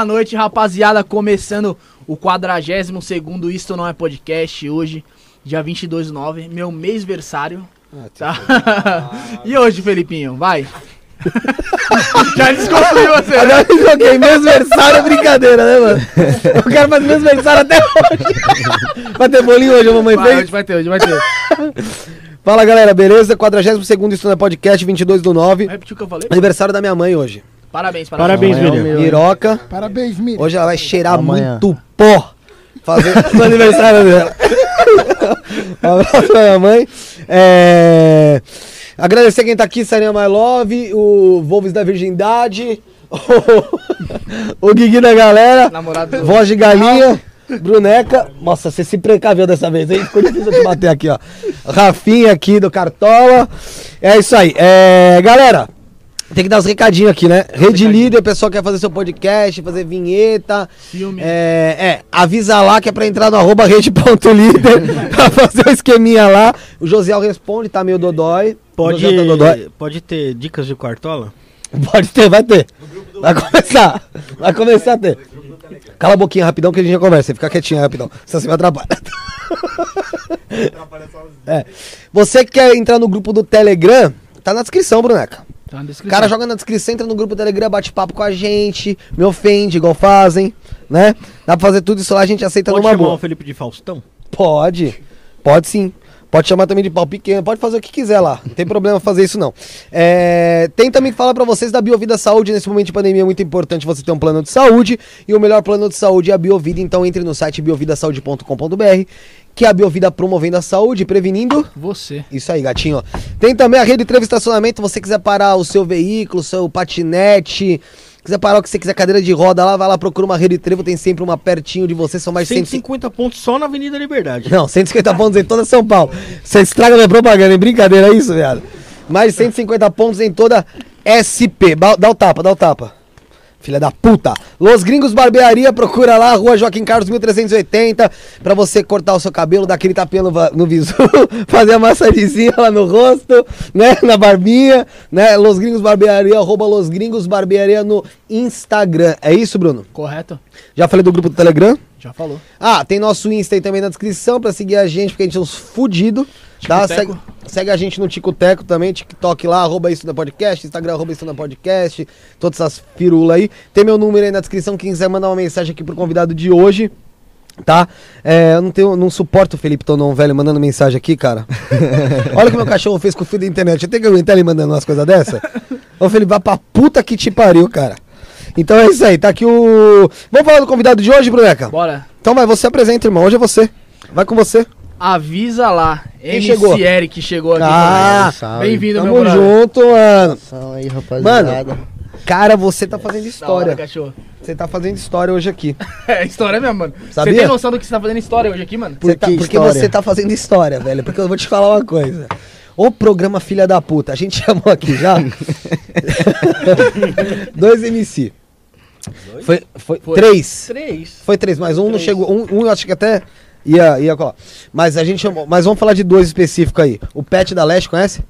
Boa noite, rapaziada. Começando o 42 Isto Não É Podcast hoje, dia 22 de 9, meu mêsversário. Tá? e hoje, Felipinho, vai. Já desconstruiu você, né? Agora eu joguei mêsversário é brincadeira, né, mano? Eu quero fazer mêsversário até hoje. Vai ter bolinho hoje, a mamãe Vai, fez? hoje vai ter, hoje vai ter. Fala, galera, beleza? 42º Isto Não É Podcast, 22 do 9. Vai repetir o que eu falei? Aniversário da minha mãe hoje. Parabéns, parabéns. Parabéns, é o Miriam. meu? Miroca. Parabéns, Miriam. Hoje ela vai cheirar Amanhã. muito pó. Fazer no aniversário dela. Um abraço pra minha mãe. É... Agradecer quem tá aqui, Sarinha My Love, o Volves da Virgindade, o, o Guigui da galera, Namorado do... Voz de Galinha, Bruneca. Nossa, você se precaveu dessa vez, hein? Ficou difícil te bater aqui, ó. Rafinha aqui do Cartola. É isso aí. É... Galera, tem que dar os recadinhos aqui, né? Rede Líder, o pessoal quer fazer seu podcast, fazer vinheta. Filme. É, é, avisa lá que é pra entrar no arroba rede.líder pra fazer o esqueminha lá. O Josiel responde, tá meio dodói. Pode, tá dodói. pode ter dicas de Quartola? Pode ter, vai ter. Vai começar. Vai começar a ter. Cala a boquinha rapidão que a gente já conversa. Fica quietinho rapidão. Senão você me atrapalha. É. Você que quer entrar no grupo do Telegram, tá na descrição, Bruneca. Tá na O descrição. cara joga na descrição, entra no grupo do Telegram, bate papo com a gente, me ofende, igual fazem, né? Dá pra fazer tudo isso lá, a gente aceita Pode numa chamar boa. o Felipe de Faustão? Pode. Pode sim. Pode chamar também de pau pequeno, pode fazer o que quiser lá. Não tem problema fazer isso não. É, tem também que falar pra vocês da Biovida Saúde. Nesse momento de pandemia é muito importante você ter um plano de saúde. E o melhor plano de saúde é a Biovida. Então entre no site biovidasaude.com.br que é a Biovida promovendo a saúde, e prevenindo Você. isso aí, gatinho. Tem também a rede Trevo Estacionamento. você quiser parar o seu veículo, seu patinete, quiser parar o que você quiser, cadeira de roda lá, vai lá, procura uma rede Trevo. Tem sempre uma pertinho de você. São mais de 150. 150 pontos só na Avenida Liberdade. Não, 150 pontos em toda São Paulo. Você estraga minha propaganda, é brincadeira, é isso, viado? Mais de 150 pontos em toda SP. Dá o tapa, dá o tapa. Filha da puta. Los Gringos Barbearia, procura lá, Rua Joaquim Carlos 1380, pra você cortar o seu cabelo, dar aquele tapinha no, no visu, fazer a massagenzinha lá no rosto, né, na barbinha, né, Los Gringos Barbearia, arroba Los Gringos Barbearia no Instagram. É isso, Bruno? Correto? Já falei do grupo do Telegram? Já falou. Ah, tem nosso Insta aí também na descrição pra seguir a gente, porque a gente é uns fudido, tá? Segue, segue a gente no Ticoteco também, TikTok lá, arroba isso na podcast, Instagram, arroba isso na podcast, todas essas firulas aí. Tem meu número aí na descrição, quem quiser mandar uma mensagem aqui pro convidado de hoje, tá? É, eu não, tenho, não suporto o Felipe Tonon, velho, mandando mensagem aqui, cara. Olha o que meu cachorro fez com o fio da internet, eu tenho que aguentar ele mandando umas coisas dessa? Ô Felipe, vai pra puta que te pariu, cara. Então é isso aí, tá aqui o... Vamos falar do convidado de hoje, Bruneca? Bora. Então vai, você apresenta, irmão. Hoje é você. Vai com você. Avisa lá. Quem MC chegou? Eric chegou aqui. Ah, mano. Bem-vindo, meu Tamo brother. junto, mano. Salve aí, rapaziada. Mano, cara, você tá fazendo Da hora, história. cachorro. Você tá fazendo história hoje aqui. É história mesmo, mano. Sabia? Você tem noção do que você tá fazendo história hoje aqui, mano? Por Você tá- que porque história? você tá fazendo história, velho. Porque eu vou te falar uma coisa. O programa Filha da Puta, a gente chamou aqui já. Dois MC. Foi, foi, Foi. três. Três. Foi três, mas um não Três. chegou. Um, um eu acho que até ia, ia colar. Mas a gente chamou. Mas vamos falar de dois específicos aí. O Pet da Leste, conhece?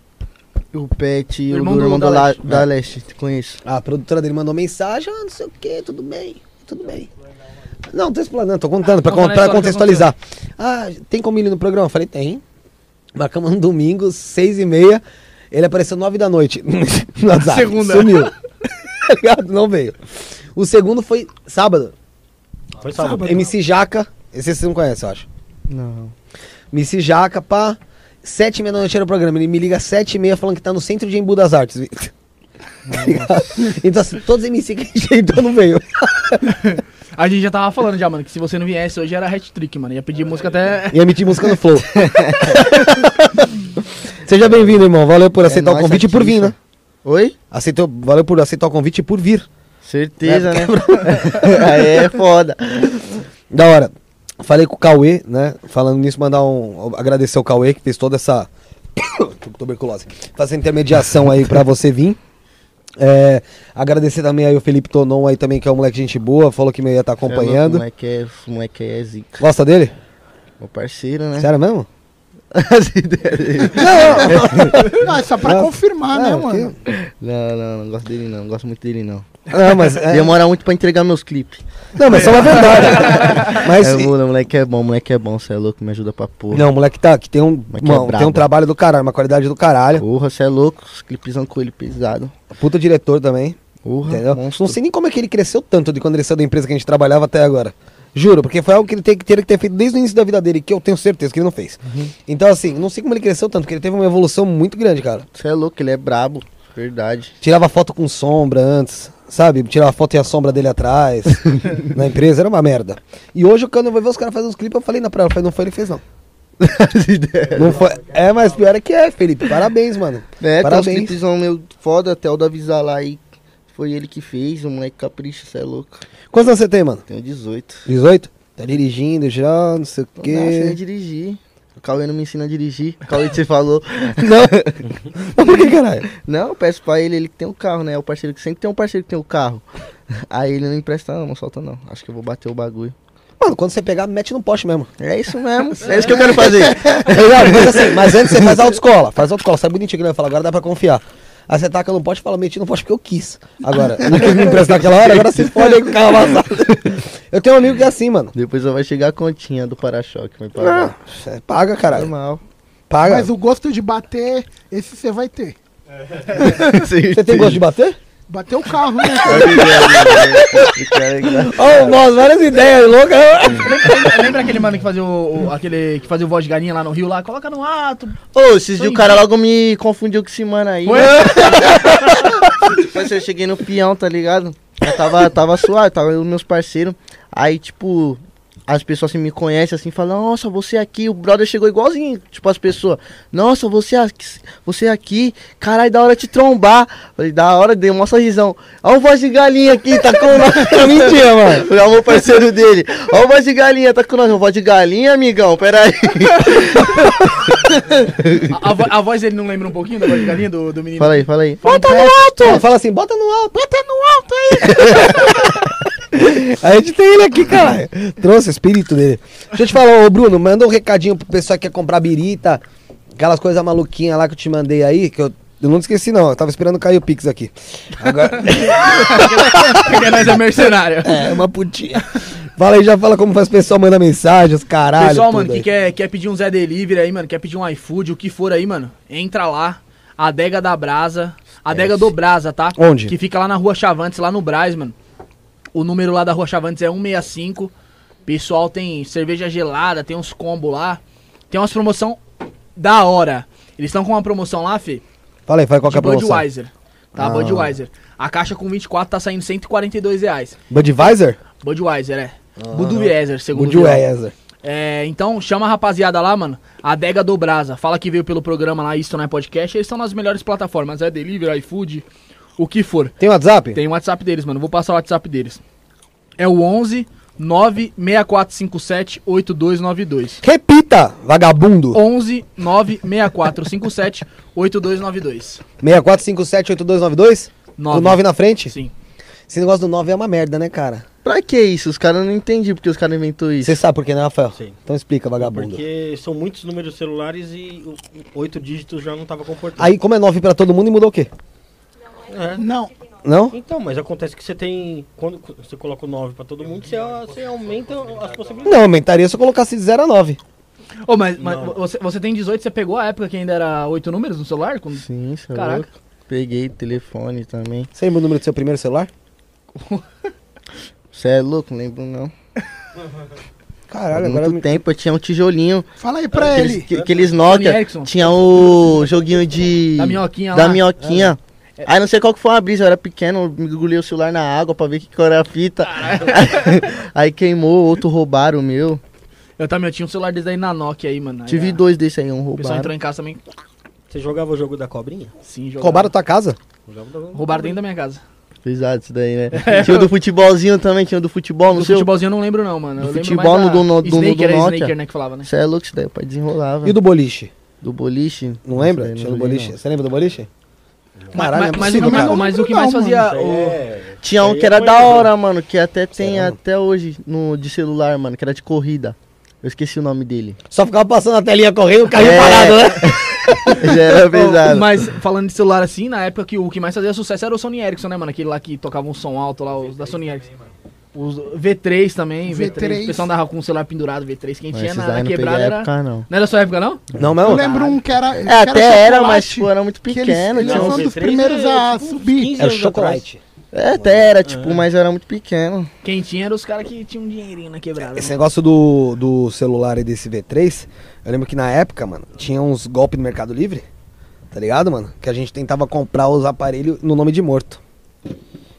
O Pet e O irmão do do- irmão da da, La- Leste. da Leste, te conheço. A produtora dele mandou mensagem, ah, não sei o que, tudo bem, tudo bem. Não, tô explanando, tô contando, pra, Conta con- a pra que contextualizar. Ah, tem como ele no programa? Eu falei, tem. Marcamos um domingo, seis e meia. Ele apareceu nove da noite no WhatsApp. Segunda. Sumiu. Tá ligado? Não veio. O segundo foi sábado. Foi sábado. MC Jaca, esse você não conhece, eu acho. Não. MC Jaca, pá. Sete e meia da noite era o programa. Ele me liga às sete e meia falando que tá no centro de Embu das Artes. Tá ligado? então, assim, todos os MC que a gente tentou não veio. A gente já tava falando já, mano, que se você não viesse hoje era hat-trick, mano. Ia pedir música até... E emitir música no Flow. Seja bem-vindo, irmão. Valeu por aceitar o nóis, convite e por vir, né? Oi? Aceitou, valeu por aceitar o convite e por vir. Certeza, É, né? Aí é foda. Da hora. Falei com o Cauê, né? Falando nisso, mandar um. Agradecer ao Cauê que fez toda essa. tuberculose. Fazer intermediação aí pra você vir. É, agradecer também aí o Felipe Tonon aí também, que é um moleque gente boa, falou que me ia estar Cê é louco, acompanhando. moleque é, moleque é zica. Gosta dele? Meu parceiro, né? Sério mesmo? Ideias dele. Não, é só pra Não. confirmar, né, É, mano? que- Não, não, não gosto dele não. Não gosto muito dele não. Não, mas. É, Demora muito pra entregar meus clipes. não, mas é uma verdade. Mas. É, mano, moleque é bom, moleque é bom, cê é louco, me ajuda pra porra. Não, o moleque tá aqui, tem um, é mano, tem um trabalho do caralho, uma qualidade do caralho. Porra, cê é louco, os clipezão com ele pesado. Puta diretor também, Porra, entendeu? monstro. Não sei nem como é que ele cresceu tanto de quando ele saiu da empresa que a gente trabalhava até agora. Juro, porque foi algo que ele que- teria que ter feito desde o início da vida dele, que eu tenho certeza que ele não fez. Uhum. Então, assim, não sei como ele cresceu tanto, porque ele teve uma evolução muito grande, cara. Cê é louco, ele é brabo, verdade. Tirava foto com sombra antes, sabe? Tirava foto e a sombra dele atrás na empresa, era uma merda. E hoje, quando eu vou ver os caras fazendo os clipes, eu falei na pra ela, eu falei, não foi ele que fez, não. não foi. É, mas pior é que é, Felipe. Parabéns, mano. É, Parabéns. clipezão meu foda, até o da Visa lá aí. Foi ele que fez, o moleque capricha, cê é louco. Quantos anos você tem, mano? Tenho 18. 18? Tá dirigindo já, não sei o Não, quê. dirigir. O Cauê não me ensina a dirigir. O Cauê que você falou. Não. Mas por que, caralho? Não, eu peço pra ele, ele que tem o carro, né? O parceiro que sempre tem um parceiro que tem o carro. Aí ele não empresta não, não solta não. Acho que eu vou bater o bagulho. Mano, quando você pegar, mete no poste mesmo. É isso mesmo. É isso que eu quero fazer. Mas assim, mas antes você faz autoescola. Faz autoescola, sai bonitinho que ele vai falar, agora dá pra confiar. Aí você taca no poste e fala, meti no poste porque eu quis. Agora, não quis me emprestar naquela hora, agora se fode aí com o carro amassado. Eu tenho um amigo que é assim, mano. Depois vai chegar a continha do para-choque. Vai pagar. É, Paga, caralho. Normal. Paga. Mas o gosto de bater, esse você vai ter. Você tem gosto de bater? Bater o carro, né? Ô, nossa, várias ideias loucas. Lembra, lembra aquele mano que fazia o, o- aquele que fazia o voz de galinha lá no Rio lá? Coloca no ato. Ô, esses dias o cara logo me confundiu com esse mano aí. Foi? Depois eu cheguei no peão, tá ligado? Eu tava, tava suave, tava eu e meus parceiros. Aí, tipo, as pessoas assim me conhecem assim, falam, nossa, você aqui, o brother chegou igualzinho, tipo, as pessoas, nossa, você aqui, você aqui, caralho, da hora te trombar. Falei, da hora, dei uma sorrisão. Ó o voz de galinha aqui, tá com nós. Mentira, mano. Foi o meu parceiro dele. Ó o voz de galinha, tá com nós. O voz de galinha, amigão, peraí. A, a vo- a voz dele não lembra um pouquinho da voz de galinha do, do menino? Fala aí, fala aí. Bota no alto! Fala assim, bota no alto, bota no alto aí! a gente tem ele aqui, cara. Trouxe o espírito dele. Deixa eu te falar, ô Bruno, manda um recadinho pro pessoal que quer comprar birita, aquelas coisas maluquinhas lá que eu te mandei aí, que eu, eu não esqueci não, eu tava esperando cair o Pix aqui. Agora, Porque nós é mercenário. é, uma putinha. Fala aí, já fala como faz o pessoal, manda mensagem, os caralho. Pessoal, mano, que quer, quer pedir um Zé Delivery aí, mano, quer pedir um iFood, o que for aí, mano, entra lá, Adega da Brasa, Adega do Brasa, tá? Onde? Que fica lá na Rua Chavantes, lá no Braz, mano. O número lá da Rua Chavantes é 165. Pessoal tem cerveja gelada, tem uns combos lá. Tem umas promoção da hora. Eles estão com uma promoção lá, Fê, Fala aí, fala qual que é a promoção. Budweiser. Tá, Ah. Budweiser. A caixa com 24 tá saindo 142 reais. Budweiser? Budweiser, é. Budweiser, segundo. Budweiser. É, então chama a rapaziada lá, mano. Adega do Brasa. Fala que veio pelo programa lá, Isto Não é Podcast. Eles estão nas melhores plataformas. É Delivery, iFood, o que for. Tem WhatsApp? Tem o WhatsApp deles, mano. Vou passar o WhatsApp deles. É o 11 96457 8292. Repita, vagabundo. 11 96457 8292. 64578292? Nove. O 9 na frente? Sim. Esse negócio do 9 é uma merda, né, cara? Pra que isso? Os caras não entendi porque os caras inventou isso. Você sabe por quê, né, Rafael? Sim. Então explica, vagabundo. Porque são muitos números celulares e o- oito dígitos já não tava comportando. Aí, como é 9 pra todo mundo, e mudou o quê? É. Não, Não? Então, mas acontece que você tem. Quando você coloca o 9 pra todo mundo, você, você aumenta as possibilidades. Não, aumentaria se eu colocasse de 0 a 9. Ô, mas, mas Não. você, você tem 18, você pegou a época que ainda era 8 números no celular? Com- Sim, é Caraca. louco. Peguei telefone também. Você lembra o número do seu primeiro celular? Você é louco? Não lembro não. Caralho, Há agora muito me... tempo eu tinha um tijolinho. fala aí pra Aqueles, ele. que- aqueles Sony Nokia. Ericsson. Tinha o joguinho de. Da minhoquinha Da lá. minhoquinha. Aí não sei qual que foi uma brisa, eu era pequeno, mergulhei o celular na água pra ver que cor era a fita. aí queimou, outro roubaram o meu. Eu também eu tinha um celular desse aí na Nokia aí, mano. Aí Tive a- dois desse aí, um O pessoal entrou em casa também. Você jogava o jogo da cobrinha? Sim, jogaram. Roubaram tua casa? Jogava da- Roubaram dentro da minha casa. Pesado isso daí, né? tinha o do futebolzinho também, tinha o do futebol, não Do sei. futebolzinho eu não lembro não, mano. Do Eu futebol mais no do- no- do- Snake, era Nokia. Snaker, né, que falava, né? Você é louco, isso daí o pai desenrolava. E do boliche? do boliche? Não lembra? Isso não do boliche? não. Você lembra do boliche? Mas, Caralho, mas, é mas o possível, que mais- cara. mas o que Não, mais mano. fazia... O- é- Tinha um que é era da hora, mano, que até tem Sério? até hoje no de celular, mano, que era de corrida. Eu esqueci o nome dele. Só ficava passando a telinha correndo, o carrinho É. parado, né? Já era pesado. Mas falando de celular assim, na época que o que mais fazia sucesso era o Sony Ericsson, né, mano? Aquele lá que tocava um som alto lá, os da Sony Ericsson. Os V3 também, V3. V3. O pessoal andava com o celular pendurado, V3. Quem Mas tinha na, na não quebrada era. época, não. Não era sua época, não? Não, Eu mesmo? lembro um que era. É, até era, mas tipo, era muito que eles- pequeno. eles tinha uns- dos V3 primeiros é, a tipo, subir. 15 Era anos chocolate. É, até era, tipo, mas era muito pequeno. Quem tinha era os caras que tinham um dinheirinho na quebrada. Esse né? negócio do, do celular e desse V3, eu lembro que na época, mano, tinha uns golpes no Mercado Livre, tá ligado, mano? Que a gente tentava comprar os aparelhos no nome de morto.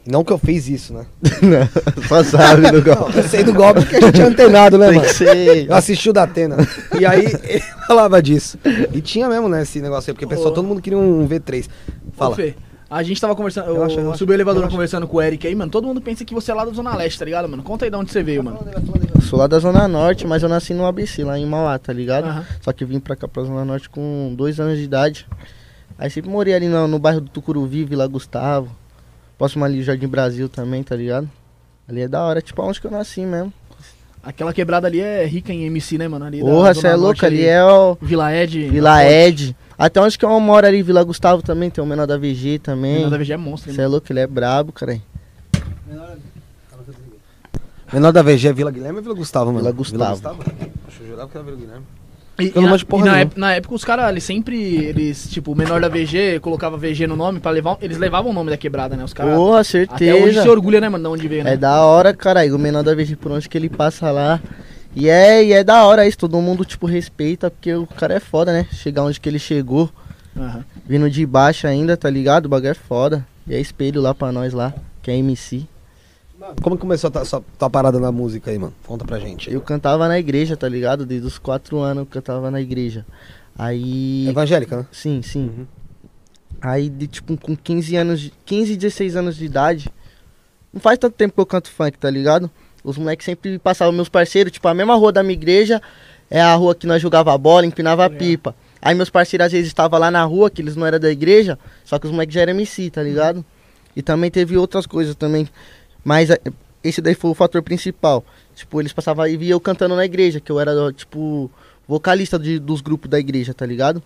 Não que eu fiz isso, né? Não, só sabe do Não, golpe. eu sei do golpe porque a gente é antenado, né, Tem mano? ser. Eu assisti o da Atena. E aí ele falava disso. E tinha mesmo, né, esse negócio aí, porque pessoal, todo mundo queria um V3. Fala. Ô, Fê, a gente tava conversando, eu Relaxa, relaxa. subi o elevador conversando com o Eric aí, mano. Todo mundo pensa que você é lá da Zona Leste, tá ligado, mano? Conta aí de onde você veio, mano. Sou lá da Zona Norte, mas eu nasci no ABC, lá em Mauá, tá ligado? Aham. Só que vim pra cá, pra Zona Norte, com dois anos de idade. Aí sempre morei ali no, no bairro do Tucuruvi, Vila Gustavo. Próximo ali, Jardim Brasil também, tá ligado? Ali é da hora, tipo onde que eu nasci mesmo. Aquela quebrada ali é rica em MC, né, mano? Ali Porra, você é louco, ali é o Vila Ed. Vila. Ed. Até onde que eu moro ali, Vila Gustavo também, tem o menor da VG também. Menor da VG é monstro, Você é louco, ele é brabo, cara. Menor da VG é Vila Guilherme ou Vila Gustavo, mano? Vila Gustavo. Deixa eu jurar que era Vila Guilherme. E, e na, e na, nenhuma. ép- na época os caras, eles sempre, eles, tipo, o menor da VG, colocava VG no nome pra levar, eles levavam o nome da quebrada, né? Os caras, Porra, até hoje certeza. se orgulha, né, mano, de onde veio, né? É da hora, caralho. O menor da VG por onde que ele passa lá. E é, e é da hora isso, todo mundo, tipo, respeita, porque o cara é foda, né? Chegar onde que ele chegou, Aham. vindo de baixo ainda, tá ligado? O bagulho é foda. E é espelho lá pra nós lá, que é MC. Como que começou a tua, sua- tua parada na música aí, mano? Conta pra gente. Eu cantava na igreja, tá ligado? Desde os quatro anos eu cantava na igreja. Aí. Evangélica, né? Sim, sim. Uhum. Aí, de, tipo, com 15 anos, de, 15, 16 anos de idade, não faz tanto tempo que eu canto funk, tá ligado? Os moleques sempre passavam, meus parceiros, tipo, a mesma rua da minha igreja é a rua que nós jogava bola, empinava pipa. Aí meus parceiros às vezes estavam lá na rua, que eles não eram da igreja, só que os moleques já eram MC, tá ligado? E também teve outras coisas também. Mas eh, esse daí foi o fator principal. Tipo, eles passavam e via eu cantando na igreja, que eu era, tipo, vocalista de- dos grupos da igreja, tá ligado?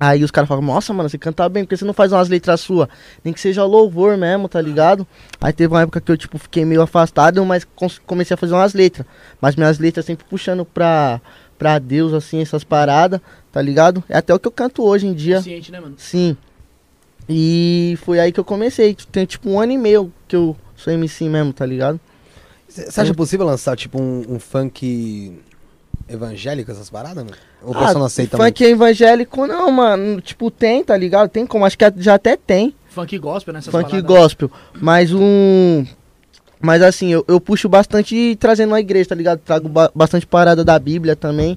Aí os caras falavam, nossa, mano, você canta bem, por que você não faz umas letras suas? Nem que seja louvor mesmo, tá ligado? Aí teve uma época que eu, tipo, fiquei meio afastado, mas comecei a fazer umas letras. Mas minhas letras sempre puxando pra, pra Deus, assim, essas paradas, tá ligado? É até o que eu canto hoje em dia. Consciente, né, mano? Sim. E foi aí que eu comecei. Tem, tipo, um ano e meio que eu sou MC mesmo, tá ligado? Você acha possível lançar, tipo, um, um funk evangélico, essas paradas, mano? Ou o Ah, pessoal não aceita funk evangélico, não, mano. Tipo, tem, tá ligado? Tem como, acho que já até tem. Funk gospel, né? essas funk paradas. gospel. Mas um. Mas assim, eu, eu puxo bastante trazendo a igreja, tá ligado? Trago ba- bastante parada da Bíblia também.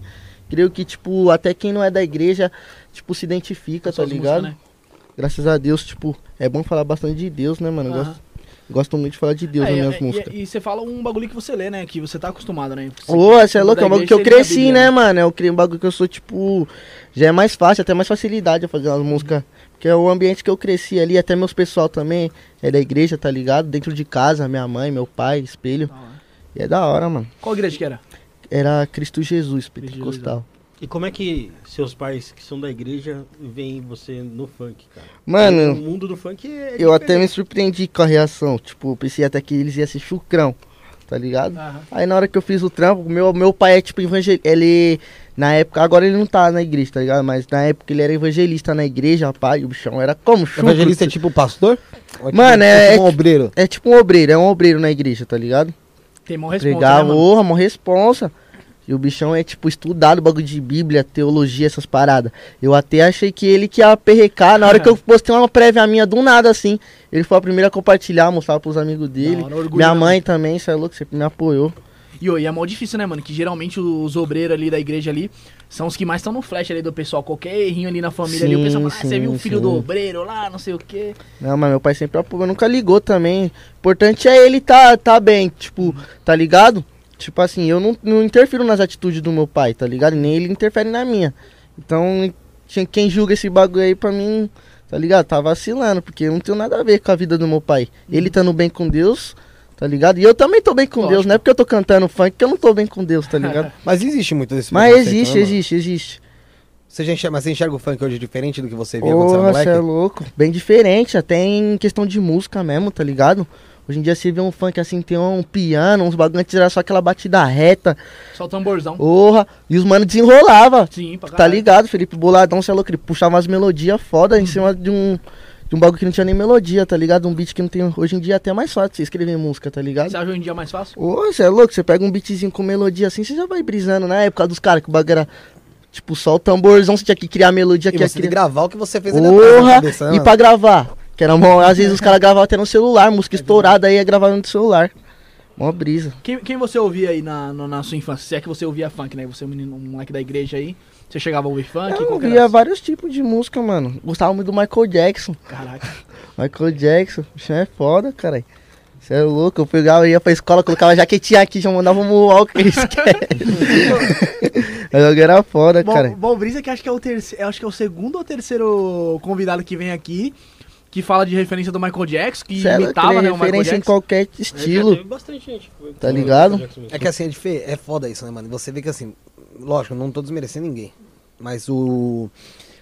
Creio que, tipo, até quem não é da igreja, tipo, se identifica, tá ligado? músicas, né? Graças a Deus, tipo, é bom falar bastante de Deus, né, mano? Eu Aham. gosto, gosto muito de falar de Deus É, nas e- minhas e- músicas. E, você fala um bagulho que você lê, né? Que você tá acostumado, né? Você- Ô, você é louco, é um bagulho que eu cresci, Bíblia, né, mano? Eu criei um bagulho que eu sou, tipo. Já é mais fácil, até mais facilidade a fazer umas músicas. Porque é o ambiente que eu cresci ali, até meus pessoal também é da igreja, tá ligado? Dentro de casa, minha mãe, meu pai, espelho. Hora. E é da hora, mano. Qual igreja que era? Era Cristo Jesus, pentecostal. E como é que seus pais, que são da igreja, veem você no funk, cara? Mano, O mundo do funk é. eu até me surpreendi com a reação. Tipo, eu pensei até que eles iam ser chucrão, tá ligado? Aham. Aí na hora que eu fiz o trampo, meu, meu pai é tipo evangelista. Ele, na época, agora ele não tá na igreja, tá ligado? Mas na época ele era evangelista na igreja, rapaz. E o bichão era como chucro. Evangelista é tipo pastor? Ou tipo- Mano, é- tipo um é- obreiro. É tipo um obreiro, é um obreiro na igreja, tá ligado? Tem mó responsa, né, Pregava, mano? honra, uma responsa. E o bichão é, tipo, estudado, bagulho de Bíblia, teologia, essas paradas. Eu até achei que ele que ia perrecar. Na hora que eu postei uma prévia minha do nada, assim. Ele foi a primeira a compartilhar, mostrar pros amigos dele. Da hora, orgulho, Minha né, mãe também, isso é louco, sempre me apoiou. E, ô, e é mó difícil, né, mano? Que geralmente os obreiros ali da igreja ali são os que mais estão no flash ali do pessoal. Qualquer errinho ali na família ali, o Sim, pessoal fala, ah, você sim, viu o filho sim. do obreiro lá, não sei o quê. Não, mas meu pai sempre apoiou, nunca ligou também. Importante é ele tá, tá bem, tipo, tá ligado? Tipo assim, eu não, não interfiro nas atitudes do meu pai, tá ligado? Nem ele interfere na minha. Então, quem- julga esse bagulho aí pra mim, tá ligado? Tá vacilando, porque eu não tenho nada a ver com a vida do meu pai. Ele estando bem com Deus, tá ligado? E eu também tô bem com Lógico. Deus, não é porque eu tô cantando funk que eu não tô bem com Deus, tá ligado? Mas existe muito desse Mas existe, né, existe, existe. Você já enxerga, mas você enxerga o funk hoje diferente do que você via quando você era Porra, você moleque? é louco. Bem diferente, até em questão de música mesmo, tá ligado? Hoje em dia você vê um funk assim, tem um piano, uns bagulho antes era só aquela batida reta, Só o tamborzão. porra, e os mano desenrolava. Sim, pra Tá caralho. ligado, Felipe Boladão, você é louco, ele puxava umas melodias foda em cima de um, de um bagulho que não tinha nem melodia, tá ligado? Um beat que não tem. Hoje em dia é até mais fácil você escrever música, tá ligado? Você acha hoje em dia mais fácil? Ô, você é louco, você pega um beatzinho com melodia assim, você já vai brisando. Na época dos caras que o bagulho era, tipo, só o tamborzão, você tinha que criar a melodia E que ia você tem que criar. gravar o que você fez ali atrás na Porra! cabeça, né, E pra gravar? Que era mó, às vezes os caras gravavam até no celular, música estourada aí ia gravando no celular. Mó brisa. Quem, quem você ouvia aí na, no- na sua infância? Se é que você ouvia funk, né? Você é um menino, um moleque da igreja aí. Você chegava a ouvir funk? Eu ouvia vários tipos de música, mano. Gostava muito do Michael Jackson. Caraca. Michael Jackson, o é foda, cara. Você é louco, eu pegava, ia pra escola, colocava jaquetinha aqui, já mandava um walker, esquece. Eu era foda, Bom, cara. bom, Brisa que acho que é o terceiro, acho que é o segundo ou terceiro convidado que vem aqui que fala de referência do Michael Jackson, que Cê é imitava, né, é o Michael referência em Jackson. qualquer estilo. teve bastante gente. Tá ligado? Jackson. É que assim, é, é foda isso, né, mano? Você vê que assim, lógico, eu não tô desmerecendo ninguém. Mas o.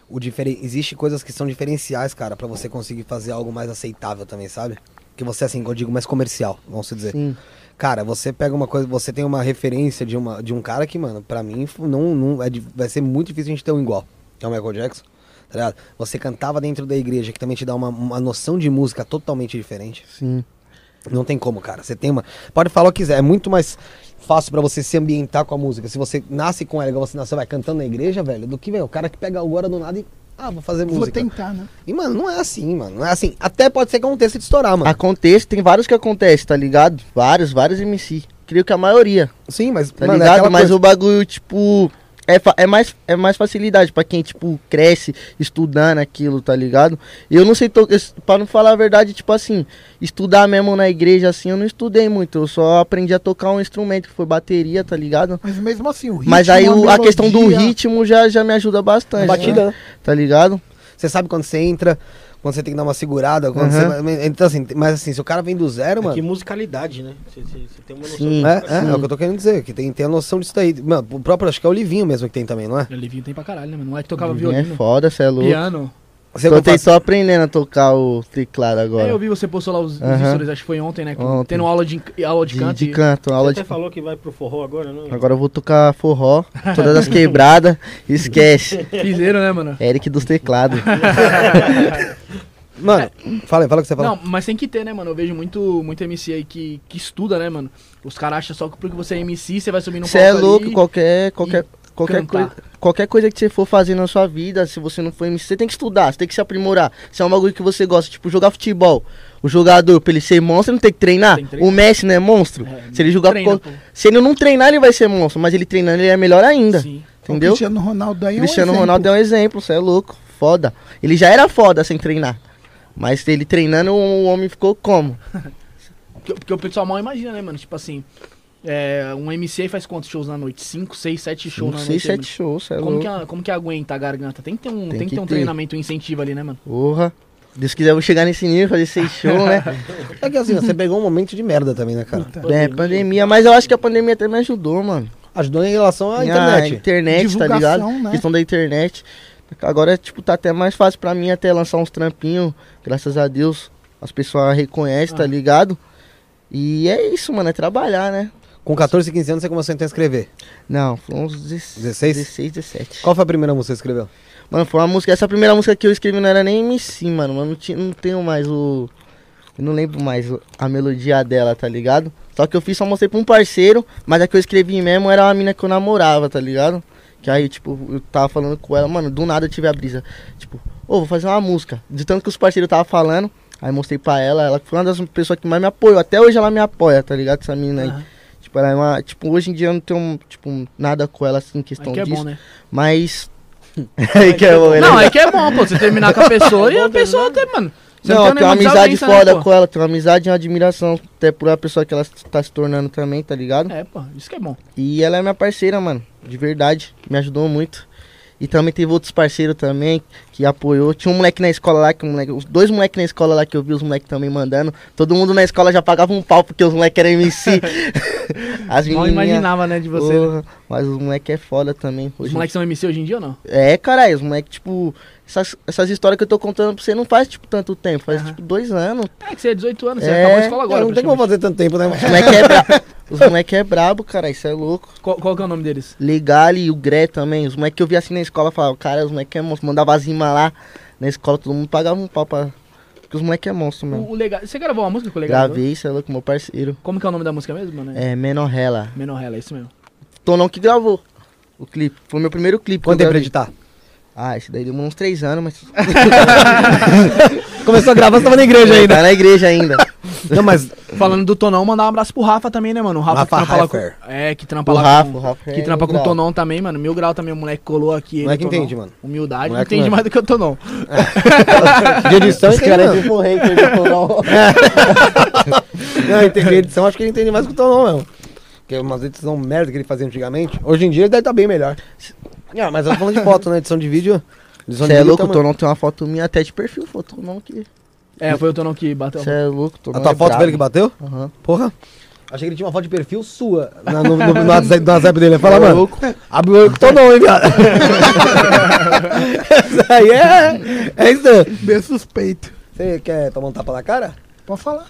o diferen... Existe coisas que são diferenciais, cara, pra você conseguir fazer algo mais aceitável também, sabe? Que você, assim, eu digo mais comercial, vamos dizer. Sim. Cara, você pega uma coisa, você tem uma referência de, uma, de um cara que, mano, pra mim não, não é, vai ser muito difícil a gente ter um igual. Que é o Michael Jackson. Tá? Você cantava dentro da igreja, que também te dá uma, uma noção de música totalmente diferente. Sim. Não tem como, cara. Você tem uma. Pode falar o que quiser. É muito mais fácil pra você se ambientar com a música. Se você nasce com ela, igual você nasceu, vai cantando na igreja, velho, do que, velho, o cara que pega agora do nada e. Ah, vou fazer Vou música. tentar, né? E, mano, não é assim, mano. Não é assim. Até pode ser que aconteça de estourar, mano. Acontece, tem vários que acontecem, tá ligado? Vários, vários MC. Creio que a maioria, Sim, mas. tá mano, é ligado? aquela Mas coisa- o bagulho, tipo. É, é, mais, é mais facilidade pra quem, tipo, cresce estudando aquilo, tá ligado? Eu não sei, pra não falar a verdade, tipo assim, estudar mesmo na igreja, assim, eu não estudei muito. Eu só aprendi a tocar um instrumento, que foi bateria, tá ligado? Mas mesmo assim, o ritmo, Mas aí o- a, questão do melodia- ritmo já, já me ajuda bastante. Batida, né? Tá ligado? Você sabe quando você entra, quando você tem que dar uma segurada, quando Aham. você. Então, assim, mas assim, se o cara vem do zero, É mano. que musicalidade, né? Você, você- você tem uma noção Sim. É, é, é o que eu tô querendo dizer, que tem, tem a noção disso daí. Mano, o próprio, acho que é o Livinho mesmo que tem também, não é? O Livinho tem pra caralho, né, mano? O moleque tocava É violino, foda, cê é louco. piano. Você Tô, não faz- tô aprendendo a tocar o teclado agora. É, eu vi você postou lá os, stories, acho que foi ontem, né? Ontem. Tendo aula de, aula de, de, canto. de e- canto, aula Você de até falou que vai pro forró agora, não? Agora eu vou tocar forró, todas as quebradas, esquece. Piseiro, né, mano? Eric dos teclados. Mano, fala aí, fala o que você fala. Não, mas tem que ter, né, mano? Eu vejo muito, muito MC aí que, que estuda, né, mano? Os caras acham só que porque você é MC, você vai subir no Você é palco louco, ali qualquer, qualquer, qualquer, coisa, qualquer coisa que você for fazer na sua vida, se você não for MC, você tem que estudar, você tem que se aprimorar. Se é um bagulho que você gosta, tipo jogar futebol. O jogador, pra ele ser monstro, não tem que treinar. Tem que treinar. O Messi não é monstro. É, se ele jogar treina. Se ele não treinar, ele vai ser monstro, mas ele treinando, ele é melhor ainda. Sim. Entendeu? O Cristiano Ronaldo aí é um Cristiano exemplo. Ronaldo é um exemplo, você é louco, foda. Ele já era foda sem treinar. Mas ele treinando, o homem ficou como? Porque, porque o pessoal mal imagina, né, mano? Tipo assim, é, um MC aí faz quantos shows na noite? 5, 6, 7 shows 5, na 6, noite. 7 shows, é Como louco. que, a- como que aguenta a garganta? Tem que ter um, tem Tem que ter um ter. treinamento, um incentivo ali, né, mano? Porra. Deus quiser, eu vou chegar nesse nível, fazer 6 shows, né? É que assim, você pegou um momento de merda também, né, cara? Puta. é, pandemia, mas eu acho que a pandemia até me ajudou, mano. Ajudou em relação à A internet. internet, tá Divulgação, ligado? né? Questão da internet. Agora, tipo, tá até mais fácil pra mim até lançar uns trampinhos, graças a Deus. As pessoas reconhecem, tá Ah. ligado? E é isso, mano, é trabalhar, né? Com 14, 15 anos você começou então a escrever. Não, foi uns 16, 16? 16 17. Qual foi a primeira música que você escreveu? Mano, foi uma música. Essa primeira música que eu escrevi não era nem MC, mano. Mas não, tinha, não tenho mais o. Eu não lembro mais a melodia dela, tá ligado? Só que eu fiz, só mostrei pra um parceiro, mas a que eu escrevi mesmo era uma mina que eu namorava, tá ligado? Que aí, tipo, eu tava falando com ela, mano, do nada eu tive a brisa. Tipo, ô, vou fazer uma música. De tanto que os parceiros tava falando, aí mostrei pra ela, ela foi uma das pessoas que mais me apoiou. Até hoje ela me apoia, tá ligado? Essa menina aí. Aham. Tipo, ela é uma. Tipo, hoje em dia eu não tenho, tipo, nada com ela assim, questão que é disso. bom, né? Mas. aí que é bom, né? Não, aí que é bom, pô. Você terminar com a pessoa e a pessoa até, mano. Você Não, tem eu tenho uma amizade né, foda pô? com ela, tenho uma amizade e uma admiração até por a pessoa que ela tá se tornando também, tá ligado? É, pô, isso que é bom. E ela é minha parceira, mano, de verdade, me ajudou muito. E também teve outros parceiros também que apoiou. Tinha um moleque na escola lá, que um moleque, os dois moleques na escola lá que eu vi os moleques também mandando. Todo mundo na escola já pagava um pau porque os moleques eram MC. As menininhas- imaginava, né, de você. né? Porra, Mas os moleques é foda também. Os moleques são MC hoje em dia ou não? É, caralho, os moleques, tipo, essas, essas histórias que eu tô contando pra você não faz, tipo, tanto tempo. Faz, Aham. tipo, dois anos. É que você é 18 anos, você É, acabou a escola agora. Não tem como fazer tanto tempo, né? Os moleques é, bra... os moleque é brabo, cara, isso é louco. Qual, qual que é o nome deles? Legal e o Gré também. Os moleques que eu vi assim na escola falavam, cara, os moleques é monstro. Mandava zima lá na escola, todo mundo pagava um pau pra. Porque os moleques é monstro mesmo. O, o legal. Você gravou uma música com o legal? Gravei, isso é louco, meu parceiro. Como que é o nome da música mesmo, mano? É, Menorrela. Menorrela, é isso mesmo. Tonão que gravou o clipe. Foi meu primeiro clipe. Quanto tempo pra editar? Ah, esse daí demorou uns três anos, mas. Começou a gravar, você tava na igreja ainda. Tá na igreja ainda. Não, mas Falando do Tonão, mandar um abraço pro Rafa também, né, mano? O Rafa, Rafa que trampa lá com, Heifer. É, que trampa O lá Rafa, com, o Rafa Que é trampa com o. Tonão também, mano. Mil grau também, o moleque colou aqui. ele, Moleque Tonão. entende, mano. Humildade, Moleque não entende não é. mais do que o Tonão. de edição, Esse cara é não. tipo hater do Tonão. Não, entende edição, acho que ele entende mais que o Tom, não, mesmo. Porque umas edição merda que ele fazia antigamente. Hoje em dia ele deve estar bem melhor. Ah, mas eu tô falando de foto, né? Edição de vídeo. Você é louco, o Tonão tem uma foto minha até de perfil, foto Tonão que. É, foi o Tonão que bateu. Você é louco, A Tonão. tua é foto brabo. dele que bateu? Aham. Porra. Achei que ele tinha uma foto de perfil sua na- no, no, no, WhatsApp, no WhatsApp dele. Fala, É mano. louco. Abre o olho com o Tonão, hein, viado. Isso aí é. É isso. aí. Bem suspeito. Você quer tomar um tapa na cara? Pode falar.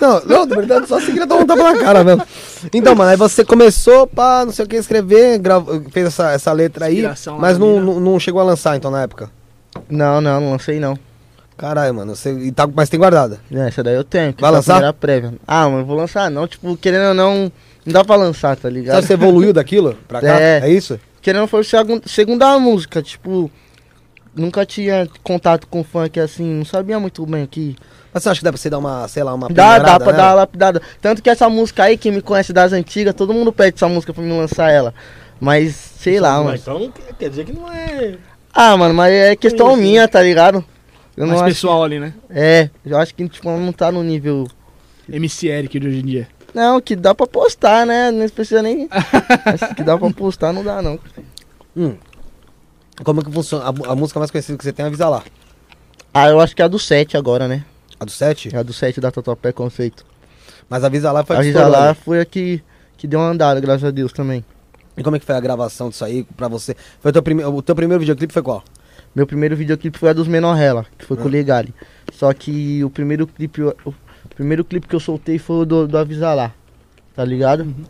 Não, não, na verdade, só se queria tomar um tapa na cara mesmo. Então, mano, aí você começou pra, não sei o que, escrever, fez essa, essa letra aí, Inspiração mas na não, não, não chegou a lançar, então, na época. Não, não, não lancei não. Caralho, mano, você, e tá, mas tem guardada. É, Essa daí eu tenho. que Vai a lançar? primeira prévia. Ah, mas eu vou lançar não. Tipo, querendo ou não, não dá pra lançar, tá Sabe ligado? que você evoluiu daquilo pra cá? É. É, isso? Querendo ou não, foi a segun- segunda música, tipo... Nunca tinha contato com funk assim, não sabia muito bem que... Mas você acha que dá pra você dar uma, sei lá, uma Dá, dá pra nela? dar uma lapidada. Tanto que essa música aí, quem me conhece das antigas, todo mundo pede essa música pra mim lançar ela. Mas, sei lá, mano. Então quer- dizer que não é. Ah, mano, mas é questão minha, tá ligado? Eu Mais não acho... pessoal ali, né? É, eu acho que tipo, não tá no nível... MC Eric de hoje em dia. Não, que dá pra postar, né? Não precisa nem... Que dá pra postar, não dá, não. Hum. Como é que funciona? A, a música mais conhecida que você tem é Avisa Lá. Ah, eu acho que é a do 7 agora, né? A do 7? É a do 7 da Tatuapé Conceito. Mas Avisa Lá foi a estourou, lá né? foi a que, que deu uma andada, graças a Deus também. E como é que foi a gravação disso aí pra você? Foi o teu, prime... o teu primeiro videoclipe foi qual? Meu primeiro videoclipe foi a dos Menorrela, que foi com o Ah. Legale. Só que o primeiro clipe, o primeiro clipe que eu soltei foi o do, do Avisalá, tá ligado? Uhum.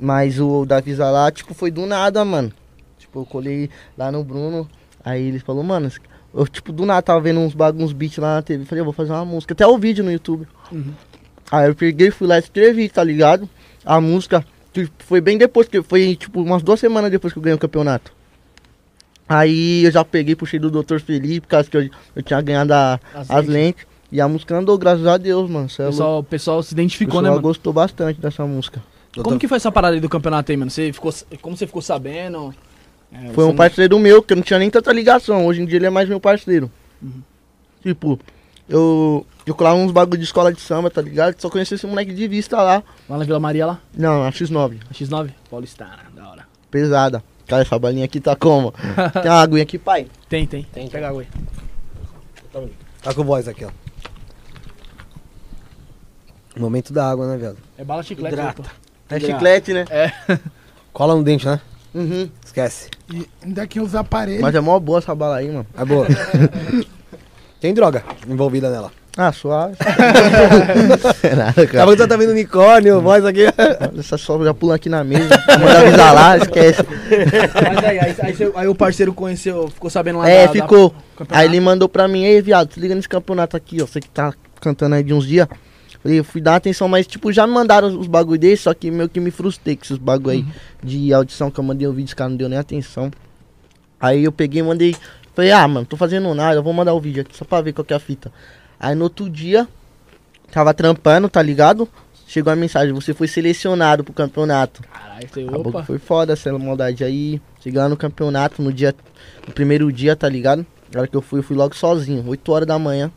Mas o da Avisalá, tipo, foi do nada, mano. Tipo, eu colei lá no Bruno, aí ele falou, mano, eu, tipo, do nada tava vendo uns, uns beats lá na TV. Falei, eu vou fazer uma música, até o vídeo no YouTube. Uhum. Aí eu peguei, fui lá e escrevi, tá ligado? A música, que foi bem depois, que foi tipo umas duas semanas depois que eu ganhei o campeonato. Aí eu já peguei, puxei do Dr. Felipe, por causa que eu, eu tinha ganhado a- As as lentes. lentes. E a música andou, graças a Deus, mano. Cê é O pessoal, o pessoal se identificou, né, pessoal mano? gostou bastante dessa música. Como que foi essa parada aí do campeonato aí, mano? Você ficou, como você ficou sabendo? É, Foi um parceiro meu, que eu não tinha nem tanta ligação. Hoje em dia ele é mais meu parceiro. Uhum. Tipo, eu, eu colava uns bagulho de escola de samba, tá ligado? Só conheci esse moleque de vista lá. Lá na Vila Maria, lá? Não, a X9, A X9? Paulistana, da hora. pesada. Cara, essa balinha aqui tá como? Tem uma aguinha aqui, pai. Tem, tem. Tem. Pega água aí. Tá com voz aqui, ó. Momento da água, né, viado? É bala chiclete. Hidrata. opa. É chiclete, né? Cola no dente, né? Uhum. Esquece. E ainda que os aparelhos. Mas é mó boa essa bala aí, mano. É boa. Tem droga envolvida nela. Ah, suave. nada, Acabou cara. que você tá vendo unicórnio, voz aqui. Essa só já pula aqui na mesa. Manda avisar lá, esquece. Mas aí, aí, aí, você- aí o parceiro conheceu, ficou sabendo lá É, da- da- ficou. campeonato. Aí ele mandou pra mim, ei, viado, se liga nesse campeonato aqui, ó. Você que tá cantando aí de uns dias. Falei, eu fui dar atenção, mas tipo, já me mandaram os bagulho desse, só que meio que me frustrei com esses bagulho aí de audição que eu mandei o vídeo, os caras não deu nem atenção. Aí eu peguei e mandei. Falei, ah, mano, tô fazendo nada, eu vou mandar o vídeo aqui só pra ver qual que é a fita. Aí no outro dia, tava trampando, tá ligado? Chegou a mensagem, você foi selecionado pro campeonato. Caralho, você, Acabou opa. que foi foda essa maldade aí. Cheguei lá no campeonato no dia. No primeiro dia, tá ligado? Na hora que eu fui, eu fui logo sozinho, 8 horas da manhã.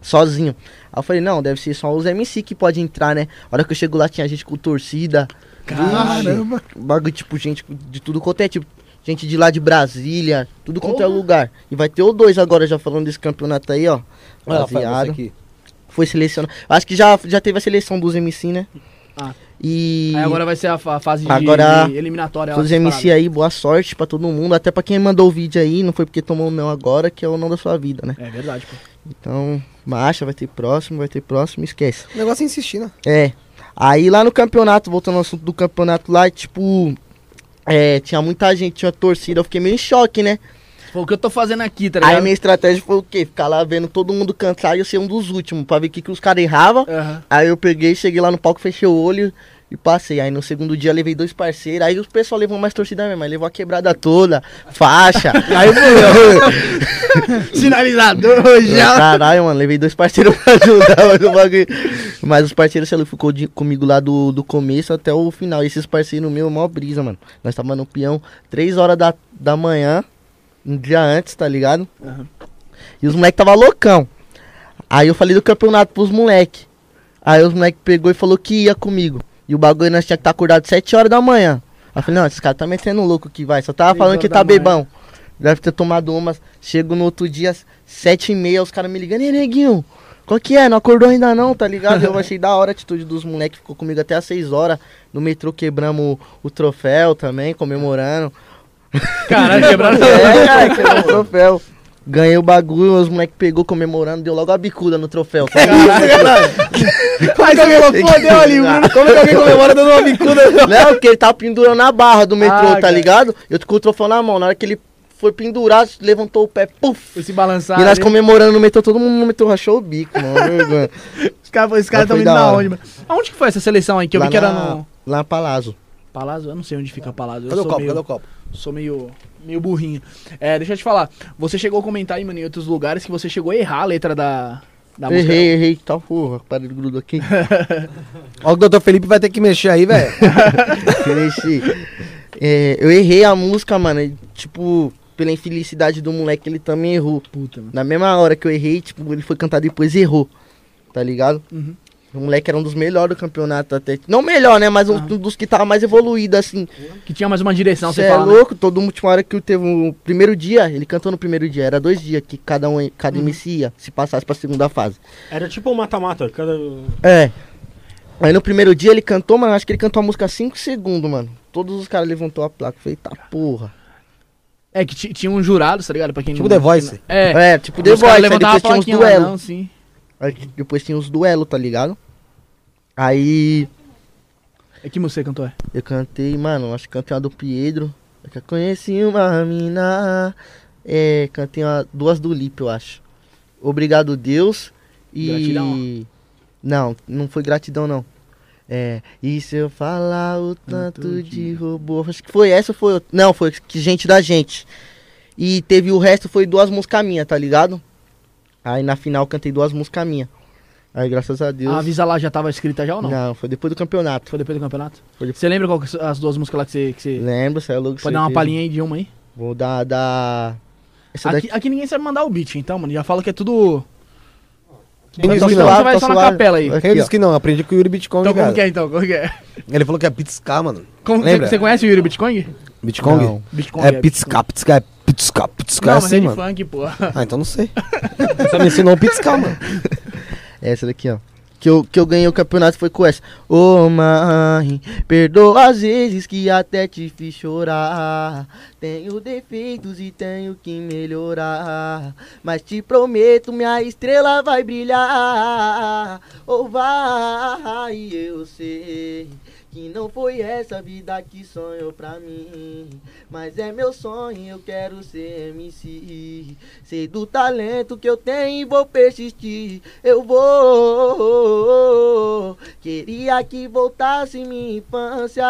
Sozinho. Aí eu falei, não, deve ser só os MC que pode entrar, né? A hora que eu chego lá tinha gente com torcida. Caramba. Bagulho, tipo, gente de tudo quanto é tipo. gente de lá de Brasília, tudo quanto é Porra. lugar. E vai ter o dois agora, já falando desse campeonato aí, ó. Rapaziada. Foi selecionado. Acho que já, já teve a seleção dos MC, né? Ah. E. Aí agora vai ser a fa- fase de, Agora, de eliminatória. lá Todos os MC aí, boa sorte pra todo mundo. Até pra quem mandou o vídeo aí, não foi porque tomou o não agora, que é o não da sua vida, né? É verdade, pô. Então, marcha, vai ter próximo, vai ter próximo, esquece. O negócio é insistir, né? É. Aí lá no campeonato, voltando ao assunto do campeonato lá, tipo. É, tinha muita gente, tinha torcida, eu fiquei meio em choque, né? Pô, o que eu tô fazendo aqui, tá Aí ligado? minha estratégia foi o quê? Ficar lá vendo todo mundo cantar e eu ser um dos últimos, pra ver o que, que os caras erravam. Aham. Aí eu peguei, cheguei lá no palco, fechei o olho e passei. Aí no segundo dia levei dois parceiros, aí o pessoal levou mais torcida mesmo, aí levou a quebrada toda, faixa. aí Sinalizador já. Caralho, mano, levei dois parceiros pra ajudar, mas o bagulho. Mas os parceiros, sei lá, ficou de- comigo lá do, do começo até o final. E esses parceiros meus, mó brisa, mano. Nós tava no peão 3 horas da, da manhã, um dia antes, tá ligado? Aham. E os moleques tava loucão. Aí eu falei do campeonato pros moleque. Aí os moleque pegou e falou que ia comigo. E o bagulho nós tinha que estar acordado 7 horas da manhã. Aí eu falei, não, esses caras tá metendo louco que vai. Só tava falando que tá manhã. bebão. Deve ter tomado umas. Chego no outro dia, 7 e meia, os caras me ligando, e neguinho, qual que é? Não acordou ainda não, tá ligado? Eu achei da hora a atitude dos moleques, ficou comigo até às 6 horas. No metrô quebramos o, o troféu também, comemorando. Caralho, quebrando. É, cara, quebramos o troféu. Ganhei o bagulho, os moleques pegou comemorando, deu logo a bicuda no troféu. Aí você falou, fodeu ali, o Bruno. Como é que alguém comemora dando uma bicuda? Não, porque ele tava pendurando na barra do metrô, Ah, tá cara. ligado? Eu tô com o troféu na mão. Na hora que ele foi pendurar, levantou o pé, puf! Foi se balançar. e nós ali. comemorando no metrô, todo mundo no metrô rachou o bico, mano. vergonha. Os caras os caras Mas tão foi indo da na hora. onde, mano? Aonde que foi essa seleção aí? Que eu Lá vi que era na- no. Lá na Palazzo. Palazzo? Eu não sei onde fica Palazzo. Eu Cadê o sou copo? meio, Cadê o copo? Sou meio, meio burrinho. É, deixa eu te falar. Você chegou a comentar aí, mano, em outros lugares que você chegou a errar a letra da, da música. errei, errei, tal porra, parei de grudo aqui. Ó, o doutor Felipe vai ter que mexer aí, velho. Mexi. É, eu errei a música, mano. e, Tipo, pela infelicidade do moleque, ele também errou. Puta, mano. Na mesma hora que eu errei, tipo, ele foi cantar depois e errou. Tá ligado? Uhum. O moleque era um dos melhores do campeonato até. Não melhor, né? Mas um Ah. dos que tava mais evoluído, assim. Que tinha mais uma direção, Cê você é fala. né? louco, todo mundo tinha uma hora que teve o primeiro dia, ele cantou no primeiro dia, era dois dias que cada um, cada Uhum. MC ia, se passasse pra segunda fase. Era tipo um mata-mata. Cada... É. Aí no primeiro dia ele cantou, mano, acho que ele cantou a música 5 segundos, mano. Todos os caras levantou a placa, eu falei, tá porra. É, que ti- tinha um jurado, tá ligado? Pra quem Tipo não... The Voice. É. É, tipo The Voice, aí depois a tinha uns lá, duelos. não, sim. Aí depois tinha os duelos, tá ligado? Aí É que você cantou? É? eu cantei, mano, acho que cantei uma do Pedro. Eu que conheci uma mina. É, cantei uma, duas do Lipe, eu acho. Obrigado, Deus. E. Gratidão. Não, não foi gratidão, não. É, e se eu falar o tanto de robô? Acho que foi essa ou foi? Não, foi que gente da gente. E teve o resto, foi duas músicas minhas, tá ligado? Aí na final eu cantei duas músicas minhas. Aí graças a Deus. A avisa lá já tava escrita já ou não? não? foi depois do campeonato. Foi depois do campeonato? Foi depois. Você lembra qual que as duas músicas lá que você... Que você... Lembro, saiu logo Pode dar uma palhinha aí de uma aí? Vou dar da. Essa Aqui, daqui. aqui ninguém sabe mandar o beat, então, mano. Já fala que é tudo... Quem Então disse que você não? vai só na capela aí. Quem disse que não? Aprendi com o Yuri Bitcoin, Então como que é, então? Como que é? Ele falou que é Pitscar, mano. Como, Lembra? você, você conhece o Yuri Bitcoin? Bitcoin? Não. Bitcoin É é Pitscar, Pitscar, Não, é assim, é mano. funk, pô. Ah, então não sei. Você me ensinou o Pitscar, mano. Essa daqui, ó. Que eu, que eu ganhei o campeonato foi com essa. Ô mãe, perdoa as vezes que até te fiz chorar. Tenho defeitos e tenho que melhorar. Mas te prometo, minha estrela vai brilhar. Ou vai, eu sei. Que não foi essa vida que sonhou pra mim. Mas é meu sonho, eu quero ser MC. Sei do talento que eu tenho e vou persistir. Eu vou. Queria que voltasse minha infância.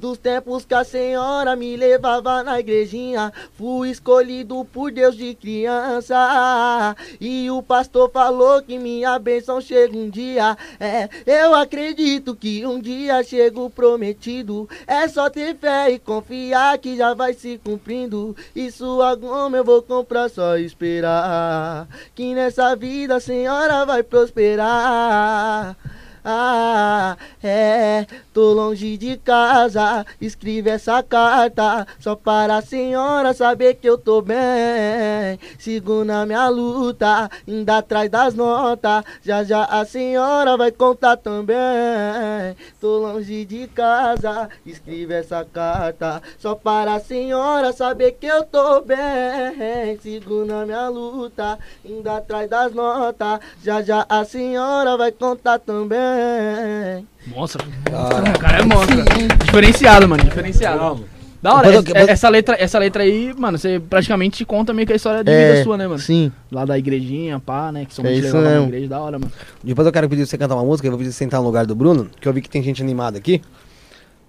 Dos tempos que a senhora me levava na igrejinha. Fui escolhido por Deus de criança. E o pastor falou que minha bênção chega um dia. É, eu acredito que um dia chega o prometido. É só ter fé e confiar que já vai se cumprindo. E sua goma eu vou comprar, só esperar. Que nessa vida a senhora vai prosperar. Ah, é, tô longe de casa, escreve essa carta só para a senhora saber que eu tô bem. Sigo na minha luta, ainda atrás das notas, já já a senhora vai contar também. Tô longe de casa, escreve essa carta só para a senhora saber que eu tô bem. Sigo na minha luta, ainda atrás das notas, já já a senhora vai contar também. Monstro. O cara é monstro. Diferenciado, mano. Diferenciado. Da hora, eu- essa, essa letra, essa letra aí, mano, você praticamente conta meio que a história de vida sua, né, mano? Sim. Lá da igrejinha, pá, né? Que são É muito legal na igreja, da hora, mano. Depois eu quero pedir você cantar uma música, eu vou pedir você sentar no lugar do Bruno, que eu vi que tem gente animada aqui.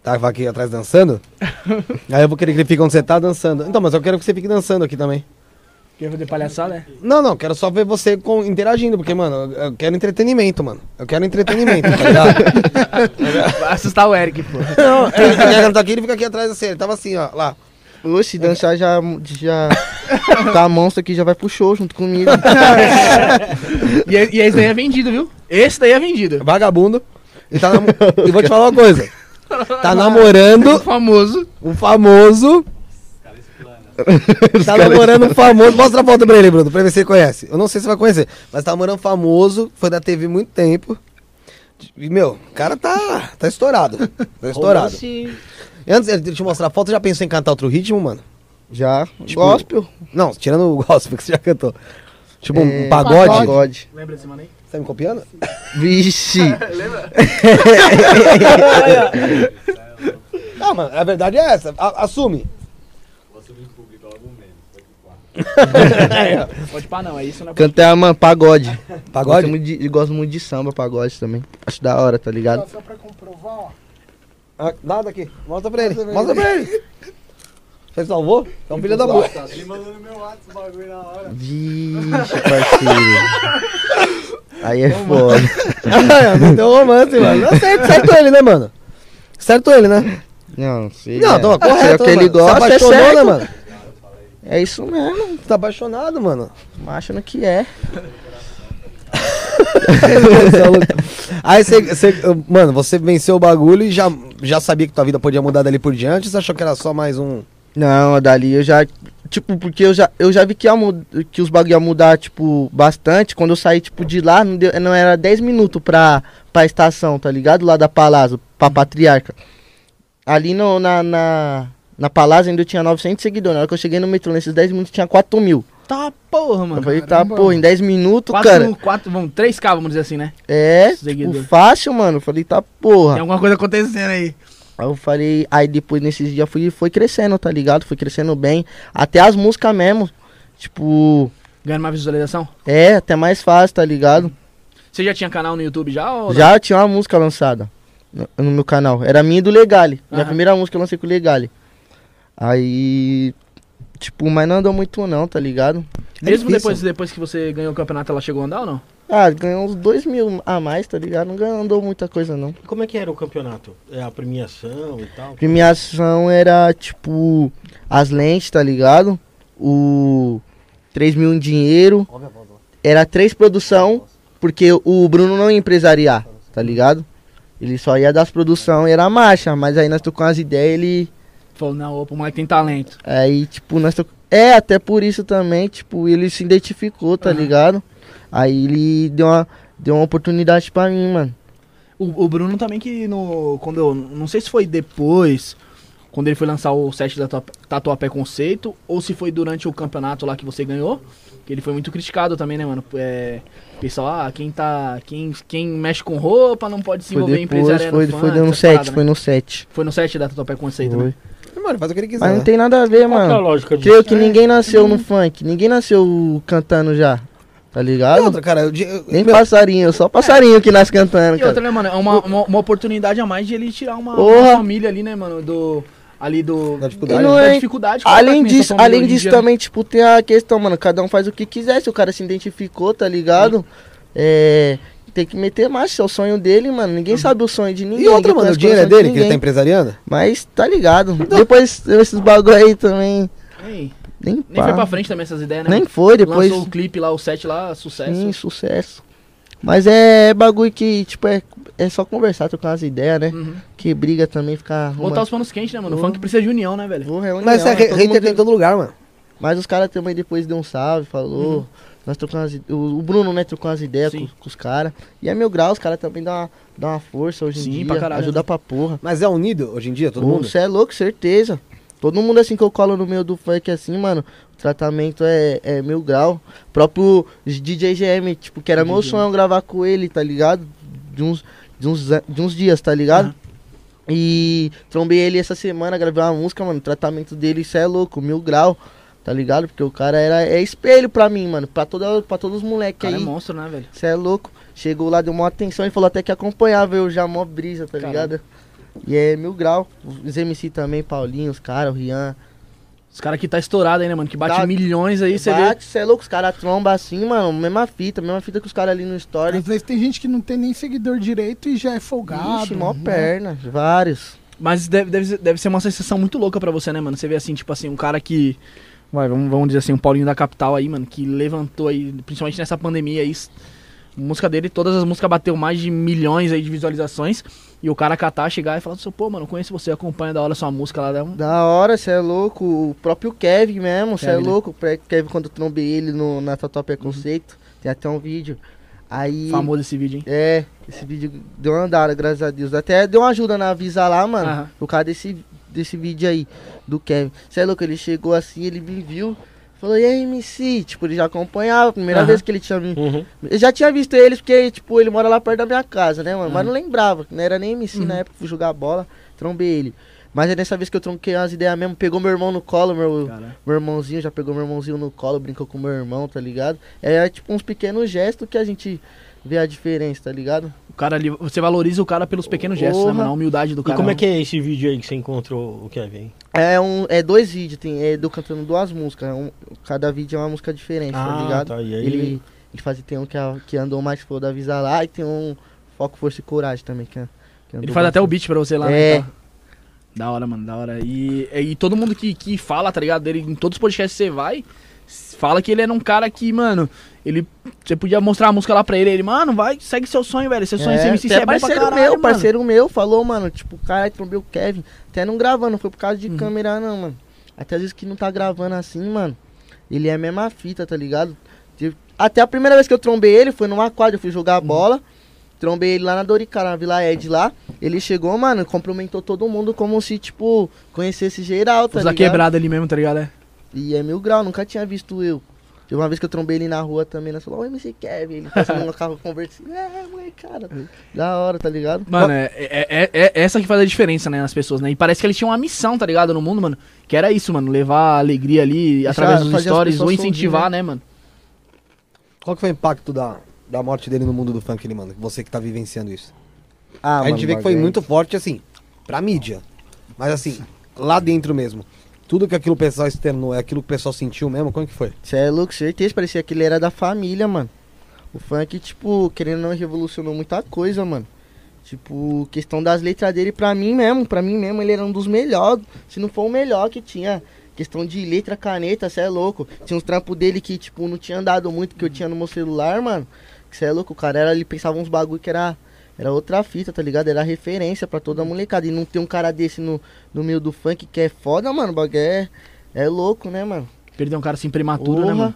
Tava aqui atrás dançando. Aí eu vou querer que ele fique onde você tá dançando. Então, mas eu quero que você fique dançando aqui também. Quer fazer palhaçada, né? Não, não, quero só ver você com- interagindo, porque, mano, eu- quero entretenimento, mano. Eu quero entretenimento, tá ligado? Vai assustar o Eric, pô. não, ele quer cantar aqui, ele fica aqui atrás assim, ele tava assim, ó, lá. Oxe, dançar já. já tá monstro aqui, já vai pro show junto comigo. E, e esse daí é vendido, viu? Esse daí é vendido. Vagabundo. E, tá namo- e vou te falar uma coisa. Tá namorando Famoso. o famoso. Tá namorando um famoso. Mostra a foto pra ele, Bruno, pra ver se ele conhece. Eu não sei se você vai conhecer, mas tá namorando um famoso, foi da TV há muito tempo. E, meu, o cara tá, tá estourado. Tá estourado. Assim, E antes de te mostrar a foto, já pensou em cantar outro ritmo, mano? já. Tipo, Gospel. Não, tirando o gospel que você já cantou. Tipo um É, pagode. Pagode. Lembra desse mano aí? Você tá me copiando? Vixe. Não, mano, a verdade é essa. A- assume. Pode pá, não. É isso, né? Cantar, mano, pagode. Pagode? Gosto muito, de, gosto muito de samba, pagode também. Acho da hora, tá ligado? Só pra comprovar, ó. Ah, nada aqui. Mostra pra ele. Mostra pra ele. Você salvou? É um filho da puta. Vixe, parceiro. Aí é foda. Não deu romance, mano. Não, certo, certo ele, né, mano? Certo ele, né? Não, sei. Não, é. tô Se é correto. o que ele mano? gosta, é certo. né, mano? É isso mesmo. Tá apaixonado, mano. Achando que é. Aí você, mano, você venceu o bagulho e já, já sabia que tua vida podia mudar dali por diante? Você achou que era só mais um. Não, dali eu já. Tipo, porque eu já, eu já vi que, ia que os bagulho ia mudar, tipo, bastante. Quando eu saí, tipo, de lá, não, deu- não era 10 minutos pra, pra estação, tá ligado? Lá da Palazzo, pra Patriarca. Ali no, na, na, na Palazzo ainda eu tinha 900 seguidores. Na hora que eu cheguei no metrô, nesses 10 minutos tinha 4 mil. Tá porra, Eu mano. falei, tá, pô, em 10 minutos, Quatro, cara. quatro, vamos, 3K, vamos dizer assim, né? É, tipo, fácil, mano. Eu falei, tá, porra. Tem alguma coisa acontecendo aí. Aí eu falei, aí depois nesses dias fui, foi crescendo, tá ligado? Foi crescendo bem. Até as músicas mesmo. Tipo, Ganhando mais visualização? é, até mais fácil, tá ligado? Você já tinha canal no YouTube já? Já tinha uma música lançada no, no meu canal. Era minha e do Legale. Minha primeira música eu lancei com o Legale. Aí. Tipo, mas não andou muito não, tá ligado? Mesmo difícil. depois, depois que você ganhou o campeonato, ela chegou a andar ou não? Ah, ganhou uns dois mil a mais, tá ligado? Não ganhou, andou muita coisa não. Como é que era o campeonato? É a premiação e tal? Premiação era tipo as lentes, tá ligado? O 3 mil em dinheiro. Era três produção, porque o Bruno não ia empresariar, tá ligado? Ele só ia das produção e era a marcha, mas aí nós tocamos as ideias, ele. Falou, não, opa, o moleque tem talento. Aí, tipo, nós tocamos. É, até por isso também, tipo, ele se identificou, tá Aham. ligado? Aí ele deu uma, deu uma oportunidade pra mim, mano. O, o Bruno também que no. Quando eu. Não sei se foi depois. Quando ele foi lançar o set da Tatu- Tatuapé Conceito, ou se foi durante o campeonato lá que você ganhou. Que ele foi muito criticado também, né, mano? É, pessoal, ah, quem tá. Quem, quem mexe com roupa não pode se Foi envolver em depois, empresariando foi, funk, foi no essas 7, paradas, foi né? no 7. Foi no set da Tatuapé Conceito, Foi. né? Mano, faz o que ele quiser. Mas não né? tem nada a ver, Qual que é a mano. lógica disso? Creio que ninguém nasceu no funk, ninguém nasceu cantando já, tá E ligado? outra, cara, eu, eu, Nem meu, passarinho, só passarinho que nasce cantando, E outra, né, mano? É uma, uma, uma oportunidade a mais de ele tirar uma, uma família ali, né, mano? Do. Ali do. Da E dificuldade. não da é- dificuldade. Além que essa disso, além disso dia- também, tipo, tem a questão, mano, cada um faz o que quiser, se o cara se identificou, tá ligado? É... Tem que meter marcha, é o sonho dele, mano. Ninguém sabe o sonho de ninguém. E outra, mano, o dinheiro é coração de dele, que ele tá empresariando? Mas tá ligado. Depois esses bagulho aí também. Nem, Nem, nem pá. foi pra frente também essas ideias, né? Nem foi, depois. Lançou o clipe lá, o set lá, sucesso. Sim, sucesso. Mas é bagulho que, tipo, é, é só conversar, trocar umas ideias, né? Uhum. Que briga também, ficar. Botar os panos quentes, né, mano? O Uhum. funk precisa de união, né, velho? Porra, é união, Mas é, né? Todo hater mundo- tem em todo lugar, mano. Mas os caras também depois deu um salve, falou. Uhum. Nós trocamos umas, o, o Bruno, né, trocou umas ideias com, com os caras. E é mil graus, os caras também dão uma, dão uma força hoje em Sim, dia. pra caralho, ajuda né? pra porra. Mas é unido hoje em dia, todo mundo? Você é louco, certeza. Todo mundo assim que eu colo no meio do funk assim, mano, o tratamento é, é mil grau. Próprio DJ GM, tipo, que era meu DJ. sonho gravar com ele, tá ligado? De uns, de uns, de uns dias, tá ligado? Aham. E trombei ele essa semana, gravei uma música, mano. O tratamento dele, isso é louco, mil grau, tá ligado? Porque o cara era, é espelho pra mim, mano. Pra, toda, pra todos os moleques é aí. monstro, né, velho? Você é louco. Chegou lá, deu uma atenção e falou até que acompanhava eu já, mó brisa, tá Caralho. ligado? E é mil grau. Os MC também, Paulinho, os caras, o Rian. Os caras que tá estourado aí, né, mano? Que bate Tá- milhões aí, você vê. Bate, cê é louco, os caras trombam assim, mano, mesma fita, mesma fita que os caras ali no story. Às vezes tem gente que não tem nem seguidor direito e já é folgado. Ixi, mó né? perna, vários. Mas deve, deve, ser- deve ser uma sensação muito louca pra você, né, mano? Você vê assim, tipo assim, um cara que. Vai, vamos, vamos dizer assim, um Paulinho da capital aí, mano, que levantou aí, principalmente nessa pandemia aí. música dele, todas as músicas bateu mais de milhões aí de visualizações. E o cara catar, chegar e falar assim, pô, mano, conheço você, acompanha da hora sua música lá. Dá um... Da hora, cê é louco. O próprio Kevin mesmo, cê é né? louco. O Kevin, quando eu trombei ele no, na Tatuá Preconceito, tem até um vídeo. Aí. Famoso esse vídeo, hein? É, esse vídeo deu uma andada, graças a Deus. Até deu uma ajuda na Visa lá, mano. Aham. Por causa desse, desse vídeo aí, do Kevin. Você é louco, ele chegou assim, ele me viu. Falou, e aí, MC? Tipo, ele já acompanhava, primeira Aham. vez que ele tinha me. Uhum. Eu já tinha visto eles, porque, tipo, ele mora lá perto da minha casa, né, mano? Mas Uhum. não lembrava, não era nem MC na Uhum. época, fui jogar bola, trombei ele. Mas é dessa vez que eu tronquei umas ideias mesmo, pegou meu irmão no colo, meu, Cara, meu irmãozinho, já pegou meu irmãozinho no colo, brincou com meu irmão, tá ligado? É, tipo uns pequenos gestos que a gente vê a diferença, tá ligado? O cara ali, você valoriza o cara pelos pequenos gestos, né, mano? A humildade do E cara. como é né? que é esse vídeo aí que você encontrou o Kevin? É, um, é dois vídeos, tem, é eu cantando duas músicas, um- cada vídeo é uma música diferente, tá Ah, ligado? tá, e aí- Ele, ele faz, tem um que, é- que andou mais foda da Visa lá e tem um Foco, Força e Coragem também, que, é- que Ele faz até o beat pra você lá, É. né? e tal. Da hora, mano, da hora. E, e todo mundo que, que fala, tá ligado? Dele, em todos os podcasts que você vai, fala que ele era um cara que, mano, ele. Você podia mostrar a música lá pra ele, ele, mano, vai, segue seu sonho, velho. Seu sonho é, MC, você é bom pra parceiro caralho, meu, mano. parceiro meu falou, mano, tipo, caralho, trombei o Kevin. Até não gravando, não foi por causa de Uhum. câmera, não, mano. Até às vezes que não tá gravando assim, mano. Ele é a mesma fita, tá ligado? Até a primeira vez que eu trombei ele foi numa quadra, eu fui jogar Uhum. bola. Trombei ele lá na Doricana, na Vila Ed lá. Ele chegou, mano, cumprimentou todo mundo como se, tipo, conhecesse geral, tá Os da ligado? quebrada ali mesmo, tá ligado? É. E é mil grau, nunca tinha visto eu. Teve uma vez que eu trombei ele na rua também, nós falou, oi, MC Kevin. Ele passando no carro conversando, é, moleque, cara. Da hora, tá ligado? Mano, é, é, é- é essa que faz a diferença, né, nas pessoas, né? E parece que eles tinham uma missão, tá ligado, no mundo, mano. Que era isso, mano, levar alegria ali Deixar- através dos stories, ou incentivar, sorrir, né, mano? Qual que foi o impacto da, da morte dele no mundo do funk, ele, mano? Você que tá vivenciando isso. Ah, a gente vê que foi bagulho. muito forte, assim, pra mídia. Mas assim, lá dentro mesmo. Tudo que aquilo pessoal externou, é aquilo que o pessoal sentiu mesmo, como que foi? Cê é louco, certeza, parecia que ele era da família, mano. O funk, tipo, querendo ou não, revolucionou muita coisa, mano. Tipo, questão das letras dele, pra mim mesmo, pra mim mesmo, ele era um dos melhores. Se não for o melhor que tinha. Questão de letra, caneta, cê é louco. Tinha uns trampos dele que, tipo, não tinha andado muito, que eu tinha no meu celular, mano. Que cê é louco, o cara era, ele pensava uns bagulho que era, era outra fita, tá ligado? Era referência pra toda a molecada. E não ter um cara desse no, no meio do funk que é foda, mano, o bagulho é, é louco, né, mano? Perder um cara assim prematuro, né, Porra. mano?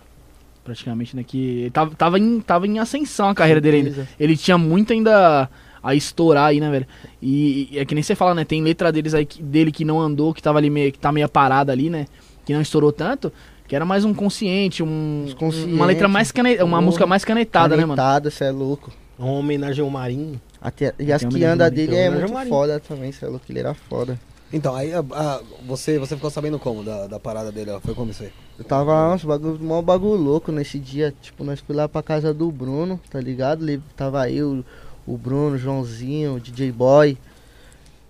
Praticamente, né? Que ele tava, tava, em, tava em ascensão a carreira dele ainda. Ele tinha muito ainda a estourar aí, né, velho? E, e é que nem você fala, né? Tem letra deles aí que- dele que não andou, que tava ali meio, que tá meio parada ali, né? Que não estourou tanto. Que era mais um consciente, um, Consciente. uma letra mais caneta, uma música mais canetada, né, mano? Canetada, cê é louco. Uma homenagem ao Marinho. Até, e as que anda dele é muito Marinho. foda também, cê é louco, ele era foda. Então, aí a- a- você, você ficou sabendo como da, da parada dele, ó? Foi como isso aí? Eu tava, nossa, bagulho, mó bagulho louco nesse dia. Tipo, nós fui lá pra casa do Bruno, tá ligado? Ele, tava eu, o Bruno, o Joãozinho, o DJ Boy.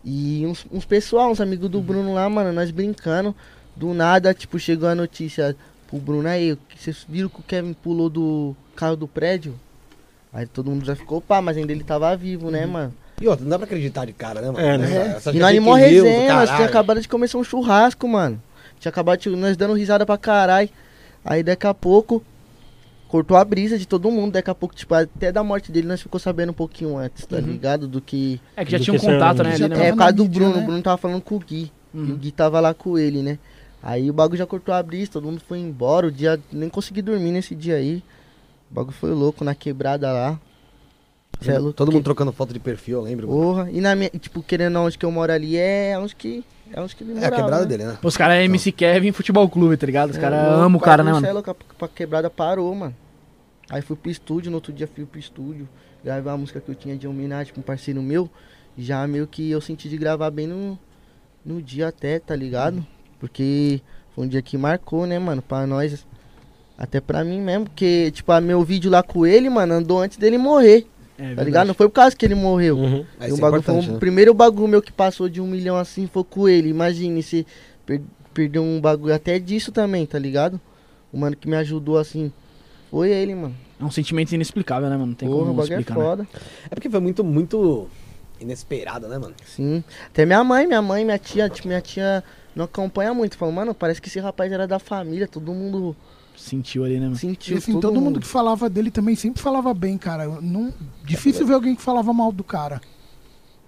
E uns, uns pessoal, uns amigos do Bruno lá, mano, nós brincando. Do nada, tipo, chegou a notícia pro Bruno aí, que vocês viram que o Kevin pulou do carro do prédio? Aí todo mundo já ficou pá, mas ainda ele tava vivo, né, mano? E outra, não dá pra acreditar de cara, né, mano? É, né? Essa- essa E nós fake animou resenha, nós tinha acabado de começar um churrasco, mano. Tinha acabado de, nós dando risada pra caralho. Aí daqui a pouco cortou a brisa de todo mundo. Daqui a pouco, tipo, até da morte dele, nós ficou sabendo um pouquinho antes, tá Uhum. ligado? Do que. É que já tinha um contato, né? Já né? É, por causa do Bruno. né? O Bruno tava falando com o Gui. E o Uhum. Gui tava lá com ele, né? Aí o bagulho já cortou a brisa, todo mundo foi embora. O dia. Nem consegui dormir nesse dia aí. O bagulho foi louco na quebrada lá. Cê é louco, Todo que- mundo trocando foto de perfil, eu lembro. Porra. E na minha. Tipo, querendo onde que eu moro ali é onde que. É onde que ele É a morava, quebrada né? dele, né? Os caras é MC Kevin Futebol Clube, tá ligado? Os É caras louco, amam o cara, né, cê mano? É louco, a, a quebrada parou, mano. Aí fui pro estúdio, no outro dia fui pro estúdio, gravei uma música que eu tinha de homenagem com um parceiro meu. Já meio que eu senti de gravar bem no, no dia até, tá ligado? Porque foi um dia que marcou, né, mano, pra nós. Até pra mim mesmo, porque, tipo, a meu vídeo lá com ele, mano, andou antes dele morrer, É, tá verdade. ligado? Não foi por causa que ele morreu. Uhum. O é bagulho foi o né? primeiro bagulho meu que passou de um milhão assim foi com ele. Imagine se per perdeu um bagulho até disso também, tá ligado? O mano que me ajudou assim foi ele, mano. É um sentimento inexplicável, né, mano? Não tem Porra, o como bagulho é explicar, né? foda. É porque foi muito, muito inesperado, né, mano? Sim. Até minha mãe, minha mãe, minha tia, tipo, minha tia não acompanha muito. Falou, mano, parece que esse rapaz era da família, todo mundo Sentiu ali, né, mano? sentiu. E assim, todo, mundo que falava dele também sempre falava bem, cara. Eu Não, difícil ver alguém que falava mal do cara.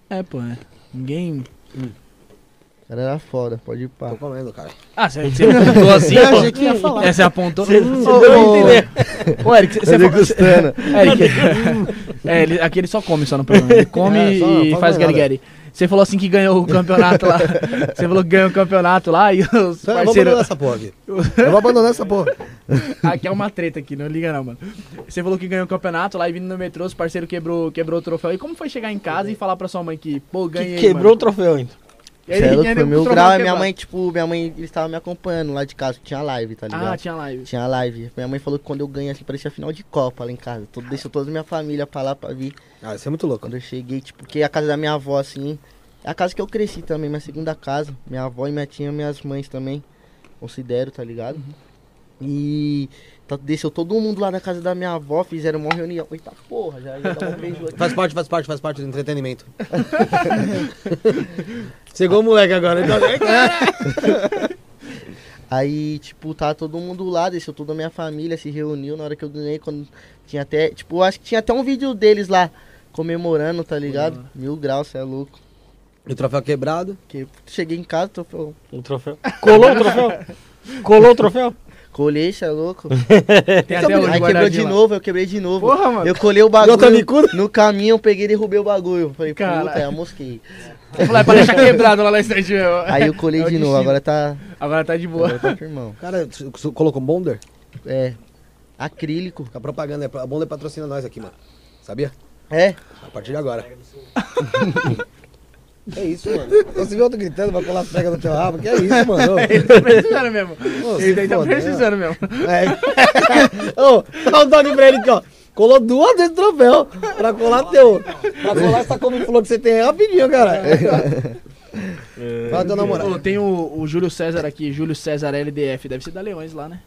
É, pô, é. Ninguém. O cara era foda, pode ir pá. Tô comendo, cara. Ah, você, você apontou assim, Eu pô. achei que ia falar. É, você apontou. Você- você ô, deu a entender. Ô, Eric, você, você degustando. É, Eric, é, ele, aqui ele só come só no programa. Ele come É, só- e faz guerigueri. Você falou assim que ganhou o campeonato lá. Você falou que ganhou o campeonato lá e os Então, eu vou abandonar parceiros. essa porra aqui. Eu vou abandonar essa porra. Aqui é uma treta aqui, não liga não, mano. Você falou que ganhou o campeonato lá e vindo no metrô, os parceiros quebrou, quebrou o troféu. E como foi chegar em casa e falar pra sua mãe que, pô, ganhei. Que quebrou o mano? troféu, então. E aí, Cê é foi meu grau, e minha quebrado. mãe, tipo, minha mãe, eles estavam me acompanhando lá de casa, tinha live, tá ligado? Ah, tinha live. Tinha live. Minha mãe falou que quando eu ganhei assim, parecia final de Copa lá em casa. Todo, deixou toda a minha família pra lá pra vir. Ah, isso é muito louco. Quando eu cheguei, tipo, porque a casa da minha avó, assim, é a casa que eu cresci também, minha segunda casa. Minha avó e minha tia, minhas mães também, considero, tá ligado? E desceu todo mundo lá na casa da minha avó, fizeram uma reunião. Eita porra, já, já dá um beijo aqui. Faz parte, faz parte, faz parte do entretenimento. Chegou o moleque agora. Então... Aí, tipo, tá todo mundo lá, desceu toda a minha família, se reuniu na hora que eu ganhei, quando tinha até, tipo, acho que tinha até um vídeo deles lá, comemorando, tá ligado? Mil graus, cê é louco. E o troféu quebrado. Que cheguei em casa, tô, O troféu. Colou o troféu? Colou o troféu? Colei, cê é louco. Tem até hoje Aí quebrou de lá. novo, eu quebrei de novo. Porra, mano. Eu colei o bagulho no caminho, eu peguei e derrubei o bagulho. Falei, Caralho. puta, aí eu mosquei. Eu falei, é pra deixar quebrado lá na estante. Aí eu colei É de novo, agora tá. Agora tá de boa. Agora tá firmão. Cara, você colocou Bonder? É. Acrílico. A propaganda, é, a Bonder patrocina nós aqui, mano. Sabia? É. A partir de agora. é isso, mano. Então, Você viu outro gritando, vai colar as pregas no teu rabo? Que é isso, mano? Ele tá precisando mesmo. Ele tá precisando mesmo. É. Ô, dá um toque pra ele aqui, ó. Colou duas vezes o troféu pra colar teu. Pra colar essa couve-flor que você tem rapidinho, cara. Fala teu namorado. Ô, tem o, o Júlio César aqui, Júlio César LDF. Deve ser da Leões lá, né?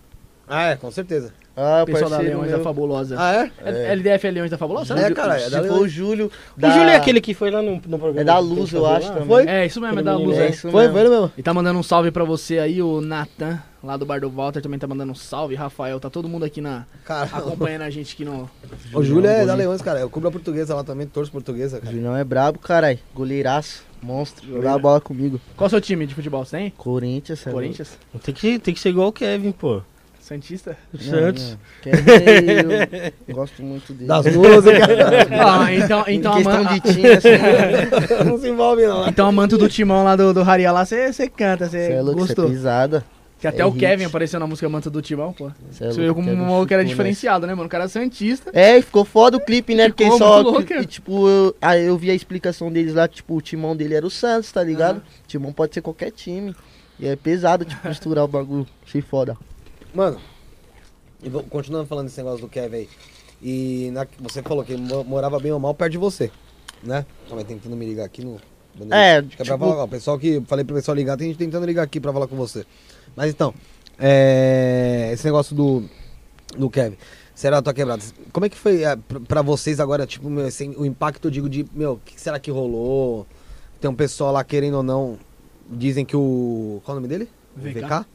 Ah, é, com certeza. Ah, O pessoal da Leões da. Fabulosa. Ah, é? É- LDF é Leões da Fabulosa? É, cara, é Se da o Júlio. O da- Júlio é aquele que foi lá no, no programa. É da Luz, eu acho também. Foi? É, isso mesmo, é da Luz, É é. isso Foi, mesmo. foi ele mesmo. E tá mandando um salve pra você aí, o Natan, lá do Bar do Walter, também tá mandando um salve. Rafael, tá todo mundo aqui na, Cara, acompanhando a gente aqui no. o Júlio é da Leões, cara. Eu cubro a portuguesa lá também, torço portuguesa, O cara. Julião é brabo, caralho. Goleiraço. Monstro. Jogar a bola comigo. Qual é o seu time de futebol? Você tem? Corinthians? Corinthians? Tem que, tem que ser igual o Kevin, pô. Santista? O Santos. Kevin, eu gosto muito dele. Das músicas. Ah, então, então, em questão ama- de time, assim, não se envolve, não. então a manto do timão lá do, do Haria lá, você canta, você você é louco, você é gostou. pisada. que até é o hit. Kevin apareceu na música Manto do Timão, pô. Cê é Você viu como um maluco que era né? diferenciado, né, mano? O cara é Santista. É, e ficou foda o clipe, né? Porque só. muito louco, que- é. e, tipo, eu, aí eu vi a explicação deles lá, tipo, o timão dele era o Santos, tá ligado? Timão pode ser qualquer time. E é pesado, tipo, misturar o bagulho. Achei foda. Mano, e vou- continuando falando desse negócio do Kevin aí. E na- você falou que ele mo- morava bem ou mal perto de você, né? Tava tentando me ligar aqui no. É, Acho que é pra tipo- falar, ó, o pessoal que. Falei pro pessoal ligar, tem gente tentando ligar aqui pra falar com você. Mas então, é, esse negócio do, do Kevin. Será a tua quebrada? Como é que foi é, pra, pra vocês agora, tipo, meu, assim, o impacto, eu digo, de, meu, o que será que rolou? Tem um pessoal lá, querendo ou não, dizem que o. Qual é o nome dele? VK. VK?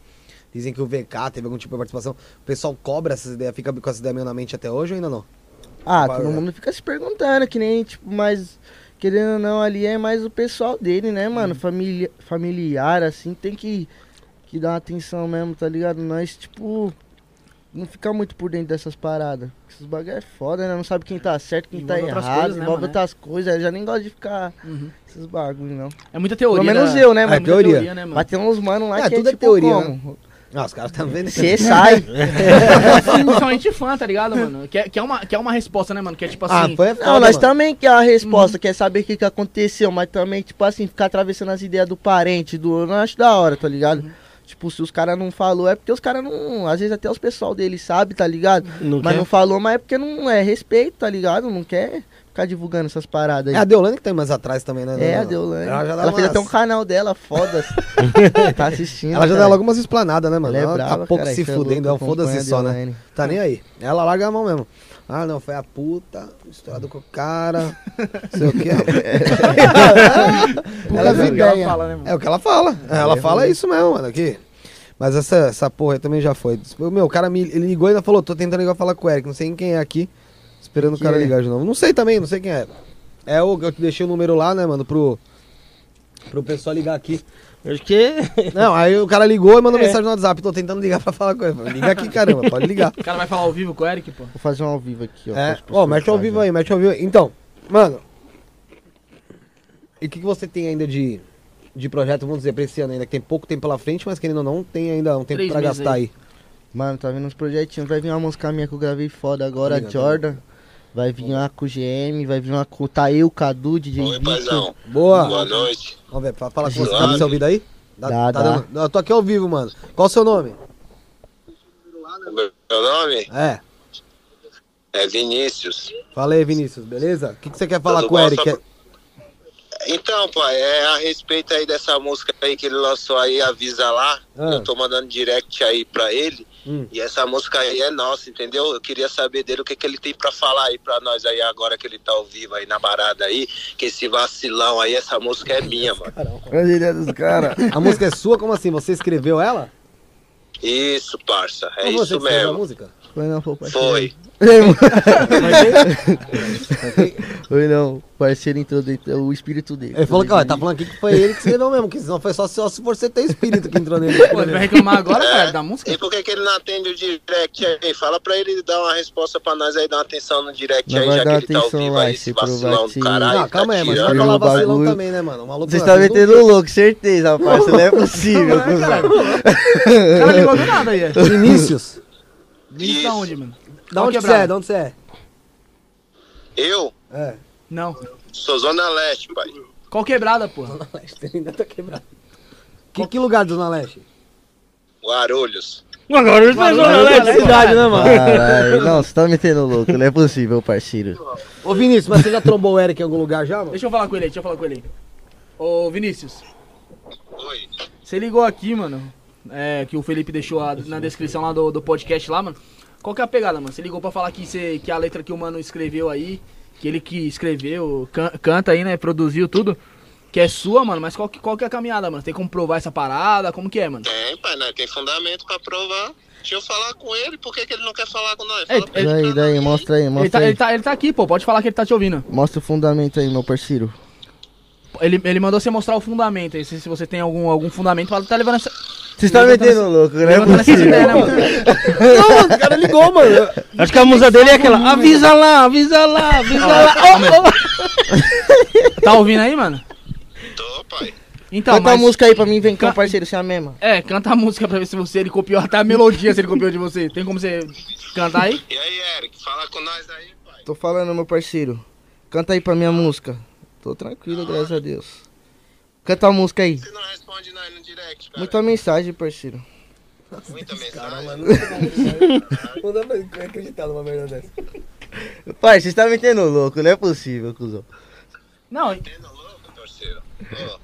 Dizem que o VK teve algum tipo de participação. O pessoal cobra essas ideias, fica com essas ideias meio na mente até hoje ou ainda não? Ah, todo vai. mundo fica se perguntando, que nem, tipo, mas querendo ou não, ali é mais o pessoal dele, né, mano? Família, familiar, assim, tem que, que dar uma atenção mesmo, tá ligado? Nós, tipo, não fica muito por dentro dessas paradas. Esses bagulho é foda, né? Não sabe quem tá certo, quem Envolve tá outras errado, coisas, né, envolve mano? outras coisas. Eu já nem gosto de ficar Uhum. esses bagulho, não. É muita teoria. Pelo menos né? eu, né, É mano? muita Teoria. né, mano? Mas tem uns mano lá É, que tudo é é tipo teoria, como? Ah, os caras estão vendo. Você sai. Principalmente fã, tá ligado, mano? Que é, que, é uma, que é uma resposta, né, mano? Que é tipo Ah, assim. foi foda, Não, nós mano. também quer a resposta, quer saber o que, que aconteceu, mas também, tipo assim, ficar atravessando as ideias do parente, do. Eu não acho da hora, tá ligado? Tipo, se os caras não falou, é porque os caras não. Às vezes até os pessoal deles sabe, tá ligado? Não mas quer? não falou, mas é porque não é respeito, tá ligado? Não quer ficar divulgando essas paradas É aí. a Deolane que tem mais atrás também, né? É, a Deolane. Ela, já Ela, dá fez até um canal dela, foda tá assistindo. Ela já dá cara. logo umas explanadas, né, mano? Ela é Ela brava, tá pouco cara, se é fudendo, louco, ela foda-se só, né? Tá nem aí. Ela larga a mão mesmo. Ah, não, foi a puta, misturado com o cara, não sei o que. Puta ela. Ela fala, né, mano? É o que ela fala. Ela É, fala ruim. isso mesmo, mano, aqui. Mas essa, essa porra aí também já foi. Meu, o cara me ele ligou e ainda falou, tô tentando ligar falar com o Eric, não sei quem é aqui. Esperando o Que cara é? ligar de novo. Não sei também, não sei quem é. É o que eu deixei o número lá, né, mano, pro, pro pessoal ligar aqui. Acho que. Não, aí o cara ligou e mandou É. mensagem no WhatsApp. Tô tentando ligar pra falar com ele. Liga aqui, caramba, pode ligar. O cara vai falar ao vivo com o Eric, pô. Vou fazer um ao vivo aqui, ó. É, ó, mete ao vivo aí, mete ao vivo aí. Então, mano. E o que, que você tem ainda de, de projeto, vamos dizer, pra esse ano ainda? Que tem pouco tempo pela frente, mas querendo ou não, tem ainda um tempo Três pra gastar aí. aí. Mano, tá vindo uns projetinhos. Vai vir uma música minha que eu gravei foda agora, Obrigado, Jordan. Vai vir uma com o GM, vai vir uma com o Taeu, Cadu, DJ Oi, paizão. Boa. Boa noite. Vamos ver, fa- fala com você. Tá seu ouvido aí? Dá, tá dá. dando- Eu tô aqui ao vivo, mano. Qual o seu nome? O meu nome É. é Vinícius. Fala aí, Vinícius, beleza? O que, que você quer falar Tudo com o Eric? só- Então, pai, é a respeito aí dessa música aí que ele lançou aí, Avisa Lá. Ah. Eu tô mandando direct aí pra ele. Hum. E essa música aí é nossa, entendeu? Eu queria saber dele o que, que ele tem pra falar aí pra nós aí agora que ele tá ao vivo aí na barada aí. Que esse vacilão aí, essa música é minha, mano. Olha a ideia dos caras. A música é sua? Como assim? Você escreveu ela? Isso, parça. É você isso escreveu a mesmo. música? Foi não, pô, parceiro. Foi. Foi não, parceiro entrou dentro, o espírito dele. Ele falou que, ó, tá falando aqui que foi ele que escreveu mesmo, que senão foi só, só se você ter espírito que entrou nele. Pô, ele vai reclamar agora, cara, da música? E por que, que ele não atende o direct aí? Fala pra ele dar uma resposta pra nós aí, dar uma atenção no direct Não aí, vai já que dar ele tá ao vivo lá, aí, esse vacilão do caralho. Não, calma tá aí, mas tirando. vai falar o vacilão também, né, mano? O maluco Você não- não- metendo louco, certeza, parça. Não é possível. Não é, cara? O cara ligou do nada aí. é. Vinícius, Vinícius da onde, mano? da onde você é? Da onde você é? Eu É. Não. sou Zona Leste, pai. Qual quebrada, pô? Zona Leste, ainda tá quebrado. Que, que lugar do Zona Leste? Guarulhos. Agora ele fez Zona Zona Leste, cidade, né, Caralho, não, você tá metendo louco, não é possível, parceiro. Ô, Vinícius, mas você já trombou o Eric em algum lugar já, mano? Deixa eu falar com ele aí, deixa eu falar com ele aí. Ô, Vinícius, Oi. você ligou aqui, mano, é, que o Felipe deixou a- na descrição lá do, do podcast lá, mano. Qual que é a pegada, mano? Você ligou pra falar que, você, que a letra que o mano escreveu aí, que ele que escreveu, can- canta aí, né, produziu tudo, que é sua, mano, mas qual que, qual que é a caminhada, mano? Tem como provar essa parada? Como que é, mano? Tem, pai, né? Tem fundamento pra provar. Deixa eu falar com ele, por que, que ele não quer falar com nós? É, Fala pra ele Daí, daí, mostra aí, Ele mostra tá, aí. ele, tá, ele tá aqui, pô, pode falar que ele tá te ouvindo. Mostra o fundamento aí, meu parceiro. Ele, ele mandou você mostrar o fundamento aí, se, se você tem algum, algum fundamento pra tá levando essa... Você está Levantando metendo louco, não é levantando essa possível. ideia, né, mano? Não, mano, o cara ligou, mano. Acho que a musa dele é aquela. Avisa lá, avisa lá, avisa lá. Tá ouvindo aí, mano? Tô, pai. Então, Canta a mas... música aí pra mim, vem cá, Ca- parceiro, você é a mesma. É, canta a música pra ver se você ele copiou até a melodia, se ele copiou de você. Tem como você cantar aí? E aí, Eric, fala com nós aí, pai. Tô falando, meu parceiro. Canta aí pra minha música. Tô tranquilo, graças a Deus. Canta a música aí. Você não responde nós no direct, cara. Muita mensagem, parceiro. Muita mensagem. Não dá pra acreditar numa merda dessa. Pai, você está metendo louco, não é possível, cuzão. Não, Entendo louco, parceiro.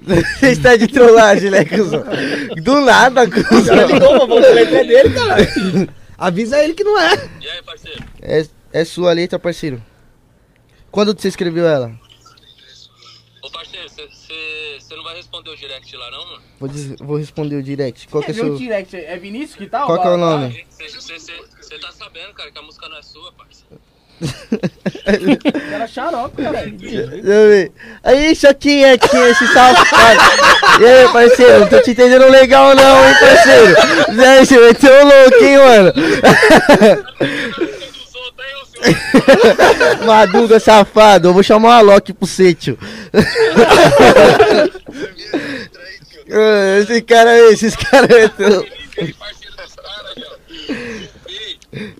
Você está de trollagem, né, cuzão? Do nada, cuzão. ligou, mano. A letra é dele, cara. Avisa ele que não é. E aí, parceiro? É, é sua letra, parceiro. Quando você escreveu ela? Ô, parceiro, você não vai responder o direct lá, não, mano? Vou, diz- vou responder o direct. Qual que é Viu o seu. direct? É Vinícius que tá? Qual que é o nome? Você tá sabendo, cara, que a música não é sua, parça. Era xarope, cara. Deixa eu ver. Aí, Choquinha aqui, esse safado. E aí, parceiro, não tô te entendendo legal não, hein, parceiro. Zé, você meteu o louco, hein, mano. Maduga safado, eu vou chamar uma Loki pro sítio. Esse cara aí, esses caras caras,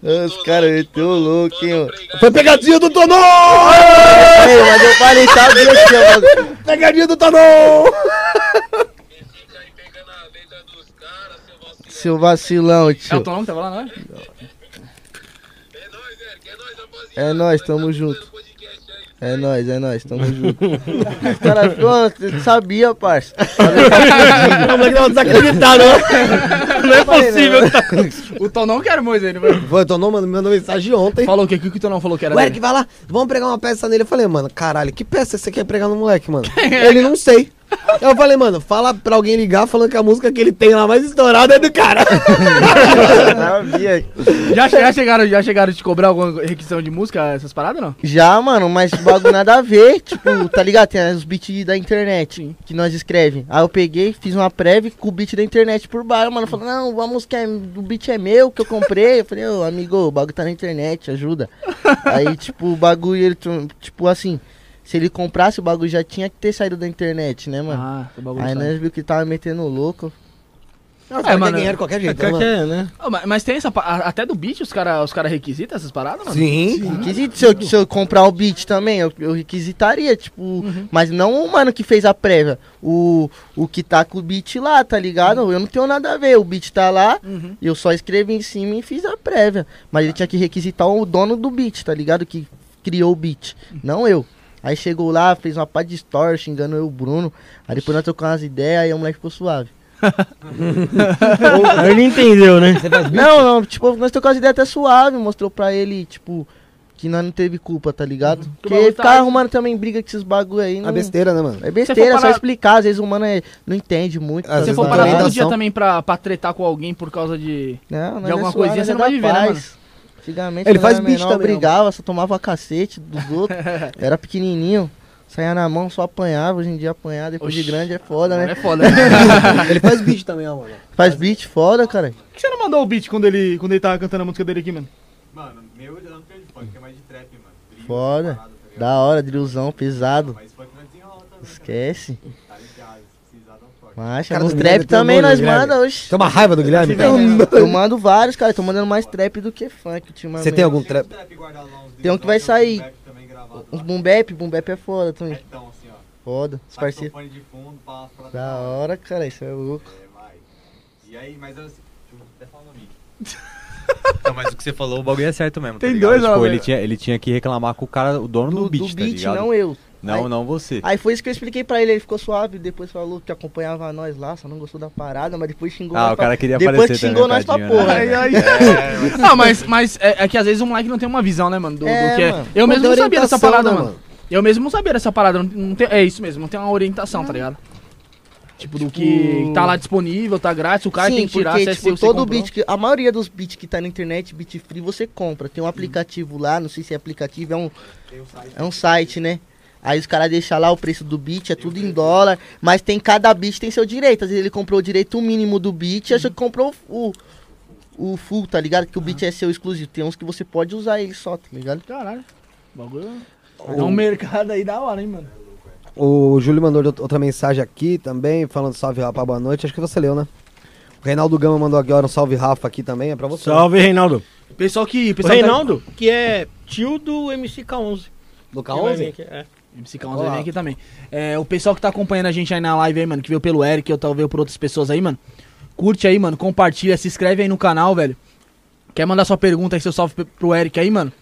Os caras meteu o louco, hein, mano. Foi pegadinha do Tonô! Mas eu falei, sabe aqui, ó. Pegadinha do Tonô! Aí seu vacilão, É o tio. Tonão que tava lá, não é? É nóis, Eric, é nóis, rapaziada. É nóis, tamo junto. É nóis, é nóis, tamo junto. Os caras, sabia, parça. O moleque tava desacreditado, né? Não é possível. O Tonão que armou isso aí, foi? O mano, me mandou mensagem ontem. Falou o que? O que o Tonão falou que era O Eric dele? vai lá, vamos pregar uma peça nele. Eu falei, mano, caralho, que peça você quer pregar no moleque, mano? Ele não sei. Eu falei, mano, fala pra alguém ligar falando que a música que ele tem lá mais estourada é do cara. Já, já chegaram, já chegaram a te cobrar alguma requisição de música, essas paradas, não? Já, mano, mas bagulho nada a ver. Tipo, tá ligado? Tem os beats da internet que nós escreve. Aí eu peguei, fiz uma prévia com o beat da internet por baixo. Mano, falou, não, a música é, o beat é meu, que eu comprei. Eu falei, ô, amigo, o bagulho tá na internet, ajuda. Aí, tipo, o bagulho, ele, tipo assim, se ele comprasse, o bagulho já tinha que ter saído da internet, né, mano? Ah, o bagulho Aí nós viu que tava metendo louco. É, mano. ganhar de qualquer jeito, né, é, né? Ah, mas, mas tem essa. Até do beat os caras os cara requisitam essas paradas, mano? Sim. Requisito, se eu, se eu comprar o beat também, eu, eu requisitaria, tipo, Uhum. mas não o mano que fez a prévia, o, o que tá com o beat lá, tá ligado? Eu não tenho nada a ver, o beat tá lá, Uhum. eu só escrevi em cima e fiz a prévia. Mas ele tinha que requisitar o dono do beat, tá ligado? Que criou o beat, não eu. Aí chegou lá, fez uma pá de story xingando eu e o Bruno. Aí depois nós trocamos umas ideias, aí o moleque ficou suave. Aí ele entendeu, né? Não, não, tipo, nós trocamos ideia até suave, mostrou pra ele, tipo, que nós não teve culpa, tá ligado? Que o Porque tá ficar arrumando também briga com esses bagulho aí, não... A besteira, né, mano? É besteira, Se for só parar- explicar, às vezes o mano é- não entende muito. Às tá Se vezes for parar todo dia também pra, pra tretar com alguém por causa de. Não, de alguma é suave, coisinha, você é não vai viver, né, paz. mano? Antigamente, Ele faz menor, também, brigava, só tomava cacete dos outros. era pequenininho, saía na mão, só apanhava. Hoje em dia apanhar depois Oxi. de grande é foda, né? é foda. Ele faz beat também, ó, mano. Faz beat foda, cara. Por que você não mandou o beat quando ele, quando ele tava cantando a música dele aqui, mano? Mano, meu eu não tenho de funk, é mais de trap, mano. Drill, Foda. parada, tá? Da hora, drillzão, pesado. Mas funk não desenrola também. Esquece. Tá ligado? Se precisar, dá um toque. Mas Cara uns do trap também amor, nós manda, oxe. Tem uma raiva do Guilherme? Eu mando vários, cara. Tô mandando mais trap do que funk ultimamente. Você tem algum trap? Tem um que vai sair. Uns boom bap, boom bap é foda também. Retão, assim, ó. Foda, os parceiros. Saxofone de fundo, pá, pra Da hora, cara, isso é louco. É, vai. E aí, mas eu... Deixa eu até falar o nome. Não, mas o que você falou, o bagulho é certo mesmo. Tem tá dois lá, tipo, ele tinha, ele tinha que reclamar com o cara, o dono do, Do, beat, do tá beat, ligado? não eu. Não, Aí- não você. Aí foi isso que eu expliquei pra ele, ele ficou suave, depois falou que acompanhava nós lá, só não gostou da parada, mas depois xingou Ah, o pra- cara queria Depois aparecer que xingou nós pra né? porra. Aí, né? aí. Não, mas, mas é, é que às vezes o moleque não tem uma visão, né, mano? Do, do É, que é. mano. Eu mesmo não sabia dessa parada, né, mano. Eu mesmo não sabia dessa parada. Não, não tem- é isso mesmo, não tem uma orientação, tá ligado? Tipo, do que tá lá disponível, tá grátis, o cara Sim, tem que tirar porque, é tipo, todo beat, que, a maioria dos beats que tá na internet, beat free, você compra. Tem um aplicativo lá, não sei se é aplicativo, é um, é um site, né? Aí os caras deixam lá o preço do beat, é tudo em dólar, mas tem cada beat tem seu direito. Às vezes ele comprou o direito mínimo do beat, acha que comprou o, o full, tá ligado? Que o beat é seu exclusivo. Tem uns que você pode usar ele só, tá ligado? Caralho. Bagulho. É um mercado aí da hora, hein, mano. O Júlio mandou outra mensagem aqui também, falando salve Rafa, boa noite. Acho que você leu, né? O Reinaldo Gama mandou agora um salve Rafa aqui também, é pra você. Salve, Reinaldo. Pessoal que. O Pessoal que tá- Reinaldo, que é tio do MCK11. Do Que vai vir K11? aqui, é. MC K11 vai vir aqui também. É, o pessoal que tá acompanhando a gente aí na live aí, mano, que veio pelo Eric, ou talvez por outras pessoas aí, mano. Curte aí, mano, compartilha, se inscreve aí no canal, velho. Quer mandar sua pergunta aí, seu salve pro Eric aí, mano?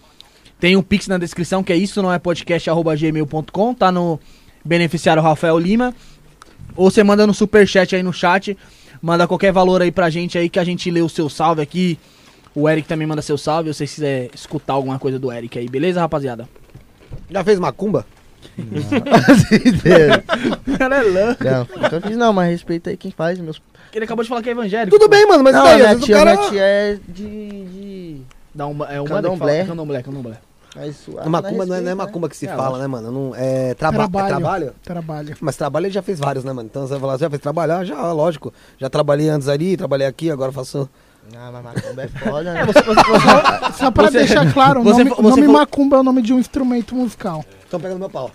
Tem um pix na descrição, que é isso, não é podcast, arroba gmail.com, tá no beneficiário Rafael Lima. Ou você manda no superchat aí no chat, manda qualquer valor aí pra gente aí, que a gente lê o seu salve aqui. O Eric também manda seu salve, se você quiser escutar alguma coisa do Eric aí, beleza, rapaziada? Já fez macumba? O cara é louco. Não, nunca fiz não, mas respeita aí quem faz, meus... Ele acabou de falar que é evangélico. Tudo bem, mano, mas não, isso aí, minha tia, o cara... minha tia é de... de... Dá um, é uma Candomblé. Candomblé, candomblé. Mas suave, macumba não é, não é né? macumba que se É, fala, né, mano? Não, é, traba Trabalho. é trabalho. Trabalho. Mas trabalho ele já fez vários, né, mano? Então você vai falar, já fez trabalhar? Já, lógico. Já trabalhei antes ali, trabalhei aqui, agora faço... Ah, mas macumba é foda, né? Só pra Você- deixar claro, o você- nome, você nome falou- macumba é o nome de um instrumento musical. Estão pegando meu pau.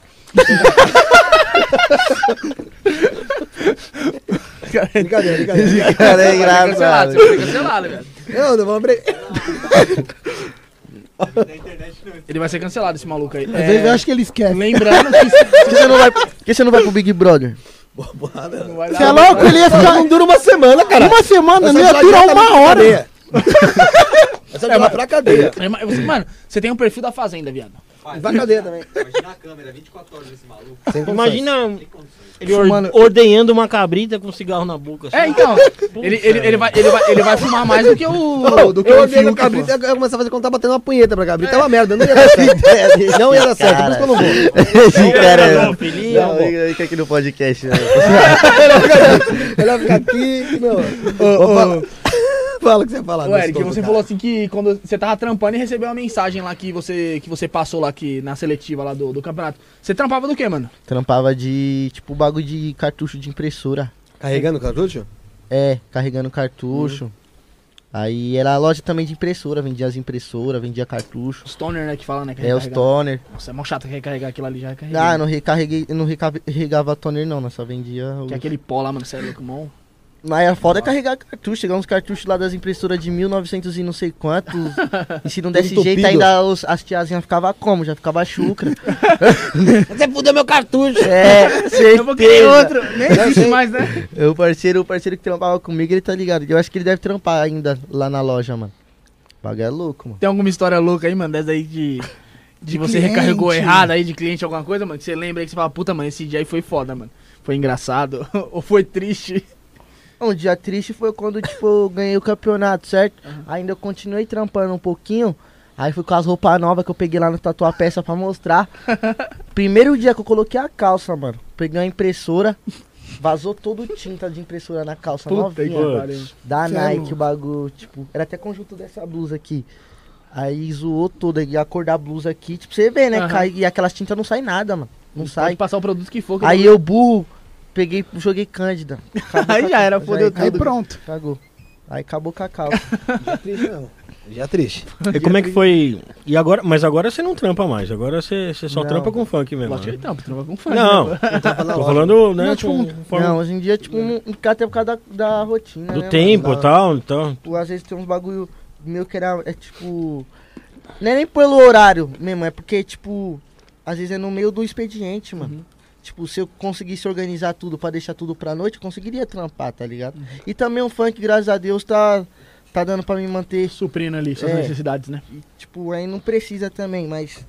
brincadeira, brincadeira. cara é Você engraçado. você cancelado, velho. Não, não vamos abrir. Ele vai ser cancelado, esse maluco aí. Vezes eu acho que ele esquece. Lembrando que que você não vai, por que você não vai pro Big Brother? Não vai Você é louco? Ele ia ficar Não dura uma semana, cara. uma semana, Essa não ia durar tá uma pra hora. cadeia. Essa já vai pra cadeia. É, mas Mano, você tem um perfil da Fazenda, viado. Vai pra cadeia também. Imagina a câmera, 24 horas desse maluco. Imagina ele Fumando- ordenhando uma cabrita com cigarro na boca. assim. É, então. Ele, ele, ele, vai, ele, vai, ele vai fumar mais do que o. Do que eu o Fiuk, pô. cabrito, eu comecei a fazer quando tá batendo uma punheta pra cabrito. É uma merda, não ia dar certo. Não ia dar certo, por isso que eu não vou. Esse cara é... Não, filhinho. Não, fica aqui no podcast, né? Ele vai ficar aqui, meu. Opa. Fala o que você ia falar. Ô, Eric, você cara. falou assim que quando você tava trampando e recebeu uma mensagem lá que você, que você passou lá que, na seletiva lá do, do campeonato. Você trampava do quê, mano? Trampava de, tipo, bagulho de cartucho de impressora. Carregando cartucho? É, carregando cartucho. Aí era a loja também de impressora, vendia as impressoras, vendia cartucho. Os toner, né, que fala, né? Que É, os toner. Nossa, é mó chato recarregar aquilo ali, já recarreguei. Ah, eu não recarreguei, não recarregava toner não, só vendia Que os... é aquele pó lá, mano, você é louco, mão. Mas a foda é carregar cartucho, chegar uns cartuchos lá das impressoras de 1900 e não sei quantos. e se não desse jeito, ainda os- as tiazinhas ficavam como? Já ficava chucra. Você fudeu meu cartucho. é, Eu vou querer certeza. outro. Nem existe mais, né? O parceiro, o parceiro que trampava comigo, ele tá ligado. Eu acho que ele deve trampar ainda lá na loja, mano. O bagulho é louco, mano. Tem alguma história louca aí, mano, dessa aí de... De, De você cliente. recarregou errado aí de cliente, alguma coisa, mano? Que você lembra aí que você fala, puta, mano, esse dia aí foi foda, mano. Foi engraçado. Ou foi triste. Um dia triste foi quando, tipo, eu ganhei o campeonato, certo? Ainda eu continuei trampando um pouquinho. Aí fui com as roupas novas que eu peguei lá no Tatuar Peça pra mostrar. Primeiro dia que eu coloquei a calça, mano. Peguei uma impressora. Vazou todo tinta de impressora na calça Puta novinha. pariu. Da é Nike, o bagulho, tipo, era até conjunto dessa blusa aqui. Aí zoou toda, e a cor da blusa aqui, tipo, você vê, né? Aham. Cai, e aquelas tintas não saem nada, mano. Não sai. Pode passar o produto que for. que Aí eu... eu burro, peguei, joguei Cândida. Aí já era, fodeu Aí tudo. pronto. Cagou. Aí acabou com a calça. Já triste mesmo. Já triste. E como é que foi? E agora, mas agora você não trampa mais, agora você, você só Não. trampa com funk mesmo. Lógico que Né? ele trampa, trampa com funk. Não, né? tô falando, né, Não, com tipo, forma Não, hoje em dia, tipo, um, até por causa da, da rotina, do né, tempo e tal, então. Tipo, às vezes tem uns bagulho meu que era, é tipo... Não é nem pelo horário mesmo, é porque, tipo, às vezes é no meio do expediente, mano. Uhum. Tipo, se eu conseguisse organizar tudo pra deixar tudo pra noite, eu conseguiria trampar, tá ligado? E também o funk, graças a Deus, tá, tá dando pra me manter. Suprindo ali suas É. necessidades, né? E, tipo, aí não precisa também, mas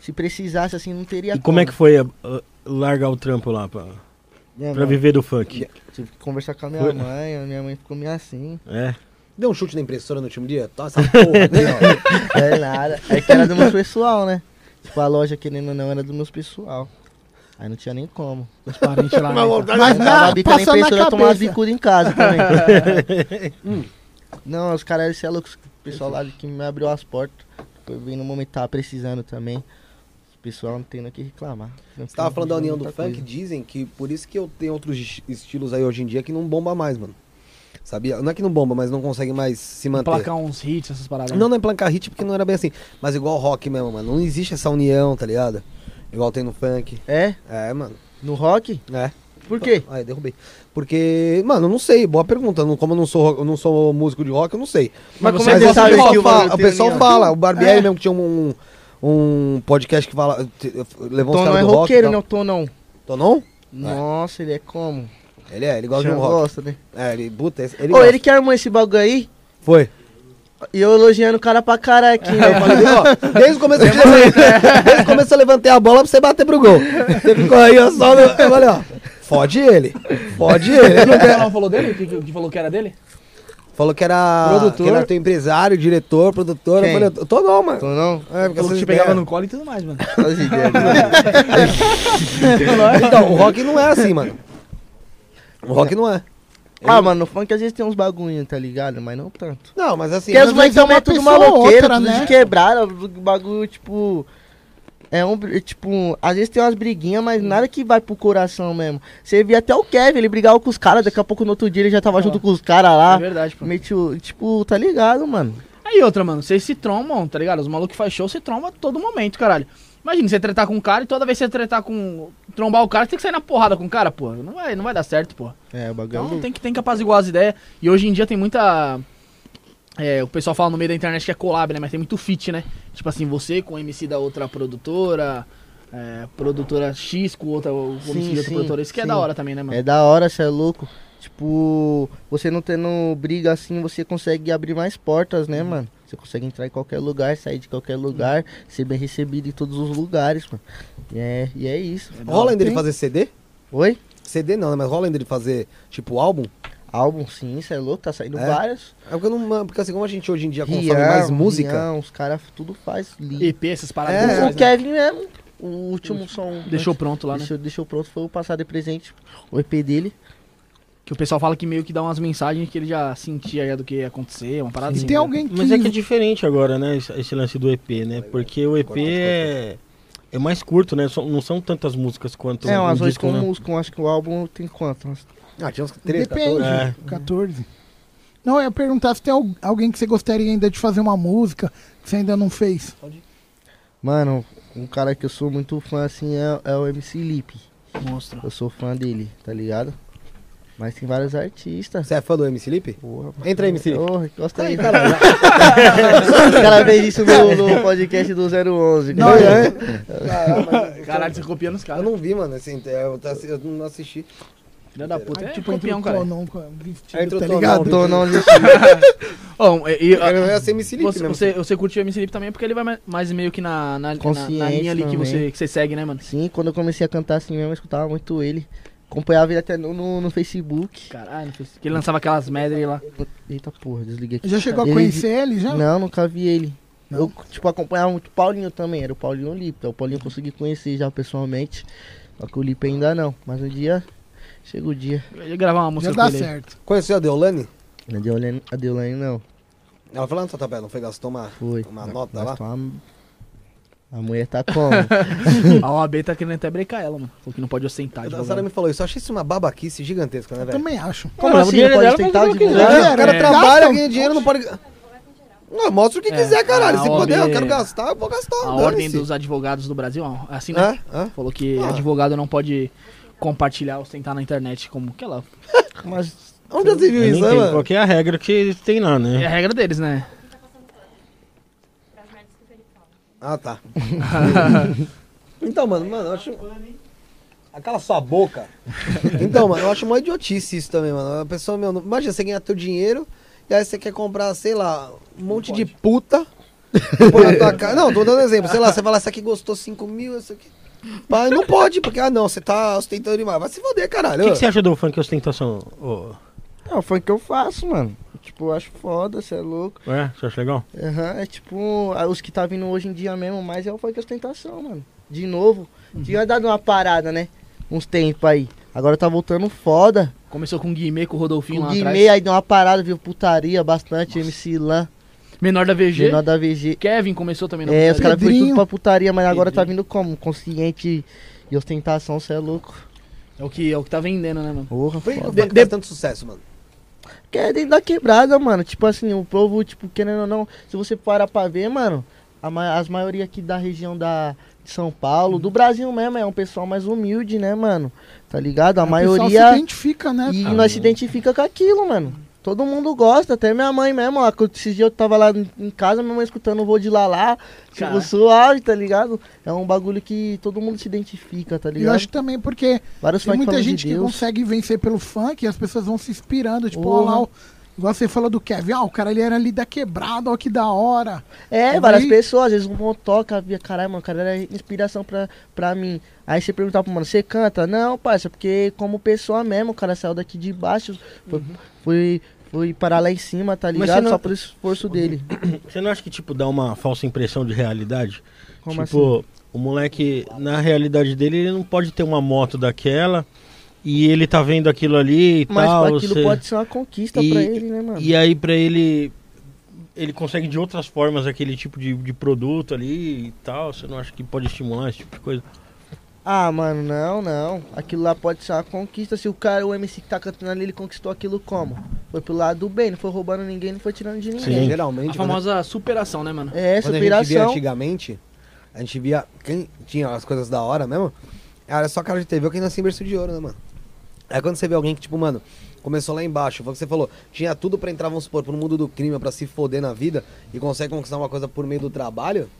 se precisasse, assim, não teria E como é que foi a- a- largar o trampo lá pra, É, pra viver do funk? Tive que conversar com a minha Foi- mãe, a minha mãe ficou meio assim. É. Deu um chute na impressora no último dia? Essa porra ó. É nada. É que era do meu pessoal, né? Tipo, a loja, querendo ou não, era do meu pessoal. Aí não tinha nem como. Os parentes lá. né? Mas Tava na, bica na impressora, tomava cabeça. bicuda em casa também. Hum. Não, os caras, eles é louco. O pessoal lá que me abriu as portas. Foi bem no momento que tava precisando também. O pessoal não tem o que reclamar. Você tava falando da união do funk, coisa. dizem que por isso que eu tenho outros es- estilos aí hoje em dia que não bomba mais, mano. Sabia? Não é que não bomba, mas não consegue mais se manter. Placar uns hits, essas paradas. Não, não é plancar hit porque não era bem assim. Mas igual rock mesmo, mano. Não existe essa união, tá ligado? Igual tem no funk. É? É, mano. No rock? É. Por quê? Ah, eu derrubei. Porque, mano, eu não sei. Boa pergunta. Não- Como eu não sou, eu não sou músico de rock, eu não sei. Mas como você é que Mas você o sabe pessoal que o fala, bagulho o pessoal fala. O Barbieri É. mesmo que tinha um, um podcast que fala. Levou Tom não caras é do rock. roqueiro, e não, tal. Tom não. Tom não? Nossa, ele é como? Ele é, ele gosta de Já um rock. gosta, né? É, ele, puta, ele Ô, gosta. ele que armou esse bagulho aí, Foi. E eu elogiando o cara pra caralho aqui, Eu né? falei, ó, desde o começo eu desde o começo eu levantei a bola pra você bater pro gol. Você ficou aí, ó, só no. Eu falei, ó, fode ele. Fode ele. Ele quer- não falou dele? Que, que falou que era dele? Falou que era, Produtor. que era teu empresário, diretor, produtor. Quem? Eu falei, eu tô não, mano. Tô não? É, porque que essas te pegava no colo e tudo mais, mano. Então, o rock não é assim, mano. O rock não é. Ah, mano, no funk às vezes tem uns bagulho, tá ligado? Mas não tanto. Não, mas assim. Porque os moleques é uma é tudo maloqueiro, outra, tudo né? de quebrada, bagulho, tipo... É um, br- tipo, às vezes tem umas briguinhas, mas nada que vai pro coração mesmo. Você via até o Kevin, ele brigava com os caras, daqui a pouco no outro dia ele já tava junto com os caras É lá. verdade, pô. Meio, tipo, tá ligado, mano? Aí outra, mano, vocês se trombam, tá ligado? Os malucos faz show se trombam a todo momento, caralho. Imagina, você tretar com um cara e toda vez que você tretar com. trombar o cara, você tem que sair na porrada com o cara, pô. Não vai, não vai dar certo, pô. É, o bagulho é Então louco. tem que, tem que apaziguar as ideias. E hoje em dia tem muita. é, o pessoal fala no meio da internet que é collab, né? Mas tem muito fit, né? Tipo assim, você com o MC da outra produtora, é, produtora X com outra, o MC Sim, de outra sim, produtora. Isso que é sim. da hora também, né, mano? É da hora, você é louco. Tipo, você não tendo briga assim, você consegue abrir mais portas, né, mano? Você consegue entrar em qualquer lugar, sair de qualquer lugar, ser bem recebido em todos os lugares, mano. E é, e é isso. Rola ainda ele fazer CD? Oi? CD não, né? Mas rola ainda ele fazer, tipo, álbum? Álbum, sim, você é louco, tá saindo É? vários. É porque eu não. Porque assim, como a gente hoje em dia consome Rian, mais música. Rian, os caras tudo faz li. EP, essas paradas. É, que o faz, né? Kevin mesmo, o último som. Deixou pronto lá, né? deixou, deixou pronto, foi o passado de presente, o EP dele. Que o pessoal fala que meio que dá umas mensagens que ele já sentia já do que ia acontecer, uma parada E assim. tem né? alguém que. Mas é que é diferente agora, né? Esse, lance do EP, né? Porque o EP é, é mais curto, né? Não são tantas músicas quanto é, um umas oito disco, né? músicas, acho que o álbum tem quanto? Umas Ah, tinha uns 13, Depende. 14. É. 14. Não, eu ia perguntar se tem al- alguém que você gostaria ainda de fazer uma música que você ainda não fez. Mano, um cara que eu sou muito fã assim é, é o MC Lipe. Monstro. Eu sou fã dele, tá ligado? Mas tem vários artistas. Você é fã do MC Lipe? Porra, Entra aí, MC Lipe. Porra, gosta aí, cara. O cara fez isso no, no podcast do 011. Não, cara. é. Caralho, você copia nos Eu caras. não vi, mano. Assim, eu, eu não assisti. Filha da puta. É tipo, campeão, cara. não, com a vestido, Aí entrou tá ligado? do- Tô não Ó, e- e- Eu ia ser MC Lipe você, mesmo. você, você curte o MC Lipe também porque ele vai mais- mais meio que na, na, na, na linha ali que você, que você segue, né, mano? Sim, quando eu comecei a cantar assim mesmo, eu escutava muito ele. Acompanhava ele até no, no, no Facebook. Caralho, não fez- que ele lançava aquelas medley lá. Eita porra, desliguei aqui. Já chegou a Ele- conhecer ele já? Não, nunca vi ele. Não? Eu, tipo, acompanhava muito o Paulinho também, era o Paulinho Lipe. O Paulinho eu consegui conhecer já pessoalmente. Só que o Lipe ainda não. Mas um dia, chega o dia. Eu ia gravar uma música Já com dá certo. Conheceu a Deolane? A Deolane, a Deolane não. Ela foi lá no Tatuapé, não foi? Gastou uma, Foi. uma nota nós lá? uma- A mulher tá como? A OAB tá querendo até brecar ela, mano. Falou que não pode ostentar. A Sara me falou isso. Eu achei isso uma babaquice gigantesca, né, Eu velho? também acho. Como Ah, o assim? Não pode dela, tentar faz o. É, cara É. trabalha, ganha dinheiro, não pode. Não, mostra o que É, quiser, caralho. a Se OAB puder, eu quero gastar, eu vou gastar. A ordem dos advogados do Brasil, ó, assim, né? É? É? Falou que Ah. advogado não pode compartilhar, ostentar na internet como que ela. Mas Onde você viu Eu isso, né, mano? qual que é a regra que tem lá, É né? a regra deles, né? Ah, tá. então, mano, mano, eu acho. Aquela sua boca. Então, mano, eu acho uma idiotice isso também, mano. A pessoa, meu, imagina, você ganha teu dinheiro e aí você quer comprar, sei lá, um monte de puta. Pôr na tua cara. Não, tô dando exemplo. Sei lá, você fala, essa aqui gostou 5 mil, essa aqui. Pai, não pode, porque, ah, não, você tá ostentando demais. Vai se foder, O caralho. que, que você acha do funk ostentação? ô? Foi o que eu faço, mano. Tipo, eu acho foda, você é louco. É, você acha legal? Aham, é tipo, os que tá vindo hoje em dia mesmo, mas é o funk ostentação, mano. De novo, tinha dado uma parada, né? Uns tempos aí. Agora tá voltando foda. Começou com o Guimê, com o Rodolfinho O lá Guimê atrás. aí deu uma parada, viu? Putaria bastante, MC Lan, Menor da VG. menor da VG. Kevin começou também na É, os putaria. caras foram Pedrinho. tudo pra putaria, mas agora tá Pedrinho. vindo como? Consciente e ostentação, você é louco. É o que, é o que tá vendendo, né, mano? Porra, Por que foda. funk faz tanto sucesso, mano? Que é dentro da quebrada, mano. Tipo assim, o povo, tipo, querendo ou não, se você parar pra ver, mano, ma- as maioria aqui da região da, de São Paulo, do Brasil mesmo, é um pessoal mais humilde, né, mano? Tá ligado? A pessoal maioria. se identifica, né? E nós se identifica com aquilo, mano. Todo mundo gosta, até minha mãe mesmo, ó. quando Esses dias eu tava lá em- casa, minha mãe escutando o voo de Lalá, tipo, Caralho. suave, tá ligado? É um bagulho que todo mundo se identifica, tá E eu ligado? acho também porque Vários tem muita gente de que consegue vencer pelo funk e as pessoas vão se inspirando. Tipo, ó lá, o- igual você falou do Kevin, ah, o cara ele era ali da quebrada, ó que da hora. É, E várias pessoas, às vezes um motoca, via, caralho, mano, o cara era inspiração pra, pra mim. Aí você perguntar pro mano, você canta? Não, parça, porque como pessoa mesmo, o cara saiu daqui de baixo, foi, foi, foi parar lá em cima, tá Mas ligado? não- Só pelo esforço dele. Você não acha que, tipo, dá uma falsa impressão de realidade? Como tipo, assim? o moleque, na realidade dele, ele não pode ter uma moto daquela e ele tá vendo aquilo ali e Mas tal. aquilo você- pode ser uma conquista E- pra ele, né, mano? E aí pra ele. Ele consegue de outras formas aquele tipo de, de produto ali e tal. Você não acha que pode estimular esse tipo de coisa? Ah, mano, não, não. Aquilo lá pode ser uma conquista. Se o cara, o MC que tá cantando ali, ele conquistou aquilo como? Foi pro lado do bem, não foi roubando ninguém, não foi tirando de ninguém. Sim. Geralmente, A famosa superação, né, mano? É, quando a gente via superação. antigamente, a gente via quem tinha as coisas da hora mesmo, era só cara de TV ou quem nascia em berço de ouro, né, mano? Aí quando você vê alguém que, tipo, mano, começou lá embaixo, foi o que você falou, tinha tudo pra entrar, vamos supor, pro mundo do crime, pra se foder na vida e consegue conquistar uma coisa por meio do trabalho,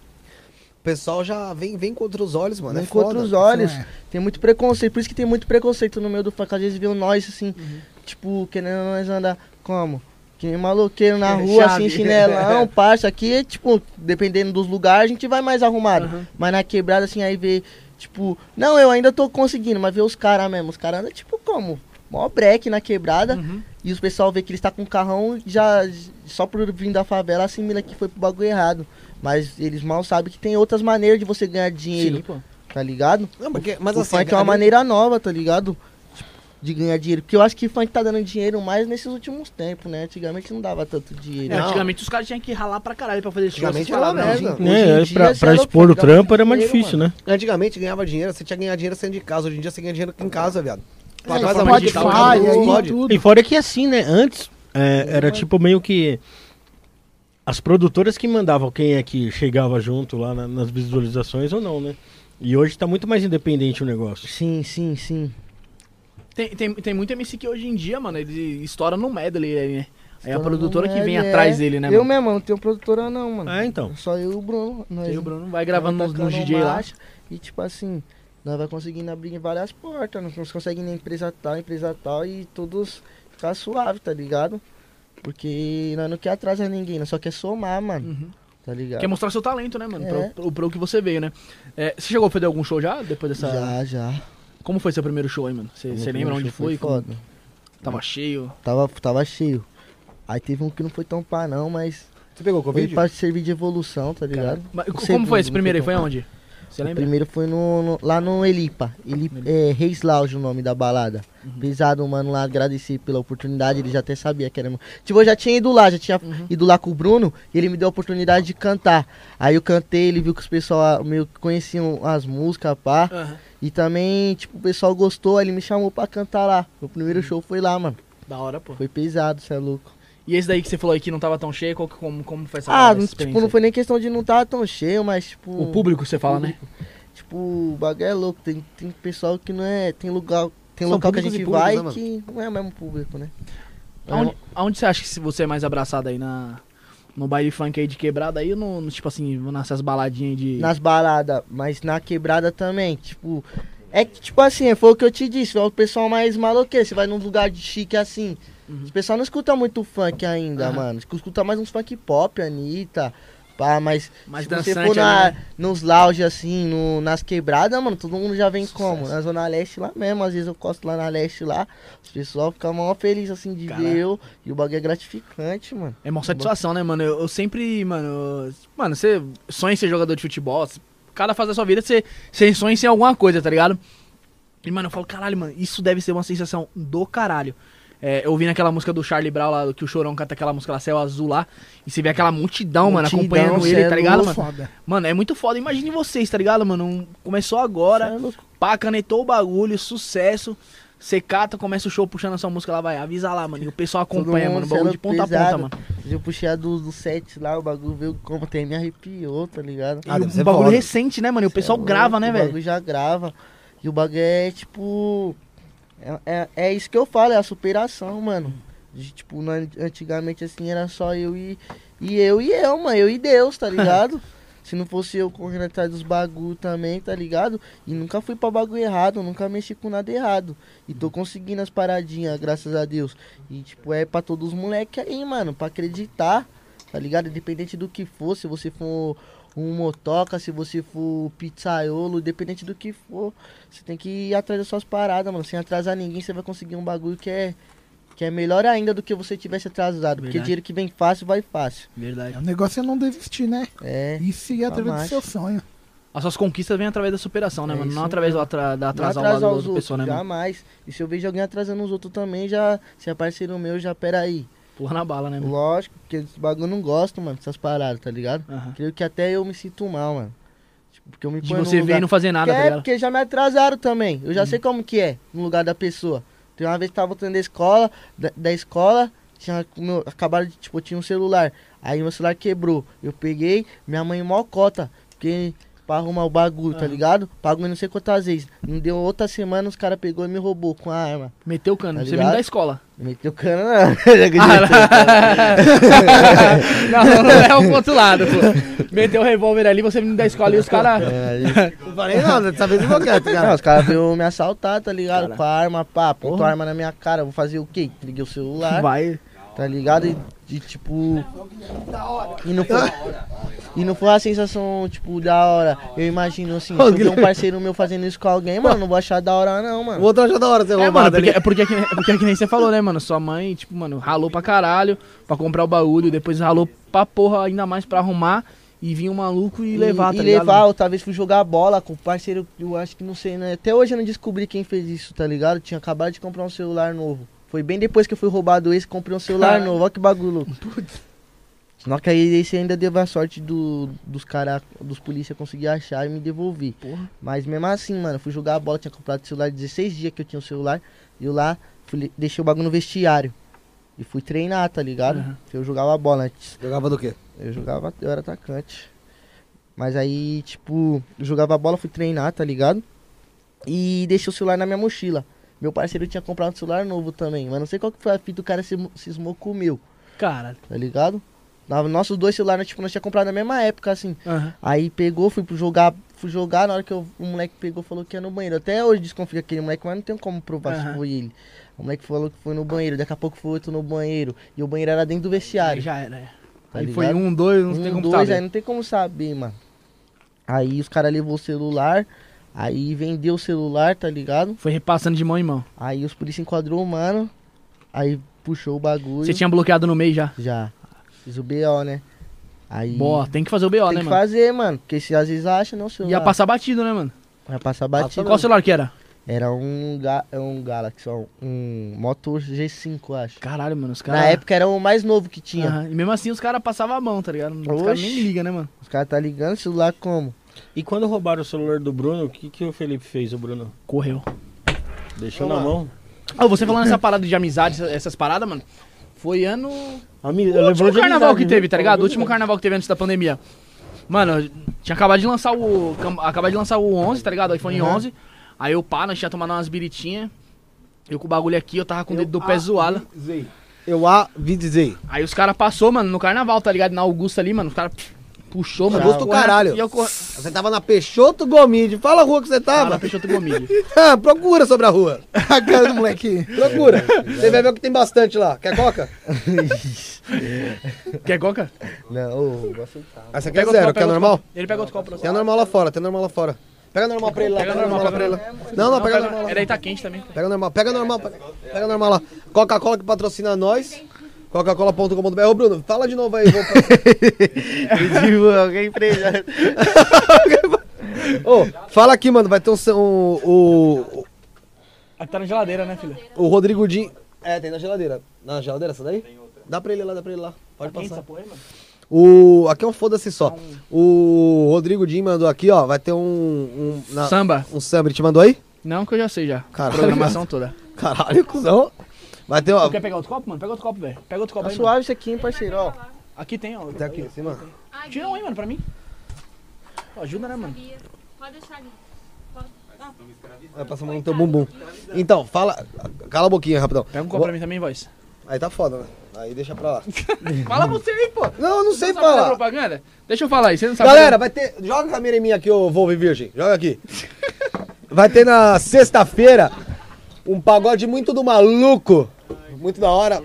pessoal já vem, vem contra os olhos, mano. Vem é contra foda. os olhos. É. Tem muito preconceito. Por isso que tem muito preconceito no meio do funk. Às vezes viu nós assim, Uhum. tipo, querendo nós andar como? Que nem maloqueiro na É, rua, chave. assim, chinelão, parça. Aqui, tipo, dependendo dos lugares, a gente vai mais arrumado. Uhum. Mas na quebrada, assim, aí vê, tipo, não, eu ainda tô conseguindo, mas vê os caras mesmo. Os caras andam, tipo, como? Mó break na quebrada. Uhum. E os pessoal vê que eles tá com um carrão, já, só por vir da favela, assimila que foi pro bagulho errado. Mas eles mal sabem que tem outras maneiras de você ganhar dinheiro, Sim, pô. tá ligado? Não, porque, mas o assim, funk é uma ali- maneira nova, tá ligado? Tipo, De ganhar dinheiro. Porque eu acho que funk tá dando dinheiro mais nesses últimos tempos, né? Antigamente não dava tanto dinheiro. É, Não. antigamente os caras tinham que ralar pra caralho pra fazer show. Antigamente era merda. Hoje em É, dia, pra, pra é expor o trampo era mais difícil, mano. né? Antigamente ganhava dinheiro, você tinha que ganhar dinheiro saindo de casa. Hoje em dia você ganha dinheiro aqui em casa, viado. É, Faz a forma mais digital, digital, Spotify, tudo aí pode. tudo. E fora que assim, né? Antes é, era tipo meio que. As produtoras que mandavam quem é que chegava junto lá na- nas visualizações ou não, né? E hoje tá muito mais independente o negócio. Sim, sim, sim. Tem, tem, tem muito MC que hoje em dia, mano, ele estoura no medley aí, né? Aí a produtora que vem medley, atrás é. dele, né, Eu mano? mesmo, não tenho produtora não, mano. É, então. Só eu e o Bruno. Nós E o Bruno vai gravando nos, nos DJ lá. E tipo assim, nós vai conseguindo abrir várias portas. Nós nós conseguimos na empresa tal, empresa tal e todos ficar suave, tá ligado? Porque nós não quer atrasar ninguém, nós só quer somar, mano. Uhum. Tá ligado? Quer mostrar seu talento, né, mano? É. Pro, pro, pro que você veio, né? É, você chegou a fazer algum show já? Depois dessa. Já, já. Como foi seu primeiro show aí, mano? Você lembra onde show foi? Como. Tava cheio. Tava, tava cheio. Aí teve um que não foi tão pá não, mas Você pegou foi Covid? pra servir de evolução, tá ligado? Mas O como segundo foi esse primeiro aí? foi Foi Você O lembra? primeiro foi no, no- lá no Elipa. Eli, é, Reis Lounge o nome da balada. Uhum. Pesado, mano, lá agradecer pela oportunidade. Ele já até sabia que era. meu- Tipo, eu já tinha ido lá, já tinha Uhum. ido lá com o Bruno. E ele me deu a oportunidade de cantar. Aí eu cantei, ele viu que os pessoal meio que conheciam as músicas, pá. Aham. E também, tipo, o pessoal gostou. Aí ele me chamou pra cantar lá. O primeiro show foi lá, mano. Da hora, pô. Foi pesado, cê é louco. E esse daí que você falou aí que não tava tão cheio, qual como, como foi essa Ah, tipo, não foi nem questão de não estar tão cheio, mas tipo. O público você fala, né? Tipo, o bagulho é louco. Tem, tem pessoal que não é. Tem lugar. Tem São local que a gente públicos, vai né, que não é o mesmo público, né? Aonde, aonde você acha que você é mais abraçado aí? Na, no baile funk aí de quebrada aí ou no, no, tipo assim, nessas baladinhas de. Nas baladas, mas na quebrada também. Tipo. É que, tipo assim, foi o que eu te disse, é o pessoal mais maloqueiro. Você vai num lugar de chique assim. Uhum. O pessoal não escuta muito funk ainda, Aham. mano. Escuta mais uns funk pop, Anitta. Pá, mas mais se você dançante for na, né? nos lounge assim, no, nas quebradas, mano, todo mundo já vem como? Sucesso. Na Zona Leste lá mesmo. Às vezes eu costo lá na Leste lá. Os pessoal ficam mó feliz assim de Caralho. ver eu. E o bagulho é gratificante, mano. É uma satisfação, né, mano? Eu, eu sempre, mano. eu- Mano, você sonha em ser jogador de futebol. Cada fase da sua vida você, você sonha em ser alguma coisa, tá ligado? E, mano, eu falo, caralho, mano, isso deve ser uma sensação do caralho. É, eu ouvindo aquela música do Charlie Brown lá, que o Chorão canta aquela música lá, Céu Azul lá, e você vê aquela multidão, mano, Multidão, acompanhando ele, é tá ligado, louco, mano? Foda. Mano, é muito foda. Imagine vocês, tá ligado, mano? Um- Começou agora, é pá, canetou o bagulho, sucesso. Você cata, começa o show puxando a sua música, lá vai, avisa lá, mano. E o pessoal acompanha, mundo mano, o bagulho de sendo ponta a ponta, pesado. mano. Eu puxei a do, do set lá, o bagulho veio como até me arrepiou, tá ligado? Ah, e um bagulho foda. recente, né, mano? E o pessoal é grava, louco, né, O velho? bagulho já grava. E o bagulho é tipo. É, é, é isso que eu falo, é a superação, mano. De, tipo, na- antigamente assim era só eu e, e eu e eu, mano. Eu e Deus, tá ligado? Se não fosse eu correndo atrás dos bagulho também, tá ligado? E nunca fui pra bagulho errado, nunca mexi com nada errado. E tô conseguindo as paradinhas, graças a Deus. E tipo, é pra todos os moleques aí, mano, pra acreditar, tá ligado? Independente do que for, se você for um motoca, se você for pizzaiolo, independente do que for, você tem que ir atrás das suas paradas, mano. Sem atrasar ninguém, você vai conseguir um bagulho que é Que é melhor ainda do que você tivesse atrasado. Porque Verdade. dinheiro que vem fácil, vai fácil. Verdade. O negócio é não desistir, né? É. E seguir através do Jamais. seu sonho. As suas conquistas vêm através da superação, né, É mano? Não isso através do atra da Não atrasar o lado atrasar da os outra outros, pessoa, né, mano? jamais. E se eu vejo alguém atrasando os outros também, já. Se é parceiro meu, já peraí. Porra na bala, né, mano? Lógico, porque esse bagulho não gosto, mano, dessas paradas, tá ligado? Aham. Creio que até eu me sinto mal, mano. Tipo, porque eu me De ponho você lugar... e não fazer nada, tá é, porque já me atrasaram também. Eu já Uhum. sei como que é no lugar da pessoa. Tem uma vez que tava voltando da escola, da, da escola, tinha meu, acabaram de, tipo, tinha um celular. Aí meu celular quebrou. Eu peguei, minha mãe mó cota, porque pra arrumar o bagulho, tá Aham. ligado? Pago não sei quantas vezes. Não deu outra semana, os caras pegou e me roubou com a arma. Meteu o cano. Tá você vindo da escola. Meteu cana não. não, não, não é o outro lado, pô. Meteu o revólver ali, você vindo da escola e os caras. É, Não falei nada, dessa vez eu vou quieto, Não, cara. os caras veio me assaltar, tá ligado? Cara. Com a arma, pá, apontou a arma na minha cara, vou fazer o quê? Liguei o celular, Vai. Tá ligado? E, e, tipo. E não foi. E não foi uma sensação, tipo, da hora. Eu imagino assim, se eu ver um parceiro meu fazendo isso com alguém, mano, não vou achar da hora não, O mano. outro achou da hora ser É, mano, roubado porque, ali. é porque, é que, é porque é que nem você falou, né, mano? Sua mãe, tipo, mano, ralou pra caralho pra comprar o baú, depois ralou pra porra ainda mais pra arrumar e vir um maluco e, levar, e tá ligado? levar, outra vez fui jogar bola com o parceiro, eu acho que não sei, né? Até hoje eu não descobri quem fez isso, tá ligado? Tinha acabado de comprar um celular novo. Foi bem depois que eu fui roubado esse, comprei um celular novo, olha que bagulho louco. Só que aí esse ainda deu a sorte do, dos caras, dos polícia conseguir achar e me devolver. Porra. Mas mesmo assim, mano, eu fui jogar a bola, tinha comprado o celular 16 dias que eu tinha o celular. E eu lá, fui, deixei o bagulho no vestiário. E fui treinar, tá ligado? Uhum. Eu jogava a bola antes. Jogava do quê? Eu jogava, eu era atacante. Mas aí, tipo, eu jogava a bola, fui treinar, tá ligado? E deixei o celular na minha mochila. Meu parceiro tinha comprado um celular novo também, mas não sei qual que foi a fita, o cara se cismou com o meu, Caralho. tá ligado? Nossos dois celulares, tipo, nós tinha comprado na mesma época, assim. Aham. Aí pegou, fui jogar, fui jogar, na hora que eu- o moleque pegou, falou que ia no banheiro. Até hoje desconfio aquele moleque, mas não tem como provar Aham. se foi ele. O moleque falou que foi no banheiro, daqui a pouco foi outro no banheiro. E o banheiro era dentro do Aí vestiário. já era. é. Tá aí foi um, dois, não tem Um, como dois, saber. aí não tem como saber, mano. Aí os caras levou o celular, aí vendeu o celular, tá ligado? Foi repassando de mão em mão. Aí os polícia enquadrou o mano, aí puxou o bagulho. Você tinha bloqueado no meio já. Já. Fiz o BO, né? Aí. Boa, tem que fazer o BO, tem né, que mano? fazer, mano. Porque se às vezes acha, não, celular. Ia passar batido, né, mano? Vai passar batido. Qual celular que era? Era um, ga... é um Galaxy, ó, um Moto G5, eu acho. Caralho, mano, os caras... Na época era o mais novo que tinha. Aham, E mesmo assim os caras passavam a mão, tá ligado? Os caras nem ligam, né, mano? Os caras tá ligando celular como? E quando roubaram o celular do Bruno, o que, que o Felipe fez, o Bruno? Correu. Deixou Vamos na mão? Ah, você falando essa parada de amizade, essas- paradas, mano. Foi ano. Ami... O último carnaval que né? teve, tá ligado? O último carnaval que teve antes da pandemia. Mano, tinha acabado de lançar o. Acabado de lançar o 11, tá ligado? O iPhone Uhum. 11. Aí eu pá, nós tinha tomado umas biritinhas. Eu com o bagulho aqui, eu tava com o dedo do pé zoado. Eu avisei. Aí os caras passou, mano, no carnaval, tá ligado? Na Augusta ali, mano. Os caras puxou, mano. Augusto, eu correndo, caralho. E eu corri. Você tava na Peixoto Gomide. Fala a rua que você Tava, tava. fechou o gomilho. Ah, procura sobre a rua. A cara do moleque. Procura. Você vai ver o que tem bastante lá. Quer coca? Quer coca? Não, ô, vou aceitar. Ah, você quer Pega zero? copo, Quer pega normal? copo. Ele pega outro copo pra você. Tem a normal lá fora, tem normal lá fora. Pega normal pra ele lá, Pega pega normal lá pra normal, ele lá. Não, não, pega a normal lá. É daí tá quente também. Pega normal, pega normal, pega, pega normal lá. Coca-Cola que patrocina nós. Coca-cola.com.br. Ô Bruno, fala de novo aí. Vou... Pediu alguém empresa. Ô, fala aqui, mano. Vai ter um. um- o, Aqui tá na geladeira, né, filha? o Rodrigo Din. É, tem na geladeira. Na geladeira essa daí? Dá pra ele lá, dá pra ele lá. Pode Tá passar. porra mano? O. Aqui é um foda-se só. O Rodrigo Din mandou aqui, ó. Vai ter um. Um, na- Samba. um samba. Ele te mandou aí? Não, que eu já sei já. Caralho. Programação toda. Caralho, cuzão. Vai ter, ó. Quer pegar outro copo, mano? Pega outro copo, velho. Pega outro copo Tá aí, mano. suave isso aqui, hein, parceiro, ó. Aqui tem, ó. Tá aqui em cima. Ai, Tira um aí, mano, pra mim. Pô, ajuda, né, mano? Pode deixar ali. Pode... Vai passar no teu bumbum. Então, fala. Cala a boquinha, rapidão. Pega um copo pra mim também, voz. Aí tá foda, né? Aí deixa pra lá. Fala você aí, pô. Não, eu não sei Você não sabe fazer falar. propaganda? Deixa eu falar aí, você não sabe Galera, vai ter. Joga a câmera em mim aqui, ô Volvo Virgem. Joga aqui. Vai ter na sexta-feira um pagode muito do maluco. Muito da hora.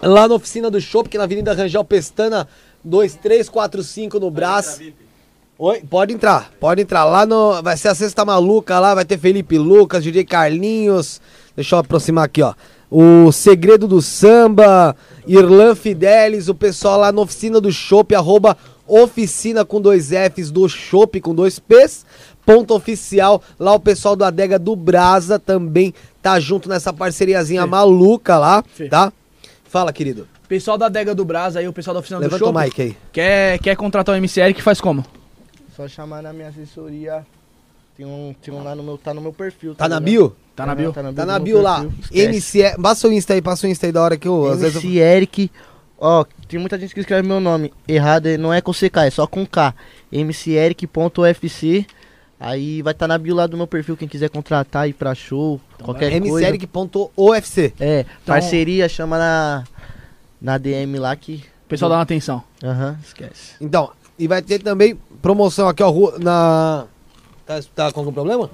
Lá na oficina do Show, que na Avenida Rangel Pestana 2345 no Brás. Oi, pode entrar, pode entrar. Lá no. Vai ser a sexta maluca lá, vai ter Felipe Lucas, DJ Carlinhos. Deixa eu aproximar aqui, ó. o Segredo do Samba, Irlan Fidelis, o pessoal lá na Oficina do Chopp, arroba oficina com dois Fs do Chopp com dois Ps, ponto oficial. Lá o pessoal do Adega do Brasa também tá junto nessa parceriazinha Fê. maluca lá, Fê. tá? Fala, querido. Pessoal da Adega do Brás aí, o pessoal da oficina do Levanta o show. mic aí. Quer, quer contratar o MCL que faz como? Só chamar na minha assessoria. Tem um, tem um lá no meu, tá no meu perfil. Tá na ligado? bio? Tá na bio? Tá na bio, Tá na bio lá. perfil, esquece. MC, passa o Insta aí, passa o Insta aí da hora que eu, às vezes eu... MC Eric. Ó, tem muita gente que escreve meu nome errado, não é com CK, é só com K. mceric.ufc. Aí vai estar tá na bio lá do meu perfil, quem quiser contratar, ir pra show, qualquer coisa. mceric.ofc. É, parceria, chama na, na DM lá que... O pessoal dá uma atenção. Aham, esquece. Então, e vai ter também promoção aqui, ó, rua- na... Tá, tá com algum problema?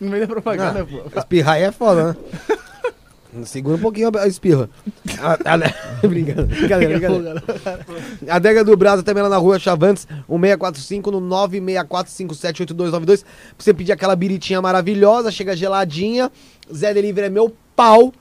No meio da propaganda, pô. Espirrar é foda, né? Segura um pouquinho a espirra. A, a, brincando, brincadeira, brincadeira. A Adega do Brasa também lá na rua Chavantes, 1645 no 964578292. Pra você pedir aquela biritinha maravilhosa, chega geladinha. Zé Delivery é meu pau.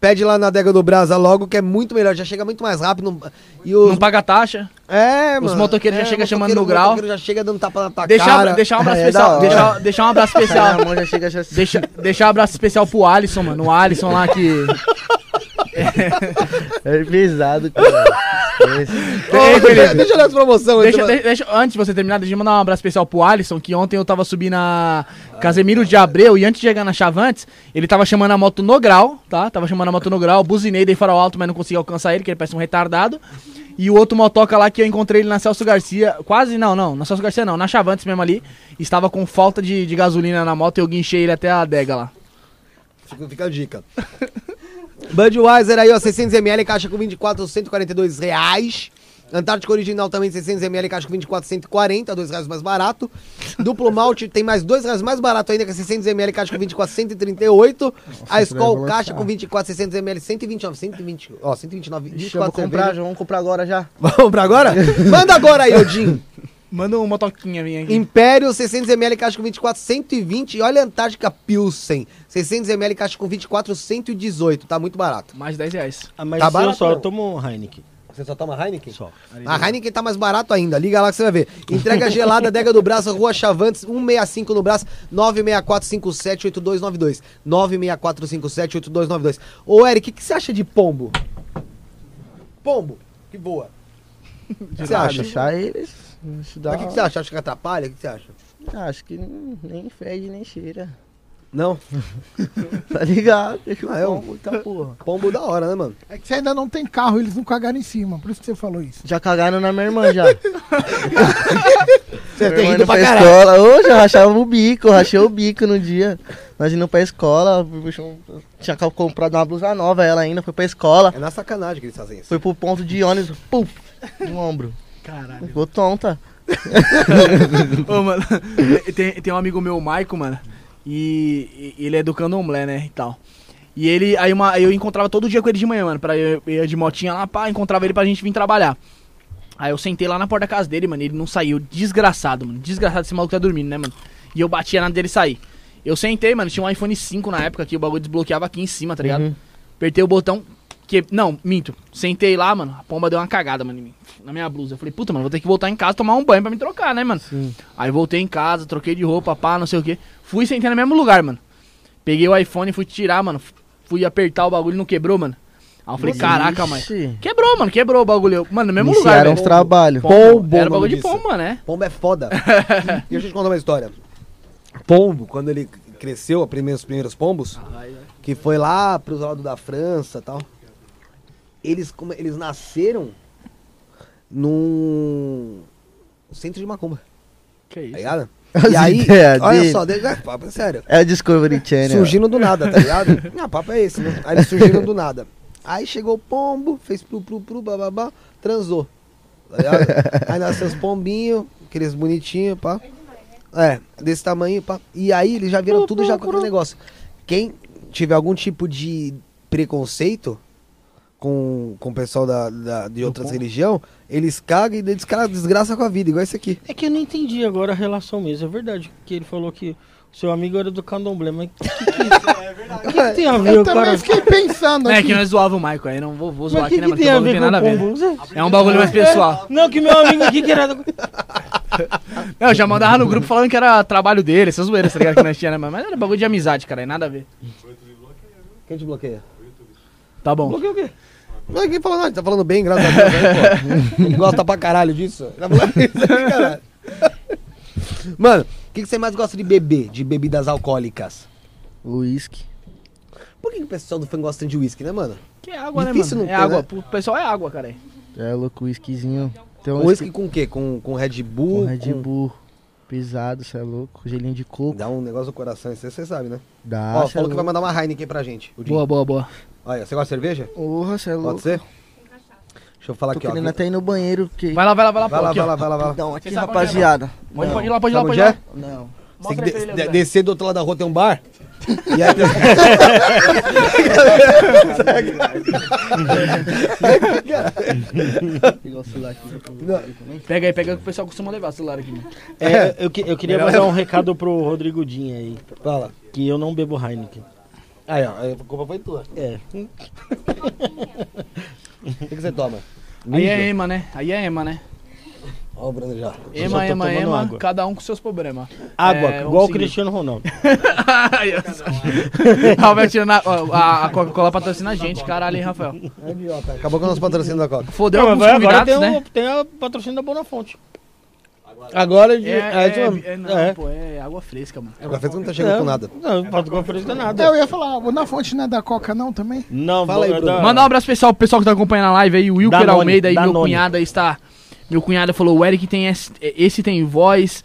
Pede lá na Adega do Brasa logo, que é muito melhor, já chega muito mais rápido. E os, Não paga taxa. é, os mano. motoqueiros já é, chegam o chamando no grau. O motoqueiro já chega dando tapa na tua Deixar, cara. deixar um abraço É, especial. Deixar, deixar um abraço especial. já já... Deixa, deixar um abraço especial pro Alisson, mano. O Alisson lá que. É pesado, cara. Ô, deixa, deixa eu dar essa promoção. Deixa, antes- de- deixa- antes de você terminar, deixa eu mandar um abraço especial pro Alisson, que ontem eu tava subindo a Casemiro de Abreu e antes de chegar na Chavantes, ele tava chamando a moto no grau, tá? Tava chamando a moto no grau, buzinei, dei farol alto, mas não consegui alcançar ele, que ele parece um retardado. E o outro motoca lá que eu encontrei ele na Celso Garcia, quase, não, não, na Celso Garcia não, na Chavantes mesmo ali, estava com falta de, de gasolina na moto e eu guinchei ele até a adega lá. Fica, fica a dica. Budweiser aí, ó, 600ml, caixa com 24, 142 reais. Antártica Original também 600ml, caixa com 24, 140, 2 reais mais barato. Duplo Malte tem mais 2 reais mais barato ainda, que é 600ml, caixa com 24, 138. a Skol, vai caixa com 24, 600ml, 129, 120, ó, 129, Ixi, eu 24 vou comprar, já, vamos comprar agora já. Vamos pra agora? Manda agora aí, Odin. Manda um motoquinha minha aqui. Império 600ml, caixa com 24, 120. E olha a Antártica Pilsen, 600ml, caixa com 24, 118. Tá muito barato. Mais 10 reais. Ah, mas Tá eu barato, só não? tomo Heineken. Você só toma Heineken? Só. A Heineken tá mais barato ainda. Liga lá que você vai ver. Entrega gelada, Adega do Braço, Rua Chavantes, 165 no Braço, 964578292. 964578292. Ô, Eric, o que, que você acha de pombo? Pombo, que boa. O que você acha? Deixar eles. Isso dá Mas o que, que você acha? Acha que atrapalha? O que você acha? Acho que nem fede, nem cheira. Não? Tá ligado? Deixa o Ah, eu- pombo, tá porra. Pombo da hora, né, mano? É que você ainda não tem carro, eles não cagaram em cima. Por isso que você falou isso. Já cagaram na minha irmã já. Você Minha tem ido indo pra caralho. escola. Ô, já rachava o bico, rachei o bico no dia. Nós indo pra escola, tinha comprado uma blusa nova, ela ainda foi pra escola. É na sacanagem que eles fazem isso. Foi pro ponto de ônibus, puf, no ombro. Caralho. Ficou tonta. Ô, mano, tem, tem um amigo meu, o Maico, mano, e, e ele é do candomblé, né, e tal. E ele, aí uma, eu encontrava todo dia com ele de manhã, mano, pra eu, eu ia de motinha lá, pá, encontrava ele pra gente vir trabalhar. Aí eu sentei lá na porta da casa dele, mano, e ele não saiu, desgraçado, mano, desgraçado, esse maluco tá dormindo, né, mano. E eu batia na dele sair. Eu sentei, mano, tinha um iPhone 5 na época que o bagulho desbloqueava aqui em cima, tá ligado? Uhum. Apertei o botão, que, não, minto, sentei lá, mano, a pomba deu uma cagada, mano, em mim, na minha blusa. Eu falei, puta, mano, vou ter que voltar em casa tomar um banho pra me trocar, né, mano? Sim. Aí voltei em casa, troquei de roupa, pá, não sei o que. Fui sentei no mesmo lugar, mano. Peguei o iPhone, fui tirar, mano. Fui apertar o bagulho, não quebrou, mano. Aí eu falei, caraca, mano. Ixi. Quebrou, mano, quebrou o bagulho. Mano, no mesmo lugar, Iniciaram velho. uns trabalhos. Pombo, Era o nome bagulho de pomba, né? Pombo é foda. e deixa eu te contar uma história. Pombo, quando ele cresceu, os primeiros pombos, que foi lá pros lados da França e tal, eles, come- eles nasceram num centro de macumba, Que tá isso? ligado? As e aí, olha dele. só, de- é, papo é sério. É o Discovery Channel. Surgindo do nada, tá ligado? Não, papo é esse, né? Aí eles surgiram do nada. Aí chegou o pombo, fez plu, plu, plu, bababá, transou. Tá ligado? Aí nasceu os pombinhos, aqueles bonitinhos, pá. É, desse tamanho, pá. E aí eles já viram tudo já com aquele negócio. Quem tiver algum tipo de preconceito com, com o pessoal da, da- de outras religiões, eles cagam e desgra- desgraça com a vida, igual esse aqui. É que eu não entendi agora a relação mesmo. É verdade que ele falou que Seu amigo era do candomblé, mas o que, que, que, que tem a ver Eu o cara? também fiquei pensando É aqui. que nós zoava o Michael aí, não vou, vou zoar Mas aqui, que, né? que Mas tem o a bagulho ver não tem nada a ver. o? É um bagulho mais pessoal. Não, que meu amigo aqui que era... do- Não, eu já mandava no grupo falando que era trabalho dele, essas zoeiras, tá ligado? Que nós tinha, né? Mas era bagulho de amizade, cara, aí nada a ver. Quem te bloqueia? Tá bom. Bloqueia o quê? Não é quem falou nada, tá falando bem, graças a Deus, aí, pô. Ele gosta pra caralho disso. Tá falando isso aí, caralho. Mano, o que, que você mais gosta de beber, de bebidas alcoólicas? Uísque. Por que, que o pessoal do fã gosta de uísque, né, mano? Que é água, Difícil né, não mano? É ter, água. né? Pro pessoal é água, cara. É louco, uísquezinho. Um Uísque com o quê? Com, com Red Bull? com Red com- Bull. Pesado, cê é louco. Gelinho de coco. Dá um negócio no coração, isso aí você sabe, né? Dá, Ó, é falou que vai mandar uma Heineken pra gente. O. Boa, boa, boa. Olha, você gosta de cerveja? Porra, cê é louco. Pode ser? Deixa eu falar Tô aqui, ó. querendo até ir no banheiro, porque... Vai lá, vai lá, vai lá. Vai lá, vai lá, vai lá, vai lá. Não, aqui, Você é, rapaziada. Pode, ir lá, pode ir lá, pode ir lá. é? Não. Você tem que de- descer do outro lado da rua tem um bar. E aí. Pega aí, pega aí que o pessoal costuma levar o celular aqui. É, eu, que- eu queria mandar um recado pro Rodrigo Dinha aí, Fala. que eu não bebo Heineken. Aí, ó, a culpa foi tua. É. O que, que você toma? Aí é Ema, né? Aí é Ema, né? Ó o Bruno já. Ema, tô Ema, tomando Ema, água. cada um com seus problemas. Água, É, vamos igual o seguir. Cristiano Ronaldo. Aí, ó. Rafael tirando a, a, a Coca-Cola patrocina a gente, caralho, hein, Rafael. É idiota. Acabou com o nosso patrocínio da Coca. Fodeu Não, alguns mas agora convidados, tem, né? o, tem a patrocínio da Bonafonte. Agora de. É, É, é, é, não, É. pô, é água fresca, mano. O café não tá chegando É, com nada. Não, pode conferência nada. Eu ia falar, na fonte não é da Coca não também? Não, Fala aí, é Bruno. da- Mandar um abraço pessoal pro pessoal que tá acompanhando a live aí, o Wilker Danone, Almeida aí, meu cunhado aí está. Meu cunhado falou, o Eric tem esse, esse tem voz.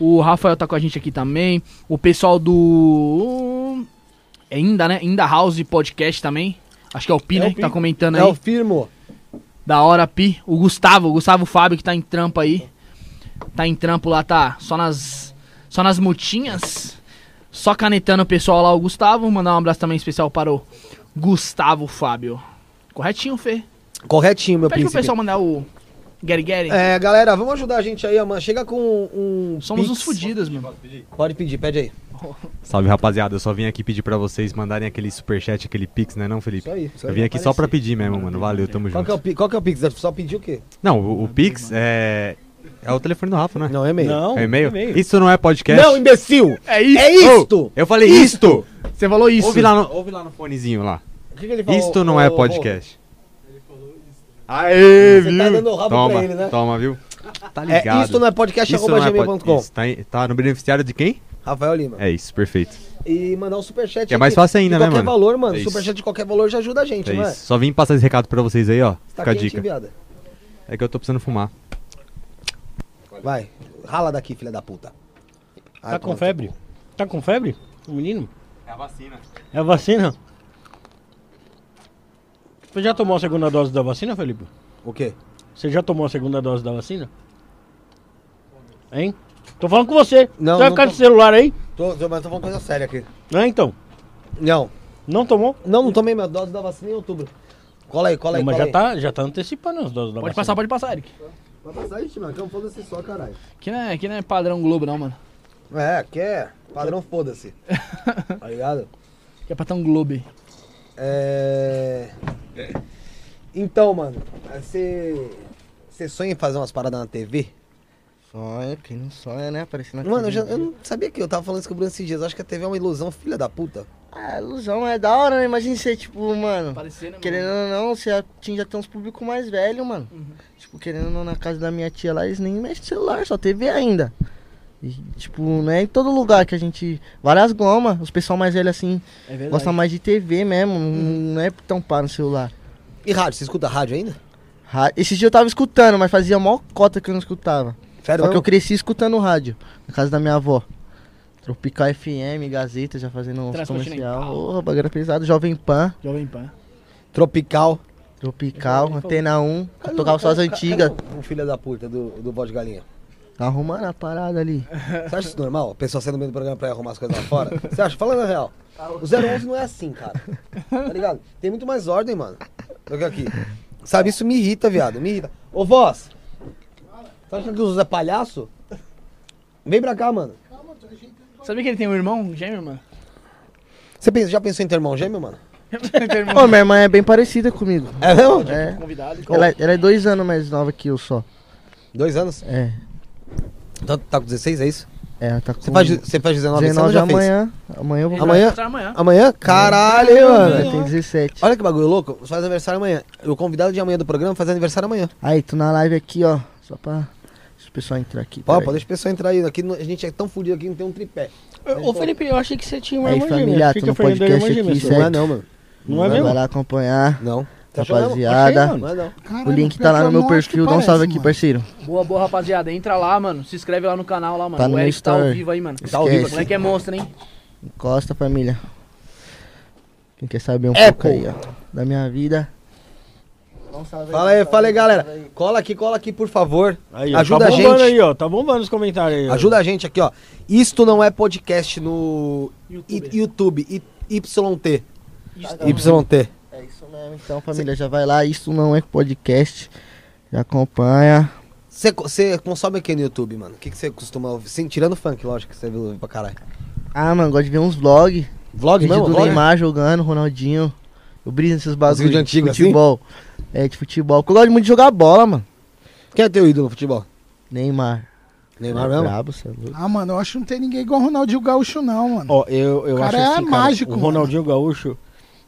O Rafael tá com a gente aqui também. O pessoal do. É Inda, né? Inda House Podcast também. Acho que é o Pi, É né? o Que Pi. tá comentando aí. É o firmo. Da hora, Pi. O Gustavo, o Gustavo Fábio que tá em trampo aí. Tá em trampo lá, tá só nas só nas mutinhas. Só canetando o pessoal lá, o Gustavo. Mandar um abraço também especial para o Gustavo Fábio. Corretinho, Fê. Corretinho, meu Pede pro príncipe. pessoal mandar o Gary Gary. É, galera, vamos ajudar a gente aí, ó, mano. Chega com um. Somos Pix. uns fudidos, mano. Pode pedir, pede aí. Salve rapaziada, eu só vim aqui pedir pra vocês mandarem aquele superchat, aquele pix, né não, Felipe? Isso aí. Isso Eu aí vim vai aqui só pra aparecer. pedir mesmo, mano. Valeu, tamo Qual que, é o, junto. qual que é o Pix? Só pedir o quê? Não, o, o pix é. É o telefone do Rafa, né? Não, é e-mail. Não, É e-mail? e-mail. Isso não é podcast? Não, imbecil! É isso. É isto! Eu falei isto! Você falou isso. Ouve lá no, ouve lá no fonezinho lá. O que, que ele falou? Isto não é ô, ô, podcast. Aê, Você viu? tá dando o rabo toma, pra ele, né? toma, viu? Tá É, ligado. isto não é podcast, Isso arroba não é gmail.com. isso, tá, em- tá no beneficiário de quem? Rafael Lima. É isso, perfeito. E mandar um superchat. Que é mais fácil ainda, de né, qualquer mano? valor, mano. É isso. superchat de qualquer valor já ajuda a gente, É não é? isso. Só vim passar esse recado pra vocês aí, ó. Tá Fica a quente, dica. viada. É que eu tô precisando fumar. Vai, rala daqui, filha da puta. Tá com febre? Tá com febre? O menino? É a vacina. É a vacina? Você já tomou a segunda dose da vacina, Felipe? O quê? Você já tomou a segunda dose da vacina? Hein? Tô falando com você. Não, Você vai não ficar tô- de celular aí? Tô, mas tô falando coisa séria aqui. Ah, então. Não. Não tomou? Não, não tomei minha dose da vacina em outubro. Cola aí, cola aí, Não, mas cola já aí. tá, já tá antecipando as doses da Pode vacina. passar, pode passar, Eric. Vai passar isso, mano. Que eu foda-se só, caralho. Aqui não, é, aqui não é padrão Globo, não, mano. É, que é padrão foda-se. tá ligado? Aqui é padrão Globo. É... Então, mano, você... Você sonha em fazer umas paradas na TV? Sonha, quem não sonha, né? Aparecendo aqui. Mano, eu, já, eu não sabia que eu tava falando isso com o Bruno esses dias. Eu acho que a TV é uma ilusão, filha da puta. Ah, ilusão é da hora, né? Imagina você, tipo, mano. Parecendo, né, Querendo ou não, você atinge até uns públicos mais velhos, mano. Tipo, querendo ou não, na casa da minha tia lá, eles nem mexem no celular, só TV ainda. E, tipo, não é em todo lugar que a gente. Várias gomas, os pessoal mais velho assim, É verdade. gostam mais de TV mesmo, não- não é tão pá no celular. E rádio? Você escuta rádio ainda? Ra- Esse dia eu tava escutando, mas fazia mó cota que eu não escutava. Sério? Só que eu cresci escutando rádio, na casa da minha avó. Tropical FM, Gazeta, já fazendo uns Transcontinental. comercial. Ô, bagulho era pesado, Jovem Pan, Jovem Pan. Tropical. Tropical, Antena 1, eu tocava só as antigas. O filho da puta do, do bode galinha. Tá arrumando a parada ali. Você acha isso normal? A pessoa saindo no meio do programa pra ir arrumar as coisas lá fora? Você acha? Falando a real. O 011 não é assim, cara. Tá ligado? Tem muito mais ordem, mano. Do que aqui. Sabe, isso me irrita, viado. Me irrita. Ô, voz. Tá achando que o Zé é palhaço? Vem pra cá, mano. Sabia que ele tem um irmão gêmeo, mano? Você pensa- já pensou em ter irmão gêmeo, mano? tem irmão Ô, minha irmã é bem parecida comigo. É mesmo? É. convidado. Ela, ela é dois anos mais nova que eu só. Dois anos? É. Então tá com 16, é isso? É, ela tá com Você faz, você faz 19, 19 você já fez? amanhã. Amanhã eu vou Amanhã? Amanhã. Amanhã? Caralho, Vai mano. ter 17. Olha que bagulho louco. Você faz aniversário amanhã. O convidado de amanhã do programa faz aniversário amanhã. Aí, tô na live aqui, ó. Só pra. Deixa o pessoal entrar aqui. Pô, peraí. pode deixar o pessoal entrar aí. Aqui a gente é tão fudido aqui que não tem um tripé. Ô, Felipe, eu achei que você tinha uma Aí, irmã família, Fica no podcast aqui, sua. Não é certo. não, mano. Não é Vai mesmo? lá acompanhar. Não. Rapaziada. Não é não. O link tá lá que no eu meu não que perfil. Dá um salve aqui, mano. parceiro. Boa, boa, rapaziada. Entra lá, mano. Se inscreve lá no canal lá, mano. Tá no o meu Eric tá ao vivo aí, mano. Tá ao vivo Esquece. O moleque é monstro, hein? Encosta, família. Quem quer saber um É, pouco aí, ó. Da minha vida. Dá um salve Fala aí, fala aí, galera. Cola aqui, cola aqui, por favor. Aí, ó, Ajuda tá a bombando gente. aí, ó. Tá bombando os comentários aí. ó. Ajuda a gente aqui, ó. Isto não é podcast no YouTube. I- YouTube. I- YT. Tá YT. É isso mesmo, então, família. Já vai lá. Isso não é podcast. Já acompanha. Você consome o que no YouTube, mano? O que você costuma ouvir? Sim, tirando funk, lógico, que você viu pra caralho. Ah, mano, gosto de ver uns vlogs. Vlog Vídeo mesmo? do Vlog? Neymar jogando, Ronaldinho. Eu briso nesses bagulhos de antigos assim? futebol. É, de futebol. Eu gosto muito de jogar bola, mano. Quem é teu ídolo no futebol? Neymar. Neymar mesmo? Brabo, cê é louco. Ah, mano, eu acho que não tem ninguém igual o Ronaldinho Gaúcho, não, mano. Ó, eu, eu O acho cara é assim, mágico, o mano. Ronaldinho Gaúcho,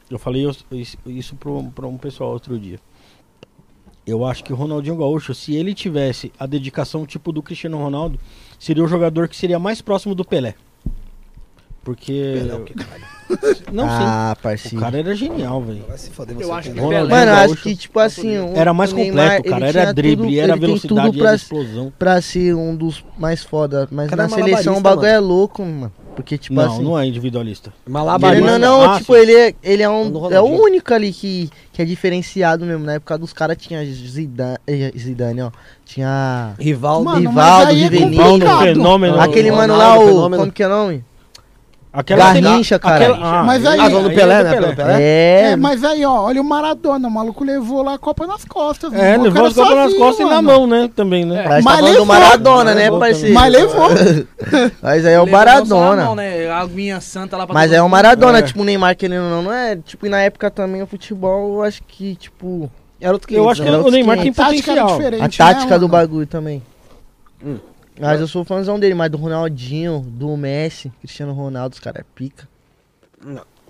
eu falei isso, isso, isso pra, um, pra um pessoal outro dia. Eu acho que o Ronaldinho Gaúcho, se ele tivesse a dedicação tipo do Cristiano Ronaldo, seria o jogador que seria mais próximo do Pelé. Porque. Pelé, que, caralho? Não, ah, sim. O parceiro. cara era genial, velho. Vai se foder Eu você. acho que. Ronaldinho. Mano, eu acho que, tipo assim. o- Era mais completo, cara. Era drible, tudo- era velocidade, era pra, explosão. pra ser um dos mais foda. Mas Cara, na é seleção malabarista, o bagulho mano. é louco, mano. Porque, tipo não, assim. não é individualista. Malabarista. Ele, não, não, Ah, tipo, sim. ele é, ele é um. É o único ali que, que é diferenciado mesmo. Na época dos caras tinha Zidane, eh, Zidane, ó. Tinha. Rivaldo. Mano, Rivaldo, é. Fenômeno. Aquele mano lá, o. fenômeno. Como que é o nome? Aquela Garrincha, cara. Mas aí- Ah, falando do é Pelé, né? Pelo Pelé? É, É, mas aí, ó, olha o Maradona, o maluco levou lá a Copa nas costas. É, mano. O levou as copas nas costas e na mano. mão, né? Também, né? É. Mas tá Mas do levou. Maradona, né, Levou parceiro? Mas levou. Mas aí é o Maradona. mão, né? A aguinha santa lá pra Mas todo é o. Maradona, É. tipo, o Neymar querendo não, não é? Tipo, e na época também o futebol, eu acho que, tipo, Era outro Eu acho que Era o Neymar tem 500. Tática era potencial. diferente, a tática né, do mano? bagulho também. Hum. Mas eu sou fãzão dele, mas do Ronaldinho, do Messi, Cristiano Ronaldo, os caras é pica.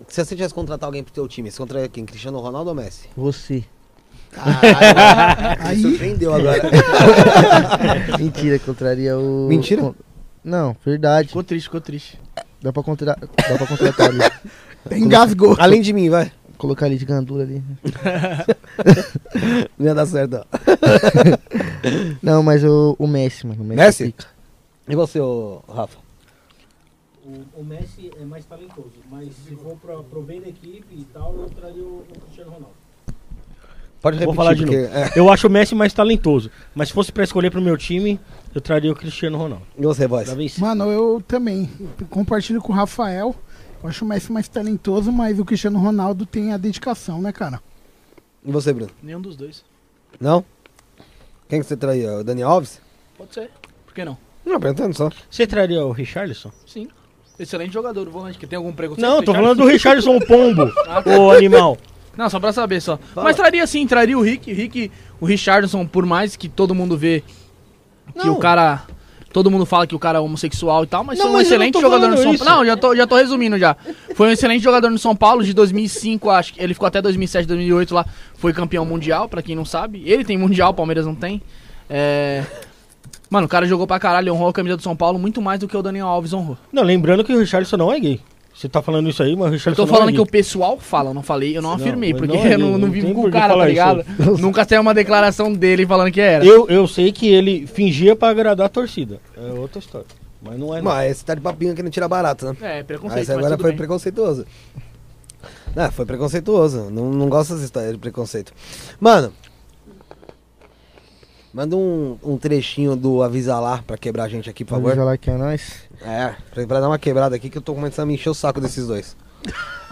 Se você tivesse contratar alguém pro teu time, você contrataria quem? Cristiano Ronaldo ou Messi? Você. Me Aí, surpreendeu agora. Mentira, contraria o. Mentira? Con- Não, verdade. Ficou triste, ficou triste. Dá pra, contra... Dá pra contratar ali. engasgou. Além de mim, vai. Colocar ali de gandula ali. Não ia dar certo. ó. Não, mas o, o Messi, mano. O Messi? Messi? pica. E você, ô, Rafa? O, Messi é mais talentoso, mas se for pra, pro bem da equipe e tal, eu traria o, Cristiano Ronaldo. Pode repetir, Vou falar de porque... novo. é. Eu acho o Messi mais talentoso, mas se fosse pra escolher pro meu time, eu traria o Cristiano Ronaldo. E você, vencer. Mano, eu também compartilho com o Rafael. Eu acho o Messi mais talentoso, mas o Cristiano Ronaldo tem a dedicação, né, cara? E você, Bruno? Nenhum dos dois. Não? Quem que você traía? O Dani Alves? Pode ser. Por que não? Não, perguntando só. Você traria o Richarlison? Sim. Excelente jogador, o volante. Que tem algum preconceito? Não, tô falando do Richarlison, o pombo, Ah, tá. o animal. Não, só pra saber só. Fala. Mas traria sim, traria o Rick. O Rick, o Richardson, por mais que todo mundo vê que Não. o cara. Todo mundo fala que o cara é homossexual e tal, mas Não, foi um mas excelente jogador no São. Paulo. Não, já tô, já tô resumindo já. Foi um excelente jogador no São Paulo de 2005, acho que ele ficou até 2007, 2008 lá. Foi campeão mundial, pra quem não sabe. Ele tem mundial, o Palmeiras não tem. É. Mano, o cara jogou pra caralho, honrou a camisa do São Paulo muito mais do que o Daniel Alves honrou. Não, lembrando que o Richarlison não é gay. Você tá falando isso aí, mas o Eu Richarlison tô não é falando gay. que o pessoal fala, eu não falei, eu não, Não, afirmei, mas porque não é eu não, não não vivo tem com o que cara, tá ligado? Nunca saiu uma declaração dele falando que era. Eu, eu sei que ele fingia pra agradar a torcida. É outra história. Mas não é. não. Mas você tá de papinho querendo tirar barato, né? É, preconceito, mas agora tudo foi bem. preconceituoso. Não, foi preconceituoso. Não, não gosto dessa história de preconceito. Mano, manda um, um trechinho do Avisa Lá pra quebrar a gente aqui, por favor. Avisa lá que é nóis. É, pra, pra dar uma quebrada aqui que eu tô começando a me encher o saco desses dois.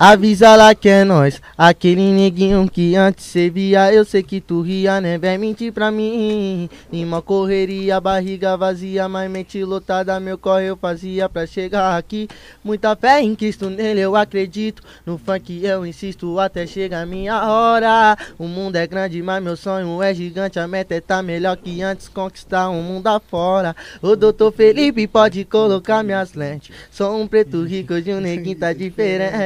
Avisa lá que é nós, aquele neguinho que antes cê via, eu sei que tu ria, né? Vem mentir pra mim. Em uma correria, barriga vazia, mas mente lotada, meu corre eu fazia pra chegar aqui. Muita fé em Cristo, nele eu acredito. No funk eu insisto até chegar a minha hora. O mundo é grande, mas meu sonho é gigante. A meta é tá melhor que antes, conquistar um mundo afora. O doutor Felipe pode colocar minhas lentes. Sou um preto rico, hoje um neguinho tá diferente.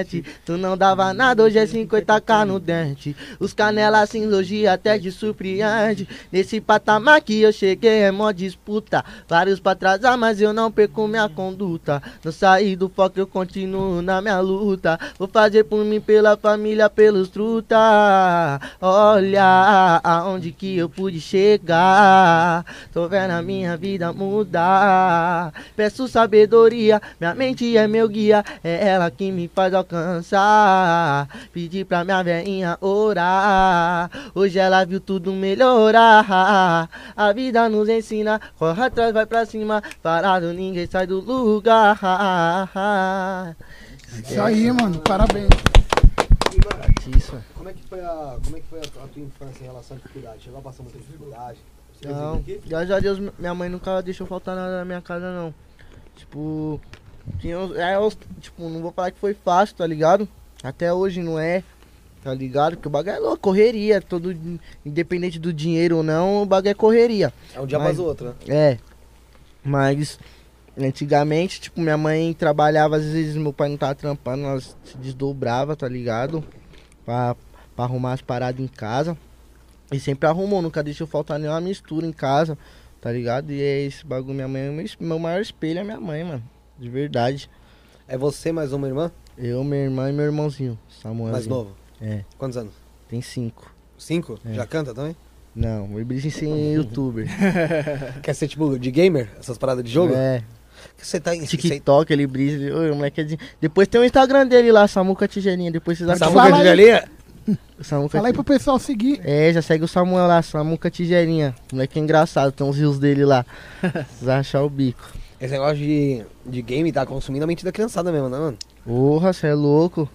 Tu não dava nada, hoje é 50k no dente. Os canelas cinza hoje até te surpreende. Nesse patamar que eu cheguei é mó disputa. Vários pra atrasar, mas eu não perco minha conduta. Não saí do foco, eu continuo na minha luta. Vou fazer por mim, pela família, pelos truta. Olha aonde que eu pude chegar. Tô vendo a minha vida mudar. Peço sabedoria, minha mente é meu guia. É ela que me faz alcançar. Pedi pra minha velhinha orar. Hoje ela viu tudo melhorar. A vida nos ensina, corre atrás, vai pra cima. Parado, ninguém sai do lugar. Isso aí, mano. Parabéns. Isso. Como é que foi a, como é que foi a, a tua infância em relação à dificuldade? Chegou a passar muita dificuldade? Você Não, graças a Deus, minha mãe nunca deixou faltar nada na minha casa, não. Tipo, tinha, é, tipo, não vou falar que foi fácil, tá ligado? Até hoje não é, tá ligado? Porque o bagulho é louco, correria, todo, independente do dinheiro ou não, o bagulho é correria. É um dia Mas- mais outro, né? É, mas antigamente, tipo, minha mãe trabalhava, às vezes meu pai não tava trampando, ela se desdobrava, tá ligado? Pra, pra arrumar as paradas em casa. E sempre arrumou, nunca deixou faltar nenhuma mistura em casa, tá ligado? E é esse bagulho, minha mãe, é meu maior espelho é minha mãe, mano. De verdade. É você mais uma irmã? Eu, minha irmã e meu irmãozinho, Samuel. Mais novo? É, Quantos anos? tem cinco. Cinco? É. Já canta também? Não, o Ibris ensina youtuber. Quer ser tipo de gamer? Essas paradas de jogo? É. Você tá em. TikTok, ele brisa. Oi, o moleque é de... Depois tem o Instagram dele lá, Samuca Tigelinha. Depois vocês acham. Samuca. Tigelinha? Samuca Fala aí pro pessoal seguir. É, já segue o Samuel lá, Samuca Tigelinha. O moleque é engraçado, tem uns rios dele lá. Vocês achar o bico. Esse negócio de, de game tá consumindo a mente da criançada mesmo, né, mano? Porra, você é louco.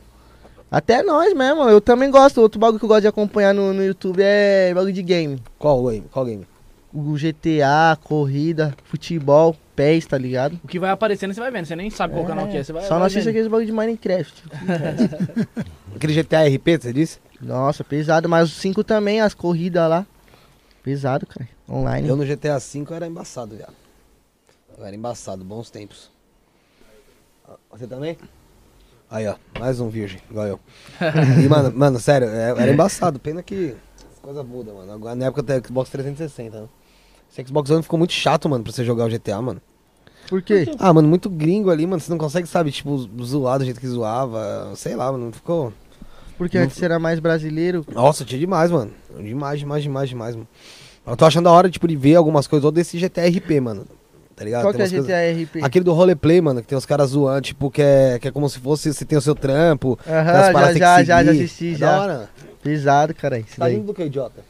Até nós mesmo, eu também gosto. Outro bagulho que eu gosto de acompanhar no, no YouTube é bagulho de game. Qual game? Qual game? O GTA, corrida, futebol, pés, tá ligado? O que vai aparecendo você vai vendo. Você nem sabe qual canal que é. Você vai, Só vai não assiste aqueles bagulho de Minecraft. Aquele GTA RP, você disse? Nossa, pesado, mas os 5 também, as corridas lá. Pesado, cara. Online. Eu no GTA V era embaçado, viado. Era embaçado, bons tempos. Ah, Você também? Aí, ó, mais um virgem, igual eu. E, mano, mano, sério, é- era embaçado. Pena que as coisas mudam, mano. Agora, na época do Xbox 360, né? Esse Xbox One ficou muito chato, mano, pra você jogar o GTA, mano. Por quê? Ah, mano, muito gringo ali, mano. Você não consegue, sabe, tipo, zoar do jeito que zoava. Sei lá, mano, ficou. Porque antes era mais brasileiro. Nossa, tinha demais, mano. Demais, demais, demais, demais, mano. Eu tô achando da hora, tipo, de ver algumas coisas ou desse GTA RP, mano. Tá ligado? Qual Tem que é umas coisas- GTA RP? Aquele do roleplay, mano, que tem os caras zoando, tipo, que é, que é como se fosse, você tem o seu trampo. Aham, já, paradas que já, tem que já, já assisti, É já. Da hora. Pesado, cara. Isso Tá daí. indo do que, idiota?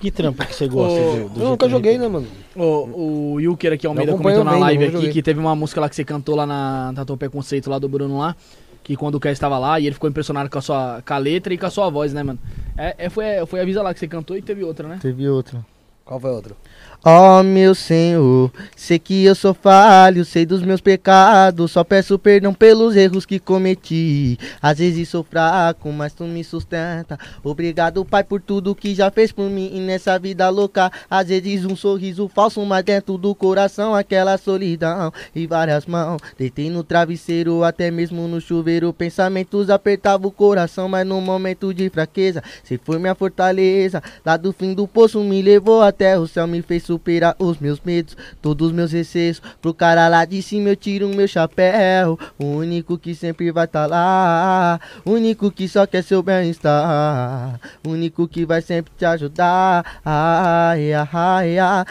Que trampo que você gosta Ô, do, do Eu nunca GTA? joguei, né, mano? O, o Yuker aqui, Almeida, comentou na bem, live aqui joguei. que teve uma música lá que você cantou lá na Tatu Preconceito lá do Bruno lá. Que quando o Caio estava lá e ele ficou impressionado com a sua com a letra e com a sua voz, né, mano? É, é, foi, foi a Visa lá que você cantou e teve outra, né? Teve outro. Qual foi outro? Ó meu Senhor, sei que eu sou falho, sei dos meus pecados, só peço perdão pelos erros que cometi. Às vezes sou fraco, mas tu me sustenta. Obrigado, Pai, por tudo que já fez por mim e nessa vida louca. Às vezes um sorriso falso, mas dentro do coração aquela solidão e várias mãos. Deitei no travesseiro, até mesmo no chuveiro, pensamentos apertavam o coração, mas no momento de fraqueza, você foi minha fortaleza. Lá do fim do poço me levou até o céu, me fez superar os meus medos, todos os meus receios. Pro cara lá de cima eu tiro o meu chapéu. O único que sempre vai tá lá, o único que só quer seu bem-estar, o único que vai sempre te ajudar. Ai, ai, ai,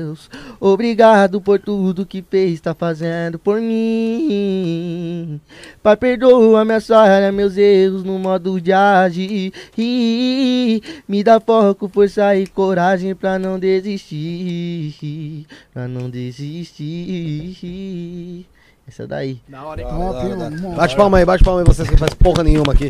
Deus, obrigado por tudo que fez, tá fazendo por mim. Pai, perdoa minha falha, meus erros no modo de agir. Me dá foco, força e coragem pra não desistir. Pra não desistir. Essa daí. Da hora, hein? Top, mano. Bate palma aí, bate palma aí vocês que não faz porra nenhuma aqui.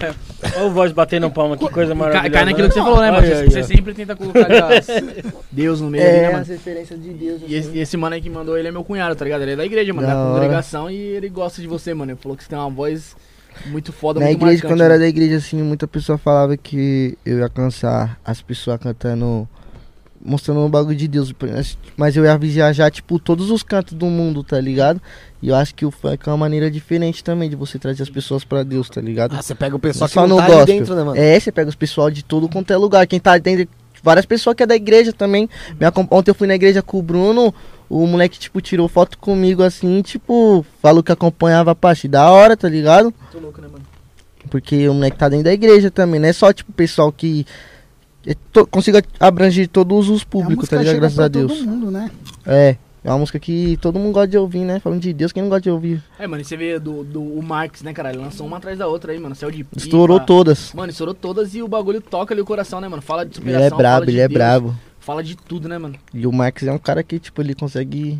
Olha o voz batendo palma, que coisa maravilhosa. cai naquilo que você falou, né? Ai, Você, sempre tenta colocar Deus, Deus no meio ali, né, É, mano? as referências de Deus. E esse, esse mano aí que mandou ele é meu cunhado, tá ligado? Ele é da igreja, mano, Da da congregação e ele gosta de você, mano. Ele falou que você tem uma voz muito foda, Na muito igreja, marcante, quando eu era da igreja, assim, muita pessoa falava que eu ia cansar as pessoas cantando, mostrando um bagulho de Deus. Mas eu ia viajar, tipo, todos os cantos do mundo, tá ligado? E eu acho que o funk é uma maneira diferente também de você trazer as pessoas pra Deus, tá ligado? Ah, você pega o pessoal Não que só não tá ali gospel. dentro, né, mano? É, você pega os pessoal de todo quanto é lugar. Quem tá dentro. Várias pessoas que é da igreja também. Ontem eu fui na igreja com o Bruno. O moleque, tipo, tirou foto comigo assim, tipo, falou que acompanhava a parte da hora, tá ligado? Muito louco, né, mano? Porque o moleque tá dentro da igreja também, não é só, tipo, pessoal que é to- consiga abranger todos os É públicos, tá ligado? Graças a Deus. todo mundo, né? É, é uma música que todo mundo gosta de ouvir, né? Falando de Deus, quem não gosta de ouvir? É, mano, e você vê do, do o Marx, né, cara? Ele lançou uma atrás da outra aí, mano. Céu de pipa. Estourou todas. Mano, estourou todas e o bagulho toca ali o coração, né, mano? Fala de Ele superação, é fala brabo, de ele é Deus, brabo. Fala de tudo, né, mano? E o Marx é um cara que, tipo, ele consegue,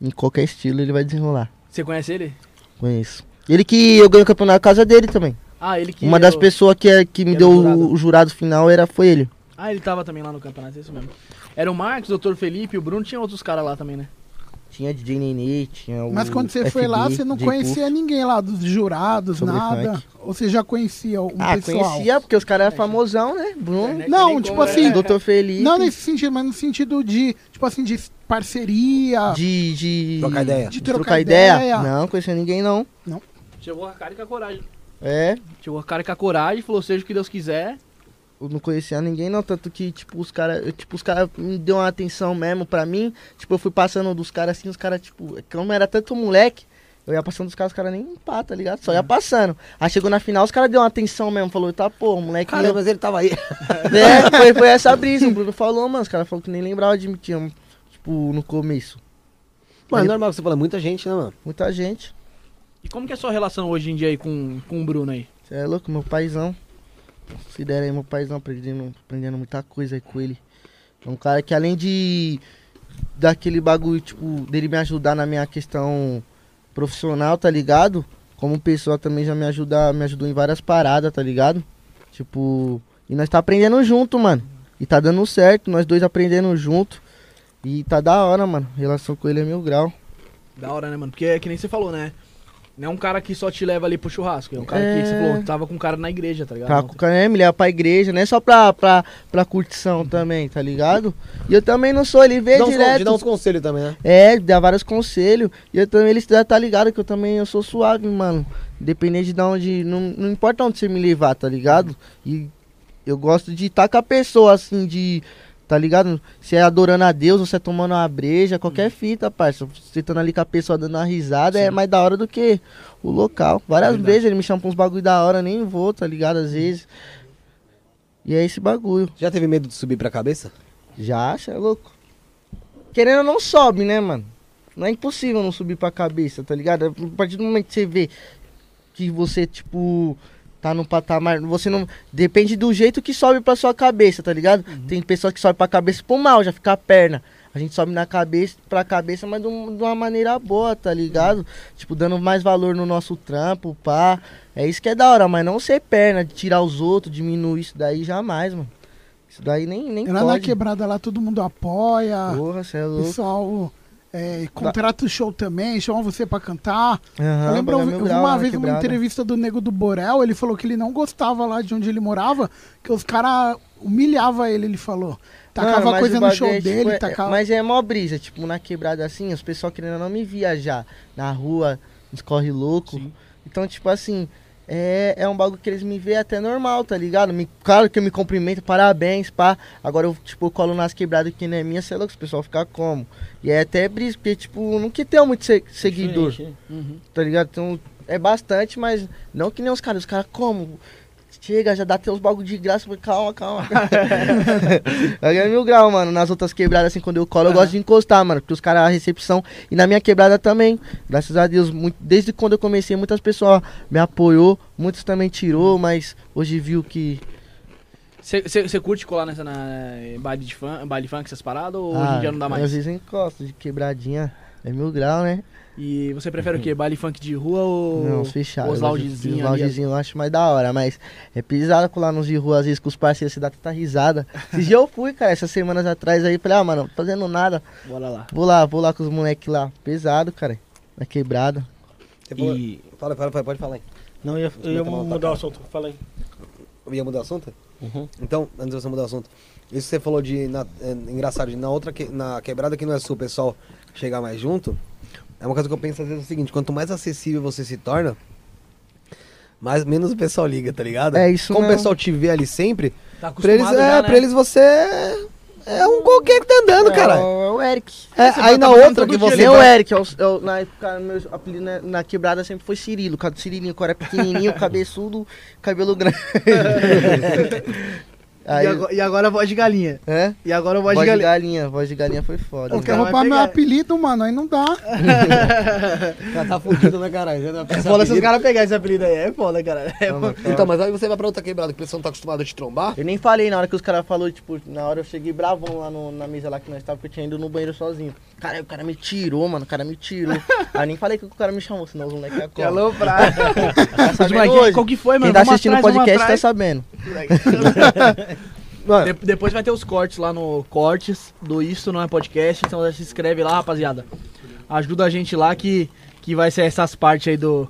em qualquer estilo, ele vai desenrolar. Você conhece ele? Conheço. Ele que eu ganhei o campeonato na casa dele também. Ah, ele que. Uma das eu- pessoas que, é- que me que deu jurado. o jurado final era, foi ele. Ah, ele tava também lá no campeonato, é isso mesmo. Era o Marcos, o Dr. Felipe, o Bruno, tinha outros caras lá também, né? Tinha DJ Nenê, tinha o. Mas quando você foi lá, FB, você não conhecia ninguém lá dos jurados, Sobre nada. funk. Ou você já conhecia um Ah, pessoal? conhecia, porque os caras eram famosão, né? Bruno. É, Não, tipo assim, era. Doutor Felipe. Não nesse sentido, mas no sentido de, tipo assim, de parceria. De, de. Trocar ideia. De trocar trocar ideia? ideia. Não, conhecia ninguém não. Chegou a cara e com a coragem. É, Chegou a cara e com a coragem, falou, seja o que Deus quiser. Eu não conhecia ninguém não, tanto que, tipo, os caras, tipo, os caras me deu uma atenção mesmo pra mim. Tipo, eu fui passando dos caras assim, os caras, tipo, como era tanto moleque, eu ia passando dos caras, os caras nem pá, tá ligado? Só ia passando. Aí chegou na final, os caras deu uma atenção mesmo, falou, tá, pô, o moleque. Caramba, mas ele tava aí. É, foi, foi essa brisa, o Bruno falou, mano, os caras falaram que nem lembrava de mim, tinha, tipo, no começo. Mano, é normal que você fala, muita gente, né, mano? Muita gente. E como que é a sua relação hoje em dia aí com, com o Bruno aí? Você é louco, meu paizão. Der aí, meu paizão, aprendendo, aprendendo muita coisa aí com ele. É um cara que além de daquele bagulho, tipo, dele me ajudar na minha questão profissional, tá ligado? Como pessoa também já me ajuda, me ajudou em várias paradas, tá ligado? Tipo, e nós tá aprendendo junto, mano. E tá dando certo, nós dois aprendendo junto. E tá da hora, mano. Relação com ele é mil grau. Da hora, né, mano? Porque é que nem você falou, né? Não é um cara que só te leva ali pro churrasco. É um cara que É. você falou, tava com um cara na igreja, tá ligado? Tá com o cara, me leva pra igreja, não é só pra, pra, pra curtição também, tá ligado? E eu também não sou, ele vê Dá direto. te dá uns conselhos também, né? É, dá vários conselhos. E eu também, ele já tá ligado que eu também eu sou suave, mano. Independente de onde. Não, não importa onde você me levar, tá ligado? E eu gosto de estar com a pessoa, assim, de. Tá ligado? Se é adorando a Deus, ou se é tomando uma breja, qualquer fita, parça. Você estando ali com a pessoa dando uma risada é mais da hora do que o local. Várias Verdade. vezes ele me chama pra uns bagulho da hora, nem vou, tá ligado? Às vezes. E é esse bagulho. Já teve medo de subir pra cabeça? Já, cê é louco. Querendo não sobe, né, mano? Não é impossível não subir pra cabeça, tá ligado? A partir do momento que você vê que você, tipo, tá no patamar. Você não. Depende do jeito que sobe pra sua cabeça, tá ligado? Tem pessoas que sobem pra cabeça pro mal, já fica a perna. A gente sobe na cabeça, pra cabeça, mas de, um- de uma maneira boa, tá ligado? Tipo, dando mais valor no nosso trampo, pá. É isso que é da hora, mas não ser perna, de tirar os outros, diminuir isso daí jamais, mano. Isso daí nem, nem Lá na pode. quebrada lá todo mundo apoia. Porra, cê é louco. pessoal é, contrata o show também, chama você pra cantar. Aham, eu lembro, é mil grau uma vez uma quebrada. entrevista do Nego do Borel, ele falou que ele não gostava lá de onde ele morava, que os caras humilhavam ele, ele falou. Tacava Mano, coisa no show é, tipo, dele, é- tacava... Mas é mó brisa, tipo, na quebrada assim, os pessoal querendo não me viajar na rua, nos corre louco. Então, tipo assim, é, é um bagulho que eles me veem até normal, tá ligado? Me, claro que eu me cumprimento, parabéns, pá. Agora eu, tipo, colo nas quebradas que não é minha, sei lá, que os pessoal fica como. E é até brisa, porque, tipo, não que tenha muito se- seguidor, né? Uhum. tá ligado? Então, é bastante, mas não que nem os caras. Os caras como? Chega, já dá até os bagulho de graça. Calma, calma. Aí é mil grau, mano. Nas outras quebradas, assim, quando eu colo, eu gosto de encostar, mano. Porque os caras, a recepção. E na minha quebrada também. Graças a Deus, muito- desde quando eu comecei, muitas pessoas me apoiou. Muitos também tirou, mas hoje viu que. Você curte colar nessa na, em baile, de fun, baile funk, essas paradas? Ou hoje em dia não dá Às mais? vezes eu encosto de quebradinha. É mil grau, né? E você prefere o quê? Baile funk de rua ou Não, os fechados. os loungezinhos Os loungezinhos eu acho mais da hora, mas é pisado colar nos de rua, às vezes com os parceiros, você dá tanta risada. Esses dias eu fui, cara, essas semanas atrás aí, falei, ah, mano, não tô fazendo nada. Bora lá. Vou lá, vou lá com os moleques lá. Pesado, cara. Na quebrada. Você falou- E... Fala, fala, fala, pode falar aí. Não, eu ia, eu ia tá, mudar o cara. assunto. Fala aí. Ia mudar o assunto? Uhum. Então, antes de você mudar o assunto, isso que você falou de. Na, é, engraçado, de na outra que- na quebrada que não é sua, o pessoal chegar mais junto. É uma coisa que eu penso às vezes é o seguinte, quanto mais acessível você se torna, mais menos o pessoal liga, tá ligado? É isso Como o pessoal te vê ali sempre, Tá pra eles, é, já, né? pra eles você é um qualquer que tá andando, cara. É o, é o Eric. É, aí tá na outra que você. Nem o Eric, é o- é o- na época, meu apelido na, na quebrada sempre foi Cirilo. Causa do Cirilinho, que eu era pequenininho, cabeçudo, cabelo grande. Aí, E, agora, e agora a voz de galinha. é? E agora a voz, Voz de de galinha. galinha, voz de galinha foi foda. Eu quero roubar meu apelido, mano, aí não dá. Já tá fudido, né, caralho? Já É foda se os caras pegarem esse apelido aí. É foda, cara. É Não. Então, mas aí você vai pra outra quebrada que o pessoal não tá acostumado a te trombar. Eu nem falei na hora que os caras falaram, tipo, na hora eu cheguei bravão lá no- na mesa lá que nós estávamos, porque eu tinha ido no banheiro sozinho. Cara, aí o cara me tirou, mano, o cara me tirou. aí eu nem falei que o cara me chamou, senão os moleques iam Que colar. alô pra... Tá hoje? qual que foi, mano? Quem tá assistindo o podcast tá sabendo. Mano, De- depois vai ter os cortes lá no Cortes do Isso Não É Podcast. Então já se inscreve lá, rapaziada. Ajuda a gente lá que, que vai ser essas partes aí do.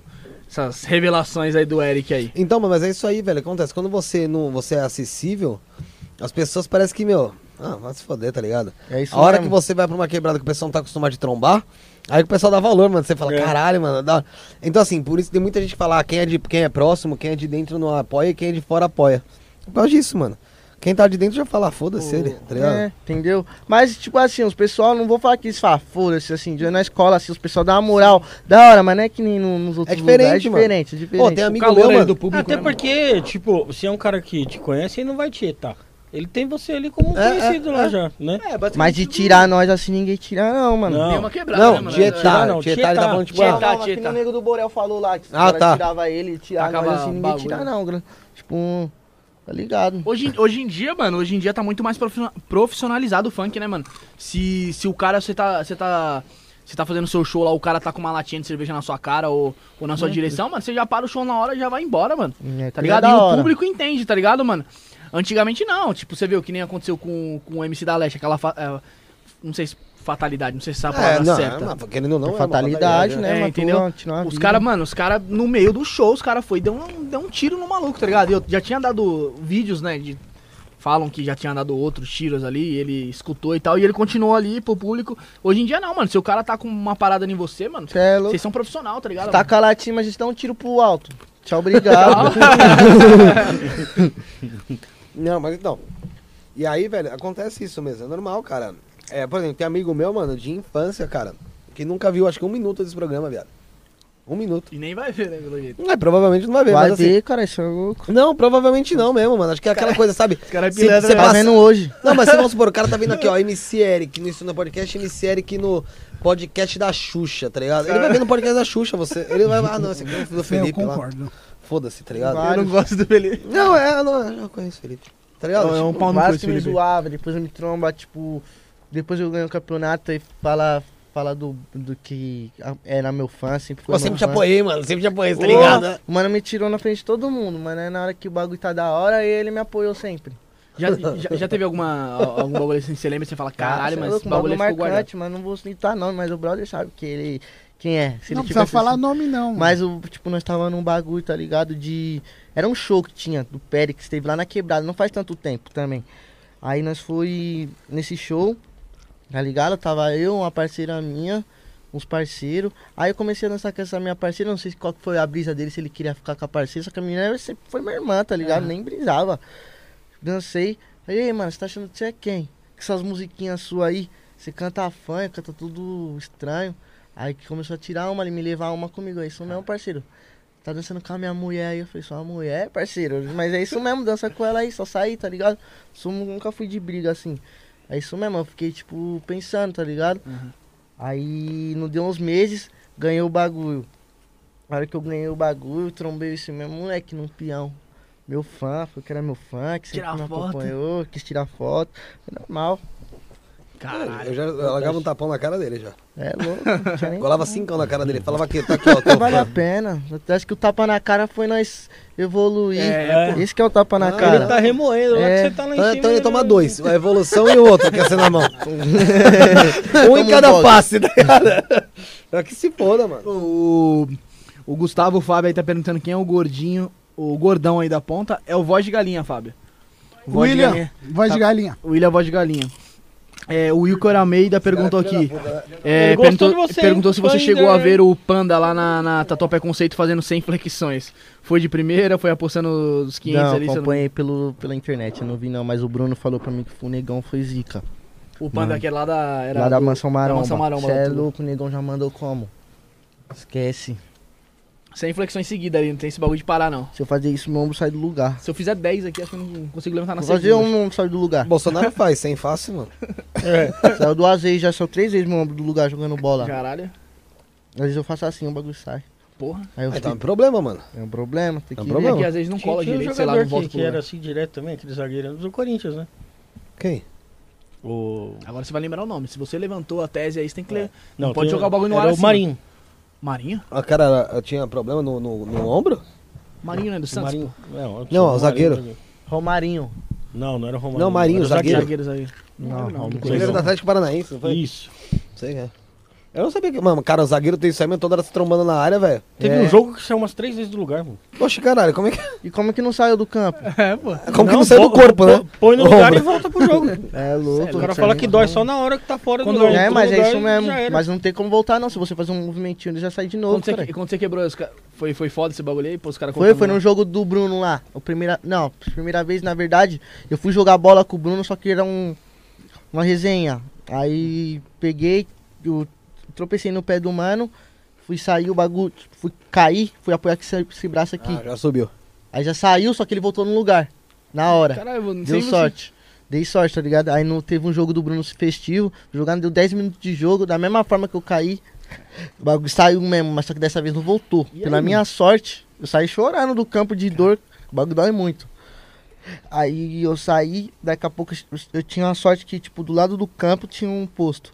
Essas revelações aí do Eric aí. Então, mas é isso aí, velho. Acontece. Quando você não você é acessível, as pessoas parecem que, meu. Ah, vai se foder, tá ligado? É isso a hora mesmo. que você vai pra uma quebrada que o pessoal não tá acostumado a te trombar, aí o pessoal dá valor, mano. Você fala, É. caralho, mano. dá- Então, assim, por isso tem muita gente que fala, ah, quem é, de, quem é próximo, quem é de dentro não apoia e quem é de fora apoia. Por causa disso, mano. Quem tá de dentro já fala, foda-se ele, tá ligado? É, entendeu? Mas, tipo assim, os pessoal, não vou falar que eles falam, foda-se, assim, de- na escola, assim, os pessoal dá uma moral da hora, mas não é que nem no- nos outros diferente, lugares. É mano. diferente, é diferente. Pô, tem amigo meu, mano. do público. Até né, porque, tipo, se é um cara que te conhece, ele não vai te etar. Ele tem você ali como um É, conhecido é, lá é. já, né? mano? É, Mas de tirar nós assim, ninguém tira não, mano. Não. Tem uma quebrada, Não, né, mano? tietar, Tirar não, tietar, ele tá falando, tipo, Tietar. Não, não, que Tietar. o nego do Borel falou lá, que os Ah, tá. tirava ele, tirava nós assim, ninguém bagulho. tira não, tipo, um- tá ligado? Hoje, em- hoje em dia, mano, hoje em dia tá muito mais profissional- profissionalizado o funk, né, mano? Se, se o cara, você tá, você tá, você tá fazendo seu show lá, o cara tá com uma latinha de cerveja na sua cara ou, ou na sua direção, mano, você já para o show na hora e já vai embora, mano. É, Tá é ligado? E o público entende, tá ligado, mano? Antigamente não, tipo, você viu que nem aconteceu com, com o MC da Leste, aquela, é, não sei se fatalidade, não sei se é a É, palavra não, certa. é, querendo ou não, É é uma fatalidade, né, É, entendeu? Os caras, mano, os caras, no meio do show, os caras foi e deu um, deu um tiro no maluco, tá ligado? Eu já tinha dado vídeos, né, de... Falam que já tinha dado outros tiros ali, ele escutou e tal, e ele continuou ali pro público. Hoje em dia não, mano, se o cara tá com uma parada em você, mano, é vocês são profissional, tá ligado? Taca a latinha, mas a gente dá um tiro pro alto. Tchau, obrigado. Não, mas então. E aí, velho, acontece isso mesmo, é normal, cara. É, por exemplo, tem amigo meu, mano, de infância, cara, que nunca viu, acho que um minuto desse programa, viado. Um minuto. E nem vai ver, né, pelo jeito. É, provavelmente não vai ver, Vai mas assim. ver, cara, isso é louco. Não, provavelmente não mesmo, mano. Acho que é aquela coisa, sabe? Os caras se, pilantram você mesmo. Tá passa- vendo hoje. Não, mas se vamos supor, o cara tá vindo aqui, ó, MC Eric no Isso no Podcast, MC Eric no podcast da Xuxa, tá ligado? Ele vai ver no podcast da Xuxa, você. Ele vai, ah, não, esse aqui é o do Eu Felipe lá. concordo. Foda-se, tá ligado? Vai. Eu não gosto do Felipe. Não, é, não, eu conheço o Felipe. Tá ligado? É um pau no cu Vários que me Felipe. zoava, depois eu me tromba, tipo. Depois eu ganho o campeonato e fala, fala do, do que era meu fã, sempre foi meu sempre te fã. apoiei, mano. Sempre te apoiei, tá ligado? O mano me tirou na frente de todo mundo, mas né, na hora que o bagulho tá da hora, ele me apoiou sempre. Já, já, já teve alguma, algum bagulho assim, você lembra você fala, caralho, é mas esse bagulho bagulho ficou guardado. marcante, mas não vou citar não, mas o brother sabe que ele. Quem é? Se não ele precisa falar assim- nome, não. Mas o, tipo, nós tava num bagulho, tá ligado? De. Era um show que tinha do Périx, teve lá na quebrada, não faz tanto tempo também. Aí nós foi nesse show, tá ligado? Tava eu, uma parceira minha, uns parceiros. Aí eu comecei a dançar com essa minha parceira, não sei qual que foi a brisa dele, se ele queria ficar com a parceira, só que a menina sempre foi minha irmã, tá ligado? Aham. Nem brisava. Dancei. Aí, "Ei, mano, você tá achando que você é quem? Com essas musiquinhas suas aí, você canta funk, canta tudo estranho. Aí que começou a tirar uma, ele me levar uma comigo. É isso mesmo, parceiro. Tá dançando com a minha mulher aí. Eu falei, só uma mulher, parceiro. Mas é isso mesmo, dança com ela aí, só sair, tá ligado? Sou- nunca fui de briga assim. É isso mesmo, eu fiquei, tipo, pensando, tá ligado? Uhum. Aí, não deu uns meses, ganhei o bagulho. Na hora que eu ganhei o bagulho, eu trombei esse mesmo moleque num peão. Meu fã, foi que era meu fã, que sempre Tirar me foto. acompanhou, quis tirar foto. É normal. Caralho. Eu já eu largava um tapão na cara dele já. É louco, não Colava cincão na cara dele. Falava aqui, tá aqui, ó. Tô Vale a pena. Acho que o tapa na cara foi nós evoluir. É, pô. Esse que é o tapa na Ah, cara. Ele tá remoendo lá É. que você tá lá em Então, cima. então ele né? toma dois. A evolução e o outro, quer ser na mão. um em cada bola. face, tá ligado? É que se foda, mano. O, o Gustavo Fábio aí tá perguntando quem é o gordinho, o gordão aí da ponta. É o voz de galinha, Fábio. O voz de William, galinha. voz de galinha. O William é voz de galinha. É, o Wilker Almeida perguntou aqui. É, perguntou de você, perguntou se você chegou a ver o Panda lá na, na Tatuapé Conceito fazendo 100 flexões. Foi de primeira, foi apostando os 500 Não, ali. você não- acompanhei pelo, pela internet, eu não vi não, mas o Bruno falou pra mim que o negão foi zica. O Panda que é lá da... Era lá da do- Mansão Maromba. Mansão Maromba, Cê é louco, o negão já mandou como? Esquece. 100 flexões seguidas ali, não tem esse bagulho de parar não. Se eu fazer isso, meu ombro sai do lugar. Se eu fizer 10 aqui, acho que eu não consigo levantar na Vou fazer segunda. um meu ombro sai do lugar. Bolsonaro faz, sem fácil, mano. Saiu duas vezes, já saiu três vezes meu ombro do lugar jogando bola. Caralho, Às vezes eu faço assim, o bagulho sai. Porra. Aí eu Aí tá um problema, mano. é um problema, tem É um que problema. É que às vezes não Tinha, cola tinha um direito, sei lá, jogador não volta que, que era assim direto também, aquele zagueiro do Corinthians, né? Quem? O... Agora você vai lembrar o nome. Se você levantou a tese aí, você tem que ler. Não, Não pode tem- jogar o bagulho no era ar o assim. Marinho. Marinho? A cara eu tinha problema no, no, no ombro? Marinho, né? Do Santos. Marinho. Não, Não, o zagueiro. Romarinho. Não, não era o Romarinho. Não, Marinho, era o zagueiro. Zagueiros aí. Não, Não, não. do Atlético Paranaense, não foi? Isso. Sei, é. Eu não sabia que. Mano, cara, o zagueiro tem isso aí, mas toda hora se trombando na área, velho. Teve É. um jogo que saiu umas três vezes do lugar, mano. Poxa, caralho, como é que. E como que não saiu do campo? É, pô. Como que não saiu do corpo, né? Põe no lugar e volta pro jogo. É louco. O cara fala que dói só na hora que tá fora Quando- do lugar. É, mas é isso e mesmo. Mas não tem como voltar, não. Se você fazer um movimentinho, ele já sai de novo, Quando você, cara. quando você quebrou, foi, foi foda esse bagulho aí? Pô, os caras Foi, foi lá. no jogo do Bruno lá. O primeira, não, primeira vez, na verdade, eu fui jogar bola com o Bruno, só que era um, uma resenha. Aí peguei, eu tropecei no pé do mano, fui sair o bagulho, fui cair, fui apoiar esse, esse braço aqui. Ah, já subiu. Aí já saiu, só que ele voltou no lugar, na hora. Caralho, eu não Deu sorte. Dei sorte, tá ligado? Aí não teve um jogo do Bruno festivo, jogando deu 10 minutos de jogo, da mesma forma que eu caí. O bagulho saiu mesmo, mas só que dessa vez não voltou. E Pela aí, minha sorte, eu saí chorando do campo de dor. O bagulho dói muito. Aí eu saí, daqui a pouco eu, eu tinha uma sorte que, tipo, do lado do campo tinha um posto.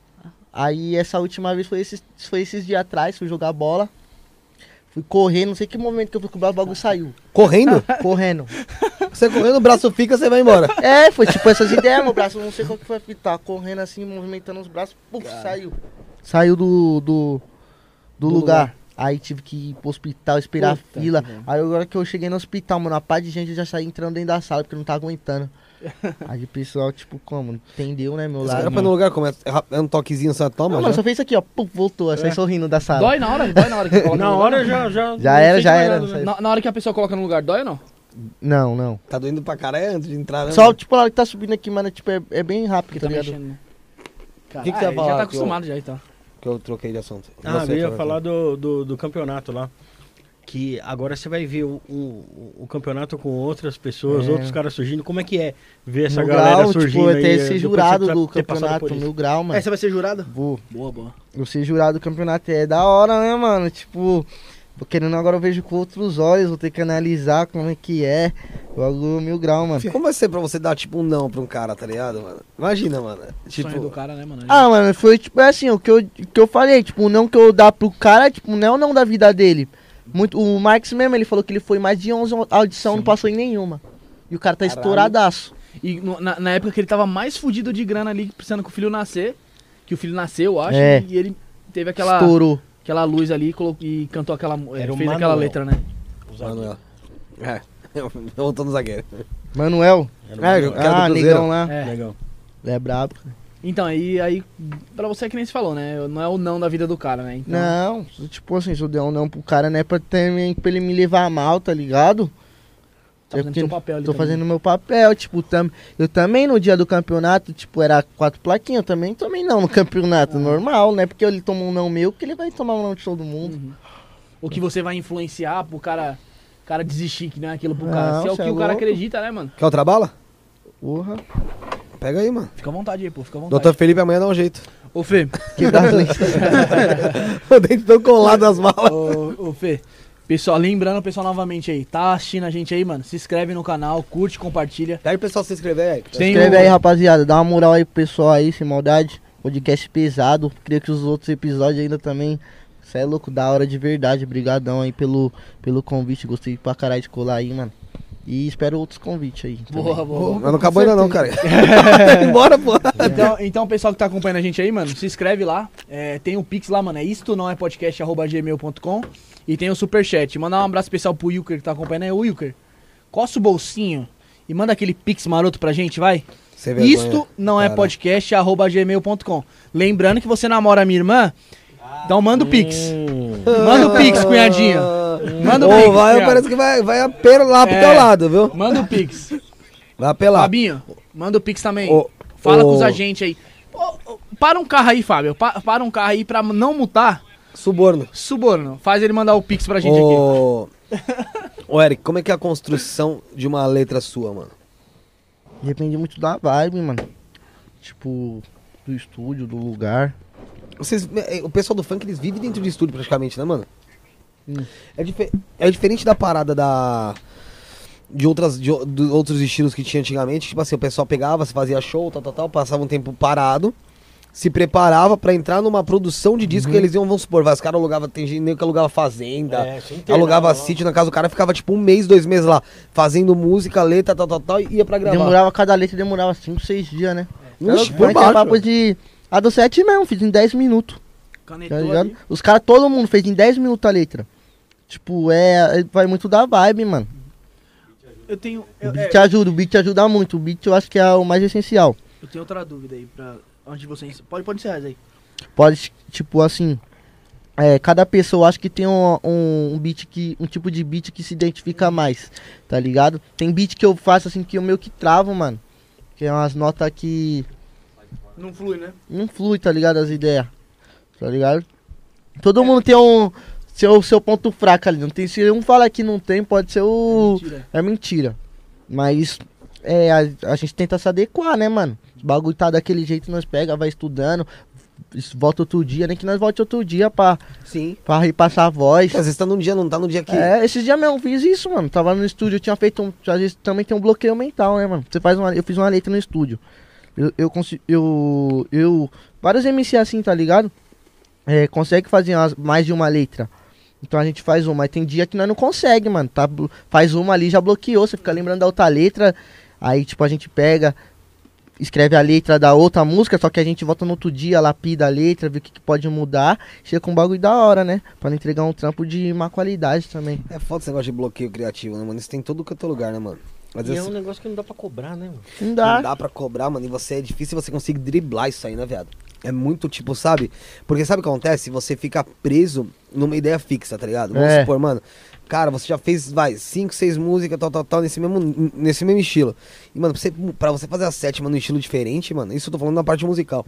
Aí essa última vez foi esses, foi esses dias atrás, fui jogar bola. Fui correr, não sei que momento que eu fui cobrar, o bagulho saiu. Correndo? Correndo. Você correndo, o braço fica, você vai embora. É, foi tipo essas ideias, meu braço, não sei qual que foi, tá correndo assim, movimentando os braços, puf, saiu. Saiu do, do, do, Do lugar. Aí tive que ir pro hospital, esperar a Puta fila. que pariu. Aí agora que eu cheguei no hospital, mano, a pá de gente eu já saí entrando dentro da sala, porque não tava aguentando. Aí o pessoal, tipo, como? Entendeu, né, meu Os lado? caras no lugar, começa, é um toquezinho, só toma, Não, mano, já. só fez isso aqui, ó, puf, voltou, aí saí sorrindo da sala. Dói na hora? Dói na hora que coloca Na no lugar, hora não? já. Já, Já não era, já era, nada, né? Na, na hora que a pessoa coloca no lugar, dói ou não? Não, não. Tá doendo pra cara é antes de entrar, né? Só, mano? tipo, a hora que tá subindo aqui, mano, tipo, é, é bem rápido, Porque tá tá ligado? mexendo, né? que que você Caralho, ia falar, Já tá que eu- acostumado já, então. Que eu troquei de assunto. Ah, Você, eu ia falar do, do, do campeonato lá. Que agora você vai ver o, o, o campeonato com outras pessoas, É. outros caras surgindo. Como é que é ver essa no galera grau, surgindo tipo, aí? até eh, ser jurado do ter campeonato no grau, mano. É, você vai ser jurado? Vou. Boa, boa. Eu ser jurado do campeonato é da hora, né, mano? Tipo, tô querendo agora eu vejo com outros olhos, vou ter que analisar como é que é. O bagulho mil grau, mano. Como vai ser pra você dar, tipo, um não pra um cara, tá ligado, mano? Imagina, mano. Sonho do Tipo, cara, né, mano? Ah, mano, foi tipo é assim, o que eu, que eu falei, tipo, o não que eu dar pro cara, tipo, não é o não da vida dele. Muito, o Marx mesmo, ele falou que ele foi mais de 11 audição, não passou em nenhuma. E o cara tá Caralho. estouradaço. E no- na, na época que ele tava mais fudido de grana ali, precisando que o filho nascer, que o filho nasceu, eu acho, É. e ele teve aquela, Estourou. aquela luz ali e, colocou, e cantou aquela. é, Era o fez aquela Manuel. letra, né? Manuel. É, voltando zagueiro. Manuel. Era É, muito eu quero ah, do Cruzeiro. negão lá. É. Legal. É brabo. Então, aí, aí, pra você é que nem se falou, né? Não é o não da vida do cara, né? Então, Não, tipo assim, se eu der um não pro cara, não é pra, também, pra ele me levar mal, tá ligado? tá fazendo seu papel ali. Tô também. fazendo meu papel, tipo, tam, eu também no dia do campeonato, tipo, era quatro plaquinhas, eu também tomei não no campeonato, normal, né? Porque ele tomou um não meu, que ele vai tomar um não de todo mundo. Uhum. O que você vai influenciar pro cara, cara desistir, que não é aquilo pro Não, cara. Se é o que é o cara acredita, né, mano? Quer outra bala? Porra, Pega aí, mano. Fica à vontade aí, pô, fica à vontade. Doutor Felipe amanhã dá um jeito. Ô, Fê, as leis. o dente tão colado das malas. ô, ô, Fê, Pessoal, lembrando, pessoal, novamente aí, tá assistindo a gente aí, mano? Se inscreve no canal, curte, compartilha. Pede o pessoal se inscrever aí. Tem Escreve o- aí, rapaziada. Dá uma moral aí pro pessoal aí, sem maldade. Podcast pesado. Creio que os outros episódios ainda também. Cê é louco, da hora de verdade. Brigadão aí pelo, pelo convite. Gostei pra caralho de colar aí, mano. E espero outros convites aí. também. Boa, boa. Mas não acabou ainda não, cara. Bora, pô. Então, então, o pessoal que tá acompanhando a gente aí, mano, se inscreve lá. É, tem o Pix lá, mano. É isto não é podcast arroba gmail.com. E tem o Superchat. Mandar um abraço especial pro Wilker que tá acompanhando aí. Ô, Wilker, coça o bolsinho e manda aquele Pix maroto pra gente, vai. Vergonha. Isto não é Cara. podcast arroba gmail.com. Lembrando que você namora a minha irmã, então manda o Pix. Hum. Manda o Pix, cunhadinho. Manda o Pix. vai, cunhado. parece que vai, vai apelar pro É. teu lado, viu? Manda o Pix. Vai apelar. Fabinho, manda o Pix também. Ô, Fala ô. com os agentes aí. Ô, ô, para um carro aí, Fábio. Pa- para um carro aí pra não mutar. Suborno. Suborno. Faz ele mandar o Pix pra gente aqui. Ô, ô, Eric, como é que é a construção de uma letra sua, mano? Depende muito da vibe, mano. Tipo, do estúdio, do lugar. Vocês, é, o pessoal do funk, eles vivem dentro de estúdio praticamente, né, mano? É, dife- é diferente da parada da... De, outras, de, de outros estilos que tinha antigamente. Tipo assim, o pessoal pegava, se fazia show, tal, tal, tal, passava um tempo parado, se preparava pra entrar numa produção de disco que eles iam, vamos supor, vai, os caras alugavam, tem gente nem que alugava fazenda, É, alugava lá. sítio na casa do cara, ficava tipo um mês, dois meses lá, fazendo música, letra, tal, tal, tal, e ia pra gravar. Demorava, cada letra demorava 5, 6 dias, né? Ixi, Era- por é baixo, papo de. A do 7 mesmo, fiz em 10 minutos. Tá Canetou ligado? ali. Os caras, todo mundo fez em 10 minutos a letra. Tipo, é. é- Vai muito da vibe, mano. Eu tenho, O eu, beat é, ajuda, o beat ajuda muito. O beat eu acho que é o mais essencial. eu tenho outra dúvida aí. Pra, antes de vocês. Pode, pode encerrar aí. Pode, tipo, assim. É, cada pessoa acho que tem um, um, um beat que. Um tipo de beat que se identifica mais. Tá ligado? Tem beat que eu faço assim que eu meio que travo, mano. Que é umas notas que. Não flui, né? não flui, tá ligado? As ideias. Tá ligado? Todo mundo tem um. Seu, seu ponto fraco ali. Não tem, se um fala que não tem, pode ser o. Mentira. É mentira. Mas é, a, a gente tenta se adequar, né, mano? O bagulho tá daquele jeito, nós pega, vai estudando, volta outro dia, nem que nós volte outro dia pra, Sim. pra repassar a voz. Às vezes tá num dia, não tá no dia que... É, esses dias mesmo fiz isso, mano. Tava no estúdio, eu tinha feito um. Às vezes também tem um bloqueio mental, né, mano? Você faz uma. Eu fiz uma letra no estúdio. Eu, eu consigo. Eu, eu. Vários MC assim, tá ligado? É, consegue fazer umas- mais de uma letra. Então a gente faz uma, mas tem dia que nós não consegue, mano. Tá, faz uma ali, já bloqueou, você fica lembrando da outra letra. Aí, tipo, a gente pega, escreve a letra da outra música, só que a gente volta no outro dia, lapida a letra, vê o que, que pode mudar. Chega com um bagulho da hora, né? Pra não entregar um trampo de má qualidade também. É foda esse negócio de bloqueio criativo, né, mano? Isso tem em todo que é teu lugar, né, mano? Mas E é assim, um negócio que não dá pra cobrar, né, mano? Não dá. não dá pra cobrar, mano. E você é difícil você conseguir driblar isso aí, né, viado? É muito tipo, sabe? Porque sabe o que acontece? Você fica preso numa ideia fixa, tá ligado? Vamos É. supor, mano. Cara, você já fez, vai, cinco, seis músicas, tal, tal, tal, nesse mesmo, nesse mesmo estilo. E, mano, pra você, pra você fazer a sétima num estilo diferente, mano, isso eu tô falando na parte musical.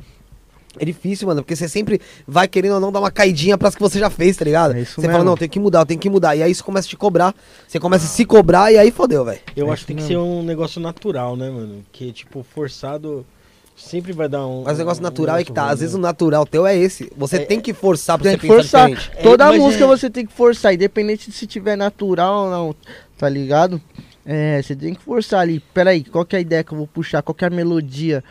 É difícil, mano, porque você sempre vai querendo ou não dar uma caidinha pras que você já fez, tá ligado? É isso você mesmo. fala, não, tem que mudar, tem que mudar. E aí isso começa a te cobrar. Você começa a se cobrar e aí fodeu, velho. Eu É acho que tem que isso ser um negócio natural, né, mano? Que, tipo, forçado sempre vai dar um. Mas o negócio um natural é que tá. Às vezes o natural teu é esse. Você É, tem que forçar pra Tem você que pensar forçar. diferente. É, Toda mas música é- você tem que forçar, independente de se tiver natural ou não, tá ligado? É, você tem que forçar ali. Pera aí, qual que é a ideia que eu vou puxar? Qual que é a melodia?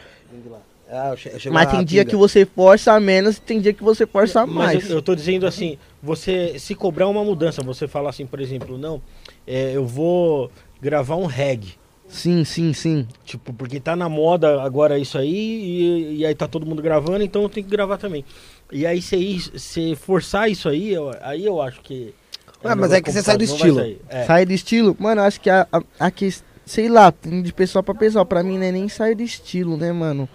Ah, Mas tem dia que você força menos e tem dia que você força Mas mais. eu, eu tô dizendo assim, você se cobrar uma mudança, você fala assim, por exemplo, não, é, eu vou gravar um reggae. Sim, sim, sim. Tipo, porque tá na moda agora isso aí, e, e aí tá todo mundo gravando, então eu tenho que gravar também. E aí você, forçar isso aí, eu- aí eu acho que. Ah, um mas é que você sai do estilo. É. Sai do estilo? Mano, eu acho que a, a, a que, sei lá, tem de pessoal pra pessoal. Pra mim não é nem sair do estilo, né, mano?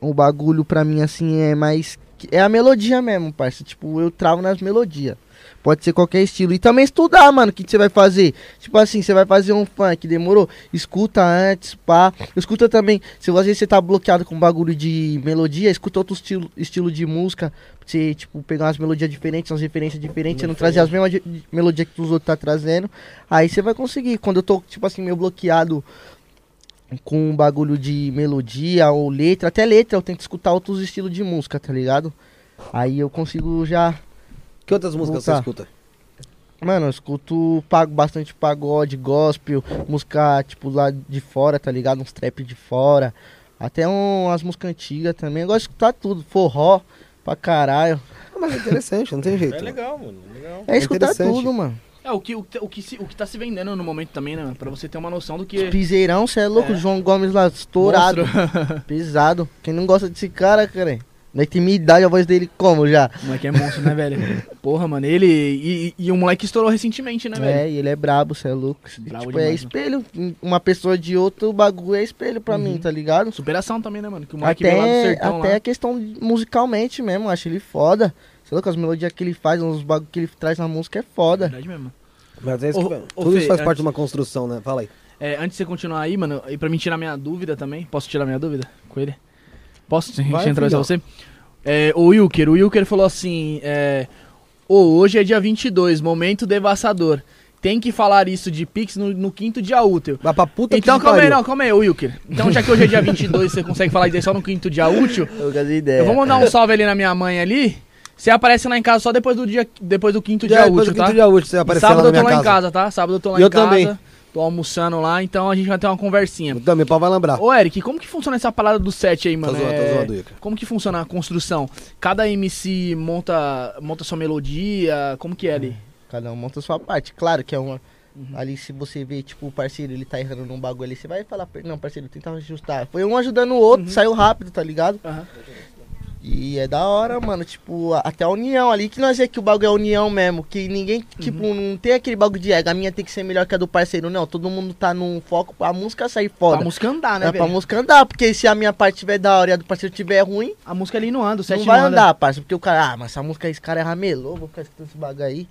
O bagulho pra mim, assim, é mais. É a melodia mesmo, parça. Tipo, eu travo nas melodias. Pode ser qualquer estilo. E também estudar, mano, o que você vai fazer. Tipo assim, você vai fazer um funk, demorou? Escuta antes, pá. Escuta também, se vezes você tá bloqueado com bagulho de melodia, escuta outro estilo, estilo de música. Pra você, tipo, pegar umas melodias diferentes, umas referências diferentes, você não trazer as mesmas melodias que os outros tá trazendo. Aí você vai conseguir. Quando eu tô, tipo assim, meio bloqueado com um bagulho de melodia ou letra, até letra, eu tento escutar outros estilos de música, tá ligado? Aí eu consigo já. Que outras músicas Voltar. você escuta? Mano, eu escuto pago bastante pagode, gospel, música tipo lá de fora, tá ligado? Uns trap de fora. Até um- umas músicas antigas também. Eu gosto de escutar tudo, forró pra caralho. Mas é interessante, não tem jeito. É legal, mano. Legal. É escutar interessante. tudo, mano. É, o que, o, que- o, que se- o que tá se vendendo no momento também, né, mano? Pra você ter uma noção do que. Piseirão, cê é louco, É. João Gomes lá, estourado. Monstro. Pesado. Quem não gosta desse cara, cara? Não tem minha idade, a voz dele como já? O moleque é monstro, né, velho? Porra, mano, ele. E, e o moleque estourou recentemente, né, velho? É, e ele é brabo, cê é louco. Brabo tipo, é demais, espelho. Uma pessoa de outro bagulho é espelho pra mim, tá ligado? Superação também, né, mano? Que o moleque veio lá do Até, sertão até lá. a questão musicalmente mesmo, eu acho ele foda. Você louco, as melodias que ele faz, os bagulhos que ele traz na música é foda. Verdade mesmo. Mas é isso Ô, que- ô, tudo isso Fê, faz parte de uma construção, né? Fala aí. É, antes de você continuar aí, mano, e pra mim tirar minha dúvida também, posso tirar minha dúvida com ele? Posso? Vai, eu entrar filhão. você. É, o Wilker, o Wilker falou assim, é, "Ô, hoje é dia 22, momento devastador. Tem que falar isso de Pix no, no quinto dia útil. Vai pra puta Então que calma aí, não, calma aí, Wilker. Então já que hoje é dia 22, você consegue falar isso aí só no quinto dia útil, Eu ideia. eu vou mandar um salve ali na minha mãe ali. Você aparece lá em casa só depois do dia, depois do quinto dia depois útil, tá? quinto dia útil, você aparecer Sábado lá eu tô lá em casa. casa, tá? Sábado eu tô lá E em eu casa. também. Tô almoçando lá, então a gente vai ter uma conversinha. Também, pau vai lembrar. Ô, Eric, como que funciona essa parada do set aí, mano? Tá zoando, tá É, zoando, Ica. Como que funciona a construção? Cada MC monta, monta sua melodia, como que é ali? Cada um monta sua parte. Claro que é uma. Uhum. Ali, se você vê, tipo, o parceiro, ele tá errando num bagulho ali, você vai falar não, parceiro, tenta ajustar. Foi um ajudando o outro, saiu rápido, tá ligado? Uhum. E é da hora, mano, tipo, até a união ali, que nós é que o bagulho é união mesmo, que ninguém, tipo, Uhum. não tem aquele bagulho de ego, a minha tem que ser melhor que a do parceiro, não, todo mundo tá num foco pra música sair foda. Pra música andar, né, é pra velho? música andar, porque se a minha parte tiver da hora e a do parceiro tiver ruim, A música ali não anda, o set não vai anda. andar, parceiro, porque o cara, ah, mas essa música, esse cara é ramelô, vou ficar escutando esse bagulho aí.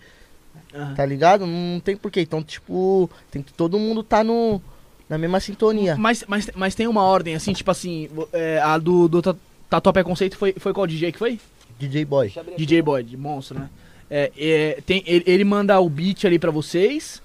Aham. Tá ligado? Não tem porquê. Então, tipo, tem que todo mundo tá no, na mesma sintonia. Mas, mas, mas tem uma ordem, assim, tipo assim, é, a do, do Tatuapé Conceito foi, foi qual DJ que foi? DJ Boy. DJ Boy, de monstro, né? É, é, tem, ele, ele manda o beat ali pra vocês,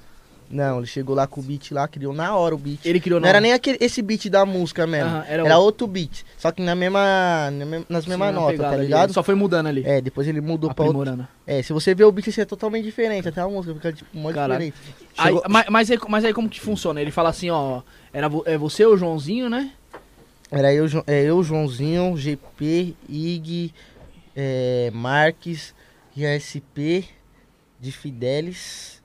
Não, ele chegou lá com o beat lá, criou na hora o beat. ele criou Não era nem aquele, esse beat da música mesmo. Aham, era era outro. outro beat. Só que na mesma, na me- nas mesmas notas, pegada tá ali, ligado? Só foi mudando ali. É, depois ele mudou pra outro. aprimorando. É, se você ver o beat, esse é totalmente diferente. Até a música fica, tipo, mó Caralho. diferente. Aí, Chegou- mas, mas, aí, mas aí como que funciona? Ele fala assim, ó, era vo- é você, o Joãozinho, né? Era eu, é, eu Joãozinho, GP, Ig, é, Marques, ISP, de Fidelis.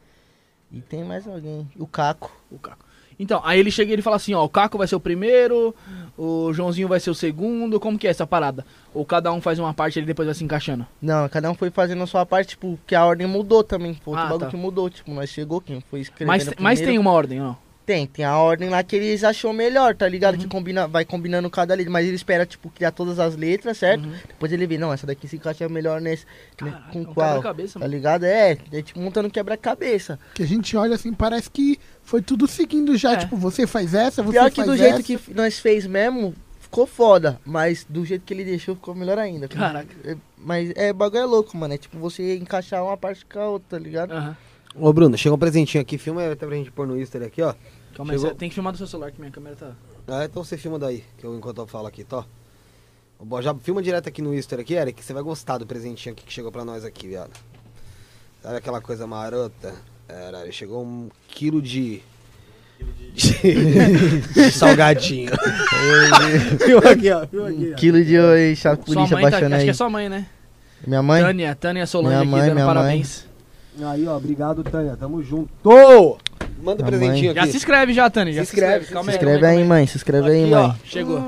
E tem mais alguém. O Caco. O Caco. Então, aí ele chega e ele fala assim, ó, o Caco vai ser o primeiro, o Joãozinho vai ser o segundo, como que é essa parada? Ou cada um faz uma parte e ele depois vai se encaixando? Não, cada um foi fazendo a sua parte, tipo, que a ordem mudou também. Foi outro Ah, bagulho tá. que mudou, tipo, nós chegou, quem foi escrevendo Mas, mas tem primeiro- uma ordem, ó. Tem, tem a ordem lá que eles achou melhor, tá ligado? Uhum. Que combina, vai combinando cada letra, mas ele espera, tipo, criar todas as letras, certo? Uhum. Depois ele vê, não, essa daqui se encaixa melhor nesse, né, Caraca, com é um qual, quebra-cabeça, tá ligado? É, é tipo montando quebra-cabeça. Que a gente olha assim, parece que foi tudo seguindo já. É. Tipo, você faz essa, você Pior faz que do essa. jeito que nós fez mesmo, ficou foda, mas do jeito que ele deixou, ficou melhor ainda. Caraca. É, mas é, bagulho é louco, mano, é tipo você encaixar uma parte com a outra, tá ligado? Aham. Ô, Bruno, chegou um presentinho aqui. Filma aí até pra gente pôr no Easter aqui, ó. Calma aí, Chegou. você tem que filmar do seu celular que minha câmera tá... Ah, então você filma daí, que eu, enquanto eu falo aqui, tá? Bom, Já filma direto aqui no Easter aqui, Eric, que você vai gostar do presentinho aqui que chegou pra nós aqui, viado. Sabe aquela coisa marota? Caralho, chegou um quilo de... de salgadinho. filma aqui, ó. Filma aqui, Um quilo de oi, chapulista mãe tá... baixando Acho aí. que é sua mãe, né? Minha mãe? Tânia, Tânia Solange Minha aqui mãe, dando minha parabéns. ó. Aí, ó, obrigado, Tânia, tamo junto. Manda o A presentinho Já aqui. se inscreve já, Tânia. Já Se se inscreve. inscreve, Calma Se aí, inscreve aí, mãe, se inscreve aí, Aqui, mãe. ó, chegou.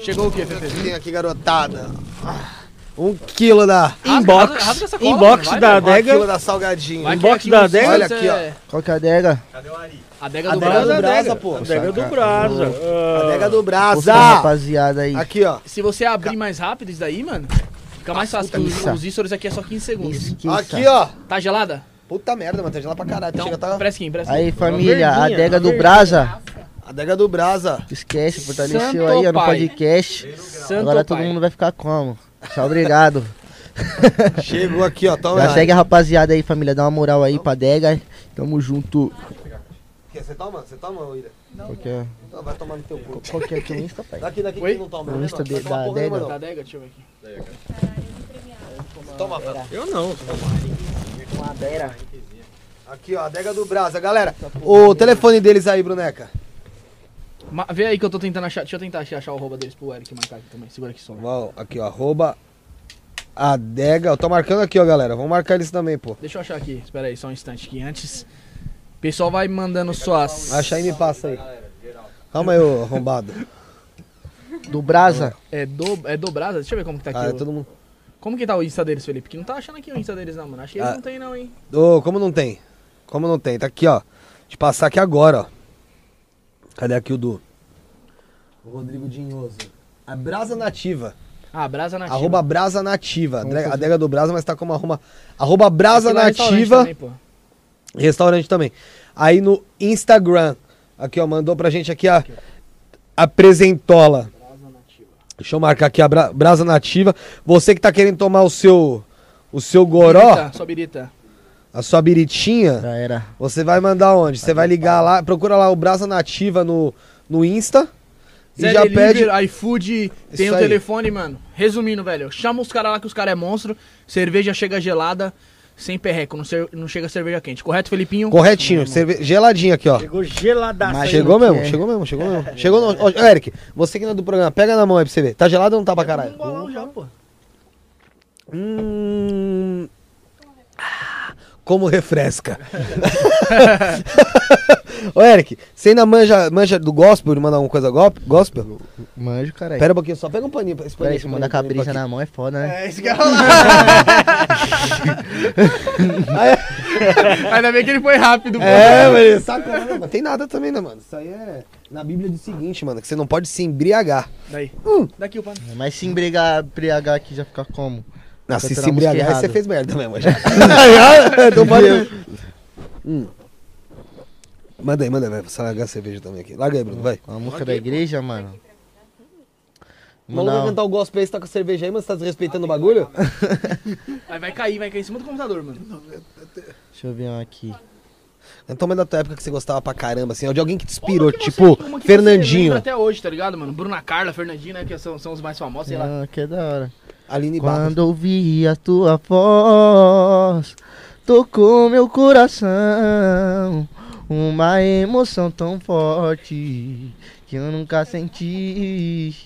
Chegou o quê, O que Fefe? tem aqui, garotada? Ah, Um quilo da... Rasga- Inbox. rasga- rasga essa cola, Inbox vai, da vai. Um quilo adega. da que Inbox aqui da adega. Olha aqui, ó. é Qual que é a adega? A adega do Adega Brasa. do Brasa, pô. Adega do Saca. Brasa. Adega do Brasa. rapaziada aí. Aqui, ó. Se você abrir mais rápido isso daí, mano, fica mais fácil. Os, os aqui é só 15 segundos. Aqui, ó. Tá gelada? Puta merda, mano. Tá gelado pra caralho. Então, Chega, tá... Aí, família, a verdinha, adega a do. Brasa. Adega do Brasa. Esquece, fortaleceu Santo aí ó, no pai. podcast. Santo Agora todo pai. mundo vai ficar como? Tchau, obrigado. Chegou aqui, ó. Toma Já aí. segue a rapaziada aí, família. Dá uma moral aí pra adega. Tamo junto. Quer- Você toma? Você toma, Ira? Qual que é, Então vai tomar no teu cu. qual que é aqui o Insta, pai? Daqui, daqui Oi? que não toma. No né, Insta não? de- da nenhuma, adega. não. Da adega, deixa eu ver aqui. Toma. Eu não. Uma. Aqui, ó, adega do Brasa. Galera, o telefone deles aí, Bruneca. Ma- Vê aí que eu tô tentando achar. Deixa eu tentar achar o arroba deles pro Eric marcar aqui também. Segura aqui só. Uau, Aqui, ó, arroba adega. Eu tô marcando aqui, ó, galera. Vamos marcar eles também, pô. Deixa eu achar aqui. Espera aí, só um instante que antes. O pessoal vai mandando suas. Acha aí e me passa aí. Calma aí, ô arrombado. Do Brasa. É do, é do Brasa? Deixa eu ver como que tá aqui. Ah, é o- todo mundo. Como que tá o Insta deles, Felipe? Que não tá achando aqui o Insta deles, não, mano. Acho que eles Ah. não tem, não, hein? Ô, como não tem? Como não tem? Tá aqui, ó. Te passar aqui agora, ó. Cadê aqui o do? O Rodrigo Dinhoso. A Brasa Nativa. Ah, Brasa Nativa. Arroba Brasa Nativa. Vamos Adega, fazer. adega do Brasa, mas tá como arroba. Arroba Brasa é restaurante Nativa. também, pô. Restaurante também. Aí no Instagram. Aqui, ó. Mandou pra gente aqui a. A Presentola. Deixa eu marcar aqui a Bra- Brasa Nativa. Você que tá querendo tomar o seu. O seu goró, Birita, só birita. a sua biritinha. Já era. Você vai mandar onde? Você vai ligar lá, procura lá o Brasa Nativa no, no Insta e Zé já Delivery, pede. iFood, tem Isso o aí. telefone, mano. Resumindo, velho, chama os caras lá que os caras é monstro, cerveja chega gelada, sem perreco, não, cer- não chega cerveja quente. Correto, Felipinho? Corretinho, cerve... geladinho aqui, ó. Chegou geladaço Mas. Chegou mesmo, é. chegou mesmo, chegou mesmo. Chegou no. Ó, Eric, você que não é do programa, pega na mão aí pra você ver. Tá gelado ou não tá pra caralho? Um bolão já, pô. Hum. Ah, Como refresca. Ô, Eric, você ainda manja, manja do gospel, de mandar alguma coisa go- gospel? Manjo, caralho. Pera um pouquinho só, pega um paninho. Esse Pera paninho aí, esse se mandar paninho, com a brisa paninho na mão é foda, né? É, isso que eu ia falar. Ainda bem que ele foi rápido, pô. É, mas saca, né, mano? Tem nada também, né, mano? Isso aí é. Na Bíblia diz o seguinte, mano, que você não pode se embriagar. Daí. Hum. Daqui o pano. Mas se embriagar, embriagar aqui já fica como? Não, se se embriagar, aí você fez merda mesmo já. então pode. Hum. Manda aí, manda aí, vai. Você largar a cerveja também aqui. Larga aí, Bruno, vai. A música da igreja, mano. O maluco vai Não. cantar o gospel aí, você tá com a cerveja aí, mas você tá desrespeitando o bagulho? Aí vai cair, vai cair em cima do computador, mano. Deixa eu ver um aqui. Então, mas da tua época que você gostava pra caramba, assim, ó, de alguém que te inspirou, Uma que tipo, você- uma que você Fernandinho, até hoje, tá ligado, mano? Bruna Carla, Fernandinho, né? Que são, são os mais famosos, sei lá. Ah, que da hora. Aline Barros. Quando ouvi a tua voz, tocou meu coração. Uma emoção tão forte que eu nunca senti.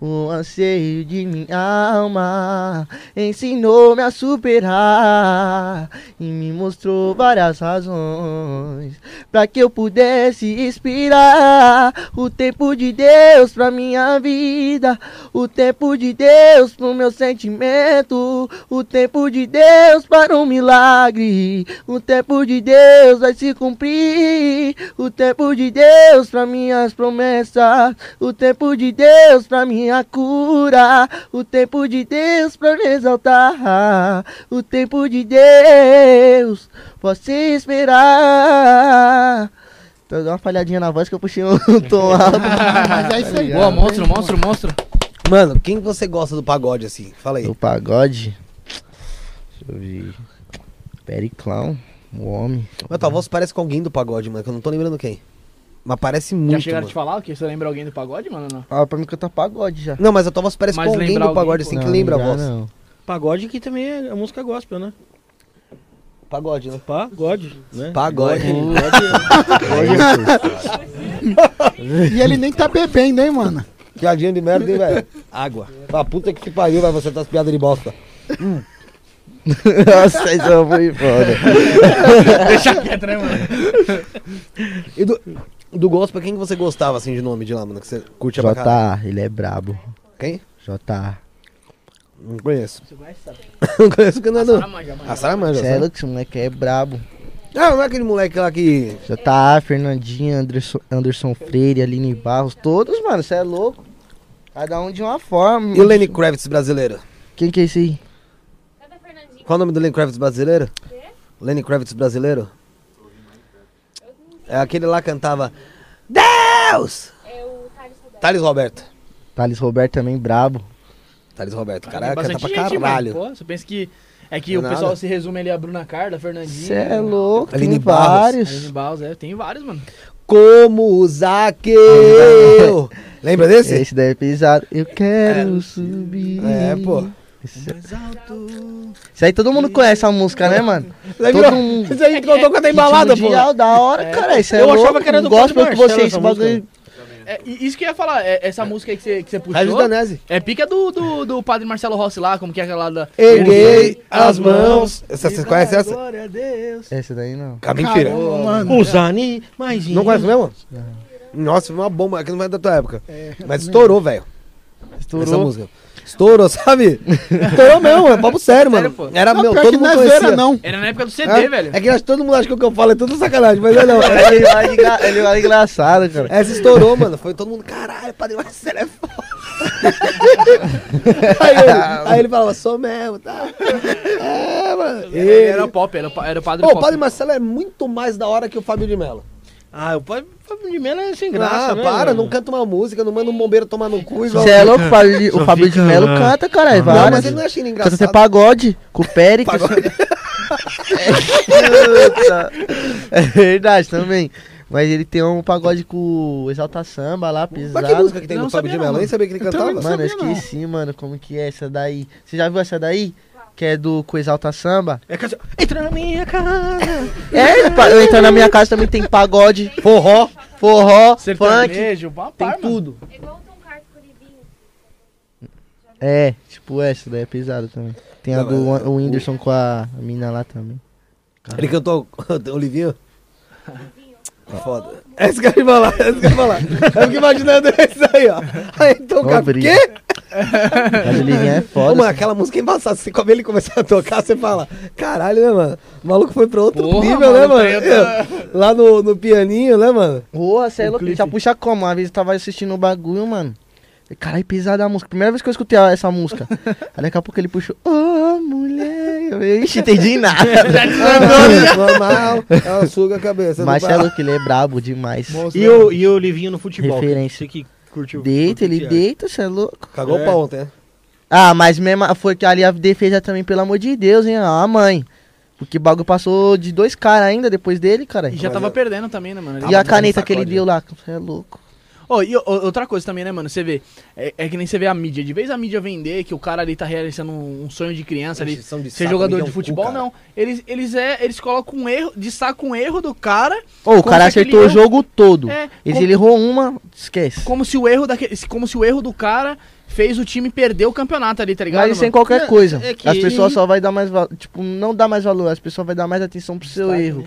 O anseio de minha alma ensinou-me a superar e me mostrou várias razões para que eu pudesse inspirar o tempo de Deus pra minha vida, o tempo de Deus pro meu sentimento, o tempo de Deus para um milagre, o tempo de Deus vai se cumprir, o tempo de Deus para minhas promessas, o tempo de Deus para minha cura, o tempo de Deus para me exaltar, o tempo de Deus posso esperar. Tô dando uma falhadinha na voz que eu puxei um tom alto. Mas é isso aí. Boa, monstro, monstro, monstro. Mano, quem você gosta do pagode, assim? Fala aí. Do pagode. Deixa eu ver. Periclão, o homem. Mas tua voz parece com alguém do pagode, mano, que eu não tô lembrando quem. Mas parece Já muito, chegaram a mano. te falar que você lembra alguém do pagode, mano? Não? Ah, pra mim cantar pagode já. Não, mas a tua voz parece Mas com alguém do pagode, alguém, assim, pô. que lembra a já voz. Não. Pagode que também é a música gospel, né? Pagode, né? Pagode, né? Pagode. E ele nem tá bebendo, hein, mano? Piadinha de merda, hein, velho? Água. Pra puta que te pariu, vai você tá as piadas de bosta. Nossa, isso foi foda. Deixa quieto, né, mano? E do, do gospel, quem que você gostava, assim, de nome de lá, mano? Que você curte caralho? JA, ele é brabo. Quem? JA. Não conheço. Você conhece, sabe? Não conheço que não é. A é louco, esse moleque é brabo. Ah, não é aquele moleque lá que... JA, Fernandinho, Anderson, Anderson Freire, Aline Barros, todos, mano, você é louco. Cada um de uma forma. E o Lenny Kravitz brasileiro? Quem que é esse aí? Cadê o Fernandinho? Qual o nome do Lenny Kravitz brasileiro? Quê? Lenny Kravitz brasileiro? É aquele lá que cantava Deus! É o Thales Roberto. Thales Roberto. Thales Roberto também brabo. Thales Roberto. Caralho, canta pra gente, caralho. mano. Pô, você pensa que. É que Não o é pessoal nada. se resume ali a Bruna Carla, Fernandinho. Você é louco, Aline tem Barros. vários. Aline Baus, é, tem vários, mano. Como o Zaqueu. Lembra desse? Esse daí é pesado. Eu quero subir. É, pô. Isso, Mais alto. isso aí todo mundo conhece a música, né, mano? Isso aí Todo virou- mundo. Isso aí contou quando é embalada, pô. Mundial, da hora, cara. Isso é Eu louco. achava que era do Gosto que você, esse essa bagulho. É, isso que eu ia falar, é, essa música aí que você, que você puxou. Regis Danese. É pica do, do, do padre Marcelo Rossi lá, como que é aquela da. Erguei as mãos. Essa, vocês conhecem essa? Glória a Deus. Essa daí não. Ah, mentira. Caramba, mano. Os animais. Não conhece mesmo? Nossa, foi uma bomba, aqui não é da tua época. É, Mas estourou, velho. Essa Estourou. música. Estourou, sabe? Estourou mesmo, é papo sério, mano. Sério, pô. Era Não, meu, todo que mundo não é conhecia. não. Era na época do CD, É, velho. É que todo mundo acha que o que eu falo é tudo sacanagem, mas é não. Ele vai engra- ele vai engraçado, cara. Essa estourou, mano. Foi todo mundo, caralho, Padre Marcelo é foda. aí, ele, aí ele falava, sou mesmo, tá? É, mano. Ele Ele... era pop, era, o era o padre Pô, o pop. Padre Marcelo é muito mais da hora que o Fábio de Mello. Ah, o pai Fábio de Mello é sem graça, ah, né? para, mano? não canta uma música, não manda um bombeiro tomar no cu igual. Você é louco? O Fábio de- Só o Fábio de fica Melo canta, cara. É Não, mas ele não acha ele Canta até engraçado. pagode, com o Péricles. é verdade também. Mas ele tem um pagode com o Exalta Samba lá, Mas que pesado. música que tem Não no Fábio de Eu nem sabia que ele cantava. Mano, eu sabia, não. esqueci, mano, como que é essa daí. Você já viu essa daí? Que é do com Exalta Samba? É que assim, Entra na minha casa. É, eu entro na minha casa também tem pagode, Forró. forró, funk. Sertanejo, papai, Tem mano. tudo. É igual o Tom Carter com o Livinho. É, tipo essa daí é pesado também. Tem a do mas- o Whindersson com a mina lá também. Ele cantou o Livinho? Foda. É isso que eu ia falar, é isso que eu ia falar. Eu fico imaginando isso aí, ó. Aí então, cara, Pobre. quê? A é Ô, foda. mano, aquela música é embaçada. Você come ele começar a tocar, você fala, caralho, né, mano? O maluco foi pra outro Porra, nível, né, mano, mano? tem outra- Lá no, no pianinho, né, mano? Porra, você é louco. clipe. Já puxa como? Uma vez eu tava assistindo o bagulho, mano. Falei, Caralho, pesada a música. Primeira vez que eu escutei essa música. Aí daqui a pouco ele puxou, ô mulher. Eu, ixi, entendi nada. Ah, Normal, ela suga a cabeça. Não é vai- louco, ele é brabo demais. E o, e o Livinho no futebol. Referência. Você que curtiu. Deita, ele curtiu- deita, você é louco. Cagou É. pau ontem, né? Ah, mas mesmo foi que ali a defesa também, pelo amor de Deus, hein? Ah, mãe. Porque o bagulho passou de dois caras ainda depois dele, cara. E já tava perdendo também, né, mano? E a caneta que ele sacode. deu lá, você é louco. Ô, e o- outra coisa também, né, mano? Você vê, é, é que nem você vê a mídia. De vez a mídia vender que o cara ali tá realizando um, um sonho de criança ali, de ser jogador de Cu, futebol, cara. não. Eles, eles, é, eles colocam um erro, destacam um erro do cara, Ô, o Como cara acertou o erro- jogo todo. É, Ele, como- ele errou uma, esquece. como se o erro daquele, como se o erro do cara fez o time perder o campeonato ali, tá ligado? Mas sem mano? qualquer É, coisa. é que as pessoas só vai dar mais valor. Tipo, não dá mais valor. As pessoas vai dar mais atenção pro seu erro.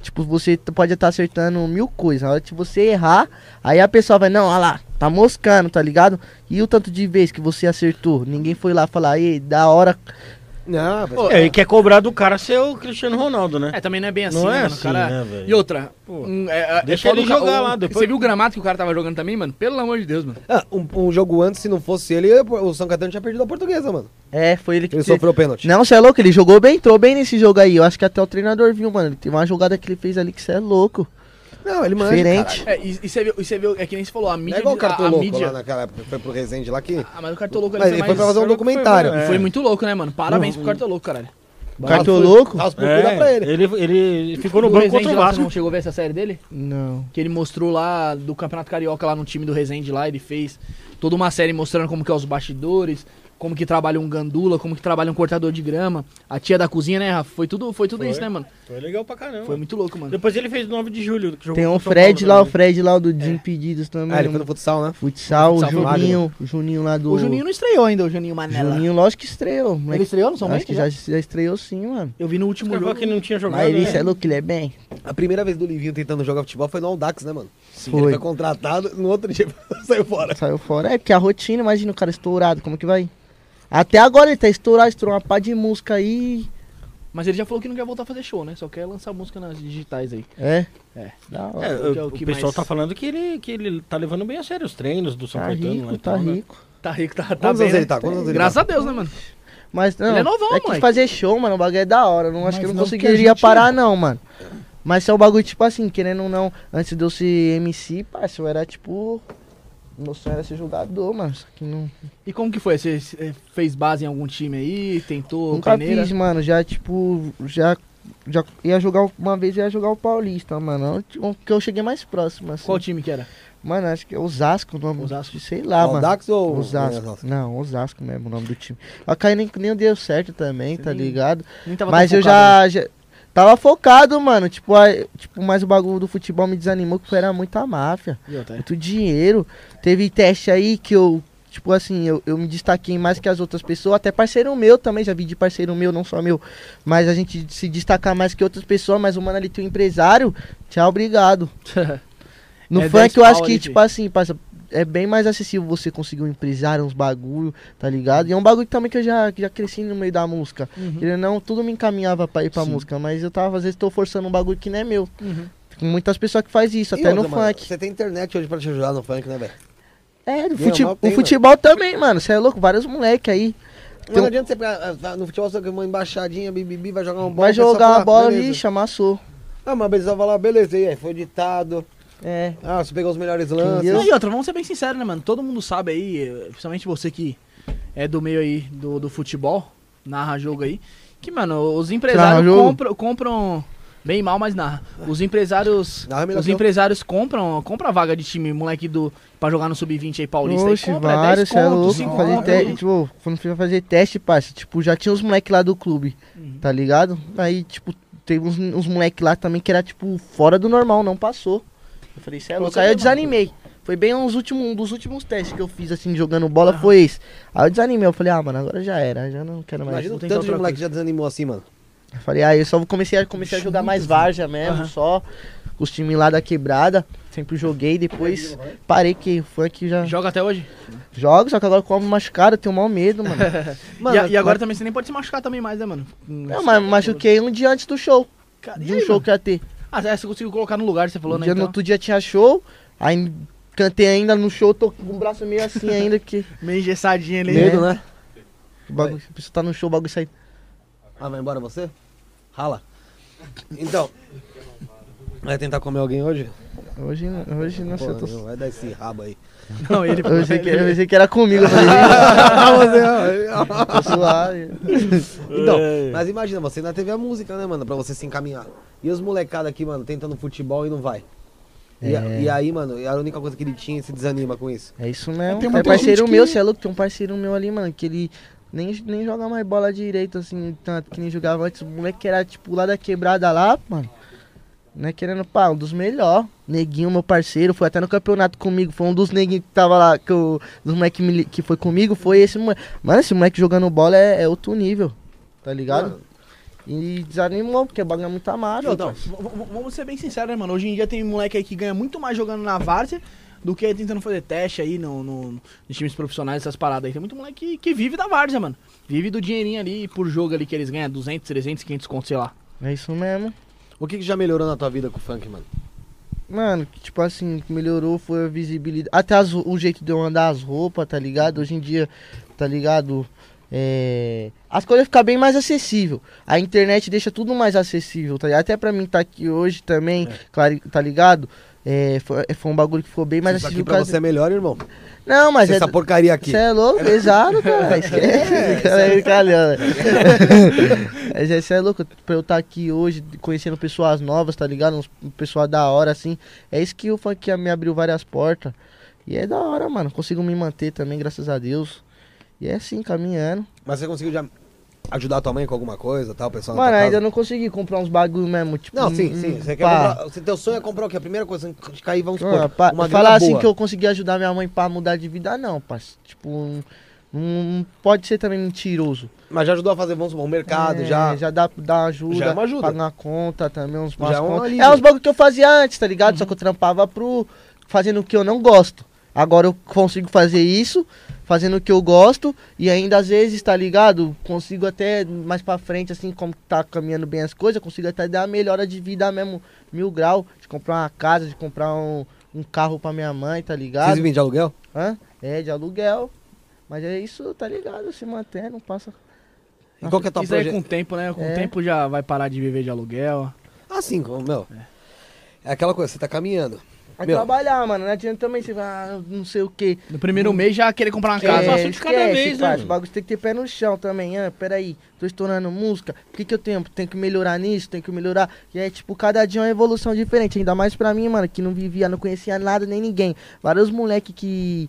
Tipo, você pode estar acertando mil coisas. Na hora que você errar, aí a pessoa vai, não, olha lá, tá moscando, tá ligado? E o tanto de vez que você acertou? Ninguém foi lá falar, ei, da hora. Não, mas... É, ele quer cobrar do cara ser o Cristiano Ronaldo, né? É, também não é bem assim, Não né, é mano? assim, cara... né? E outra, Pô, um, é, é, deixa ele jogar o- lá, depois- Você viu o gramado que o cara tava jogando também, mano? Pelo amor de Deus, mano. Ah, um, um jogo antes, se não fosse ele, o São Caetano tinha perdido a portuguesa, mano. É, foi ele que. Ele fez. sofreu o pênalti. Não, você é louco, ele jogou bem, entrou bem nesse jogo aí. Eu acho que até o treinador viu, mano. Tem uma jogada que ele fez ali que você é louco. Não, ele manja, Diferente. É, e, e você viu, e você viu, é que nem você falou, a Não mídia... é igual o a, a mídia... lá naquela época, foi pro Resende lá que... Ah, mas o Cartoloco ali Mas foi ele foi mais... pra fazer um documentário. foi- Foi muito louco, né, mano? Parabéns pro Cartoloco, caralho. Cartoloco? Dá pra É, ele. ele, ele ficou no banco contra o lá, Você Vasco. não chegou a ver essa série dele? Não. Que ele mostrou lá do Campeonato Carioca lá no time do Resende lá, ele fez toda uma série mostrando como que é os bastidores, como que trabalha um gandula, como que trabalha um cortador de grama, a tia da cozinha, né, Rafa? Foi tudo, foi tudo Foi. isso, né, mano? Foi legal pra caramba. Foi muito louco, mano. Depois ele fez 9 de julho. que jogou Tem o Fred lá, o. Fred lá do Desimpedidos também. Ah, ele foi no futsal, né? Futsal, o Juninho, o Juninho lá do. O Juninho não estreou ainda, o Juninho Manela. Juninho, lógico que estreou. Ele estreou no São Acho que já? já, estreou sim, mano. Eu vi no último Ele jogo. que não tinha jogado. Mas ele, né? cê é louco, ele é bem. A primeira vez do Livinho tentando jogar futebol foi no Aldax, né, mano? Sim. Foi. Ele foi contratado, no outro dia saiu fora. Saiu fora. É porque a rotina, imagina o cara estourado, como que vai? Até agora ele tá estourado, estourou uma pá de música aí. Mas ele já falou que não quer voltar a fazer show, né? Só quer lançar música nas digitais aí. É. É. Da hora. É, Que é o o, pessoal mais- tá falando que ele, que ele tá levando bem a sério os treinos do São Tá Caetano. lá rico, e tá tal, né? rico. Tá rico, tá, tá bem, né? ele tá? Quantos Graças tá? a Deus, né, mano? Mas não, Ele é novão, é que moleque. fazer show, mano, o bagulho é da hora. Não, acho que eu não não conseguiria gente- parar, não, mano. Mas se é um bagulho, tipo assim, querendo ou não, antes de eu ser MC, parça, eu era tipo. Meu sonho era ser jogador, mano. Só que não. E como que foi? Você fez base em algum time aí? Tentou Nunca peneira? fiz, mano. Já, tipo, já. Já ia jogar. Uma vez ia jogar o Paulista, mano. O que eu cheguei mais próximo, assim. Qual time que era? Mano, acho que é Osasco o nome. Osasco. Sei lá, mano. Audax ou... Osasco. Não, Osasco mesmo, o nome do time. A Caio nem, nem deu certo também, tá ligado? Nem tava Mas eu já, já tava focado, mano. Tipo, a, tipo, mas o bagulho do futebol me desanimou que era muita máfia, muito dinheiro. Teve teste aí que eu, tipo assim, eu, eu me destaquei mais que as outras pessoas, até parceiro meu também, já vi de parceiro meu, não só meu. Mas a gente se destacar mais que outras pessoas, mas o mano ali tem um empresário, tchau, obrigado. No É 10 funk eu acho que, tipo assim, parça, é bem mais acessível você conseguir um empresário, uns bagulho, tá ligado? E é um bagulho também que eu já, já cresci no meio da música. Uhum. Ele não, tudo me encaminhava pra ir pra Sim. música, mas eu tava, às vezes, tô forçando um bagulho que não é meu. Uhum. Tem muitas pessoas que faz isso, E até no outra, mano, funk. Você tem internet hoje pra te ajudar no funk, né, velho? É, no fute- mal, tem, o futebol também, mano. Você é louco? Vários moleque aí. Mas um- não adianta você pegar, ah, no futebol, você tem uma embaixadinha, bibibi, vai jogar um bola. Vai o jogar uma bola ali, chamaçou. Ah, mas beleza, vai lá, beleza, e aí, foi ditado. É. Ah, você pegou os melhores lances. Não, e outra, vamos ser bem sinceros, né, mano? Todo mundo sabe aí, eh, principalmente você que é do meio aí do, do futebol, narra jogo aí, que, mano, os empresários compram, compram bem mal, mas narra. Os empresários. Narra Os empresários compram, compram a vaga de time, moleque do. Pra jogar no Sub-20 aí, Paulista. Oxe, aí compra, vários, 10 você é conto, louco. 5 Fazer conto. te... tipo, quando fui fazer teste, parça, tipo, já tinha os moleques lá do clube, Uhum. tá ligado? Aí, tipo, teve uns, uns moleques lá também que era, tipo, fora do normal, não passou. Eu falei, cê é louco. você Aí eu viu, desanimei. Foi bem uns últimos, um dos últimos testes que eu fiz, assim, jogando bola, foi esse. Aí eu desanimei, eu falei, ah, mano, agora já era, já não quero mais. Imagina o tanto de moleque que já desanimou assim, mano. Eu falei, ah, eu só comecei a, comecei a jogar mais Varja mesmo, Aham. só. Com os times lá da quebrada. Sempre joguei, depois parei que o funk já. Joga até hoje? Jogo, só que agora como machucado, eu tenho mau medo, mano. Mano, e, a- e agora mas- também você nem pode se machucar também mais, né, mano? Não, mas machuquei um dia antes do show. Cara, De um aí, show mano? que ia ter. Ah, você conseguiu colocar no lugar, você falou, Um né? dia, no Então, outro dia tinha show, aí cantei ainda no show, tô com o braço meio assim ainda, que. meio engessadinho ali. Medo, né? né? O bagulho, a pessoa tá no show, o bagulho sai. Ah, vai embora você? Rala. Então. Vai tentar comer alguém hoje? Hoje, hoje não sei, eu Pô, tô. não vai dar esse rabo aí. Não, ele Eu pensei, que, eu pensei que era comigo, tô suave. Então, mas imagina, você ainda teve a música, né, mano? Pra você se encaminhar. E os molecados aqui, mano, tentando futebol e não vai. E, É. e aí, mano, e a única coisa que ele tinha e se desanima com isso. É isso mesmo. Tem é muita parceiro meu, que- você é louco? Tem um parceiro meu ali, mano, que ele nem, nem joga mais bola direito, assim, tanto que nem jogava antes. O moleque que era, tipo, lá da quebrada lá, mano. Né, querendo, pá, um dos melhores. Neguinho, meu parceiro, foi até no campeonato comigo. Foi um dos neguinhos que tava lá, que eu, dos moleques que, foi comigo, foi esse moleque. Mano, esse moleque jogando bola é, é outro nível, tá ligado? Mano. E desanimou, porque o bagulho é muito amável. Então, vamos ser bem sinceros, né, mano? Hoje em dia tem moleque aí que ganha muito mais jogando na várzea do que tentando fazer teste aí no, no, nos times profissionais, essas paradas aí. Tem muito moleque que, que vive da várzea, mano. Vive do dinheirinho ali por jogo ali que eles ganham, 200, 300, 500 conto, sei lá. É isso mesmo. O que, que já melhorou na tua vida com o funk, mano? Mano, tipo assim, o que melhorou foi a visibilidade. Até as- o jeito de eu andar as roupas, tá ligado? Hoje em dia, tá ligado? É, As coisas ficam bem mais acessível. A internet deixa tudo mais acessível, tá ligado? Até pra mim tá aqui hoje também, claro, tá ligado? É, foi, foi um bagulho que ficou bem mais Isso aqui pra você é melhor, irmão. Não, mas é. Essa porcaria aqui. Você é louco, pesado, cara. Esquece. esse cara aí, calhando. Mas Você é louco, pra eu estar aqui hoje, conhecendo pessoas novas, tá ligado? Um pessoal da hora, assim. É isso que o funk me abriu várias portas. E é da hora, mano. Consigo me manter também, graças a Deus. E é assim, caminhando. Mas você conseguiu já ajudar tua mãe com alguma coisa, tal, pessoal? Mano, ainda não consegui comprar uns bagulho mesmo, tipo. Não, sim, um- sim. Você quer pá. comprar. Você, teu sonho é comprar o quê? A primeira coisa, de cair, vamos Ah, supor. pá, uma falar assim boa. que eu consegui ajudar minha mãe pra mudar de vida, não, parceiro. Tipo, um- um- pode ser também mentiroso. Mas já ajudou a fazer, vamos supor, um mercado, É, já. Já dá, dá ajuda. Já é uma ajuda. Pagar conta também, uns Já é. É uns bagulho que eu fazia antes, tá ligado? Só que eu trampava pro. fazendo o que eu não gosto. Agora eu consigo fazer isso, fazendo o que eu gosto, e ainda às vezes, tá ligado? Consigo até mais pra frente, assim, como tá caminhando bem as coisas, consigo até dar uma melhora de vida mesmo, mil grau, de comprar uma casa, de comprar um, um carro pra minha mãe, tá ligado? Vocês vivem de aluguel? Hã? É, de aluguel. Mas é isso, tá ligado? Se mantém, não passa. E qual que é a tua Isso aí projeto? com o tempo, né? Com É. o tempo já vai parar de viver de aluguel. Ah, sim, como, meu. É aquela coisa, você tá caminhando. Vai Meu. trabalhar, mano. Não adianta também você vai, ah, não sei o quê. No primeiro mês já querer comprar uma casa. passo de cada vez, né? O bagulho tem que ter pé no chão também. Ah, peraí, tô estourando música. O que que eu tenho? Tenho que melhorar nisso, tenho que melhorar. E é tipo, cada dia é uma evolução diferente. Ainda mais pra mim, mano, que não vivia, não conhecia nada nem ninguém. Vários moleque que,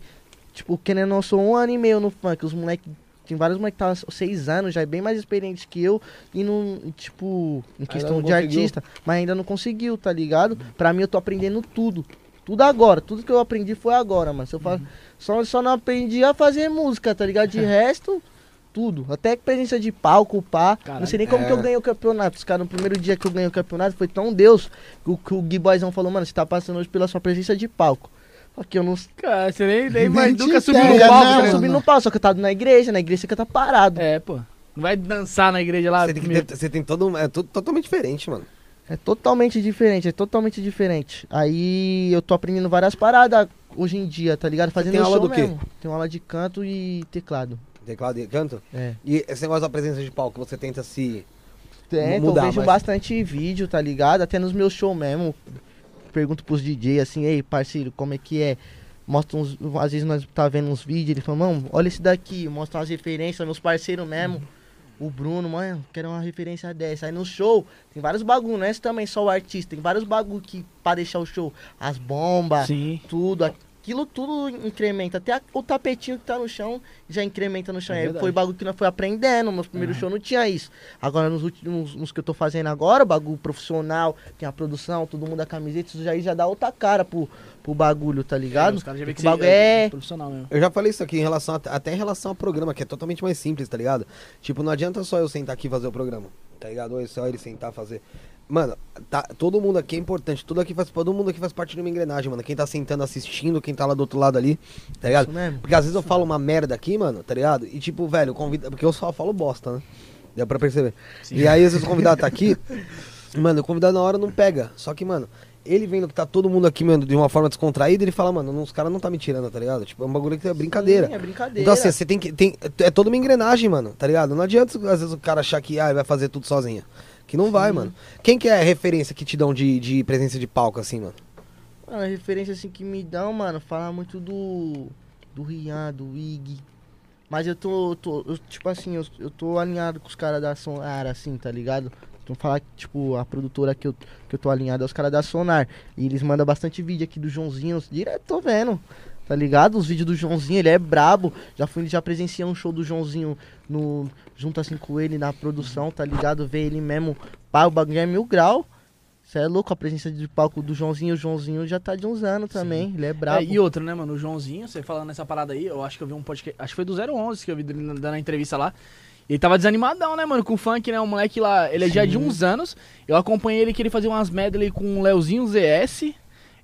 tipo, querendo ou não, sou um ano e meio no funk. Os moleque. Tem vários moleques que tá seis anos, já é bem mais experientes que eu. E não, tipo, em questão de conseguiu. artista, mas ainda não conseguiu, tá ligado? Pra mim eu tô aprendendo tudo. Tudo agora, tudo que eu aprendi foi agora, mano. Se eu faço, só, só não aprendi a fazer música, tá ligado? De resto, tudo. Até presença de palco, pá. Caralho. não sei nem como É. que eu ganhei o campeonato. Os caras, no primeiro dia que eu ganhei o campeonato, foi tão Deus que o, que o Gui Boyzão falou, mano, você tá passando hoje pela sua presença de palco. Que eu não Cara, você nem, nem, Nem nunca subiu no palco. né, né? subi no palco, só que eu tava na igreja, na igreja você canta parado. É, pô. Não vai dançar na igreja lá. Você tem, que ter- você tem todo um. É tudo totalmente diferente, mano. É totalmente diferente, é totalmente diferente. Aí eu tô aprendendo várias paradas hoje em dia, tá ligado? Fazendo tem aula show do quê? mesmo. Tem aula de canto e teclado. Teclado e canto. É. E esse negócio da presença de palco, você tenta se. Tento, mudar, eu vejo mas- bastante vídeo, tá ligado? Até nos meus shows mesmo. Pergunto pros DJ assim, ei, parceiro, como é que é? Mostra uns. Às vezes nós tá vendo uns vídeos, ele fala, mano, olha esse daqui, mostra umas referências, meus parceiros mesmo. O Bruno, mano, quero uma referência dessa. Aí no show, tem vários bagulho, não é também só o artista, tem vários bagulho que pra deixar o show. As bombas, Sim. tudo, aquilo tudo incrementa. Até a- o tapetinho que tá no chão já incrementa no chão. É foi bagulho que nós foi aprendendo. Nos primeiros Aham. shows não tinha isso. Agora nos últimos nos que eu tô fazendo agora, bagulho profissional, tem a produção, todo mundo a camiseta, isso já, aí já dá outra cara pro, pro bagulho, tá ligado? Os caras já vê que o bagulho você é. profissional mesmo. Eu já falei isso aqui em relação a- até em relação ao programa, que é totalmente mais simples, tá ligado? Tipo, não adianta só eu sentar aqui e fazer o programa, tá ligado? Ou só ele sentar e fazer. Mano, tá, todo mundo aqui é importante, tudo aqui faz, todo mundo aqui faz parte de uma engrenagem, mano. Quem tá sentando assistindo, quem tá lá do outro lado ali, tá ligado? Porque às vezes eu falo uma merda aqui, mano, tá ligado? E tipo, velho, convida, porque eu só falo bosta, né? Deu pra perceber. E aí, às vezes o convidado tá aqui, mano, o convidado na hora não pega. Só que, mano, ele vendo que tá todo mundo aqui, mano, de uma forma descontraída, ele fala, mano, os caras não tá me tirando, tá ligado? Tipo, é um bagulho que é brincadeira. Sim, é brincadeira. Então assim, você tem que. Tem, é toda uma engrenagem, mano, tá ligado? Não adianta às vezes o cara achar que ah, vai fazer tudo sozinho. Que não vai, mano. Quem que é a referência que te dão de, de presença de palco, assim, mano? Mano, a referência assim que me dão, mano, fala muito do. Do Rian, do Ig. Mas eu tô. tô eu, tipo assim, eu, eu tô alinhado com os caras da Sonar, assim, tá ligado? Então falar que, tipo, a produtora que eu, que eu tô alinhado é os caras da Sonar. E eles mandam bastante vídeo aqui do Joãozinho. Direto tô vendo. Tá ligado? Os vídeos do Joãozinho, ele é brabo. Já fui, já presenciei um show do Joãozinho no, junto assim com ele na produção, tá ligado? Ver ele mesmo. Pá, o bagulho é mil grau. Você é louco, a presença de palco do Joãozinho. O Joãozinho já tá de uns anos também. Ele é brabo. É, e outra, né, mano? O Joãozinho, você falando nessa parada aí, eu acho que eu vi um podcast. Acho que foi do 011 que eu vi dando a entrevista lá. Ele tava desanimadão, né, mano? Com o funk, né? O moleque lá, ele é já de uns anos. Eu acompanhei ele que ele fazia umas medley com o Leozinho ZS.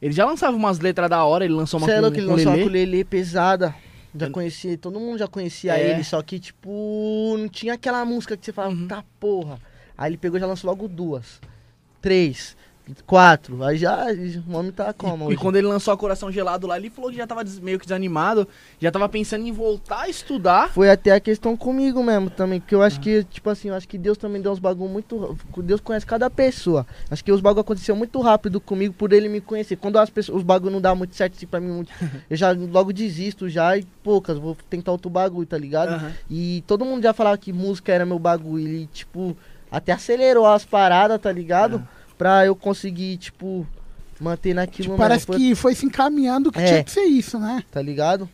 Ele já lançava umas letras da hora, ele lançou uma é com, ele com lançou uma Lelê. ukulele pesada. Já Eu- conhecia, todo mundo já conhecia É. ele, só que, tipo, não tinha aquela música que você falava, Uhum. tá porra. Aí ele pegou e já lançou logo duas, três, quatro. Aí já, o homem tá como? E hoje? quando ele lançou a Coração Gelado lá, ele falou que já tava des- meio que desanimado, já tava pensando em voltar a estudar. Foi até a questão comigo mesmo também, porque eu Ah. acho que, tipo assim, eu acho que Deus também deu uns bagulho muito. Deus conhece cada pessoa. Acho que os bagulho aconteceu muito rápido comigo por ele me conhecer. Quando as pessoas, os bagulho não dá muito certo assim pra mim, muito, eu já logo desisto já e poucas, vou tentar outro bagulho, tá ligado? E todo mundo já falava que música era meu bagulho. E, tipo, até acelerou as paradas, tá ligado? Pra eu conseguir, tipo, manter naquilo Tipo, parece Foi- que foi se encaminhando que É. tinha que ser isso, né? Tá ligado?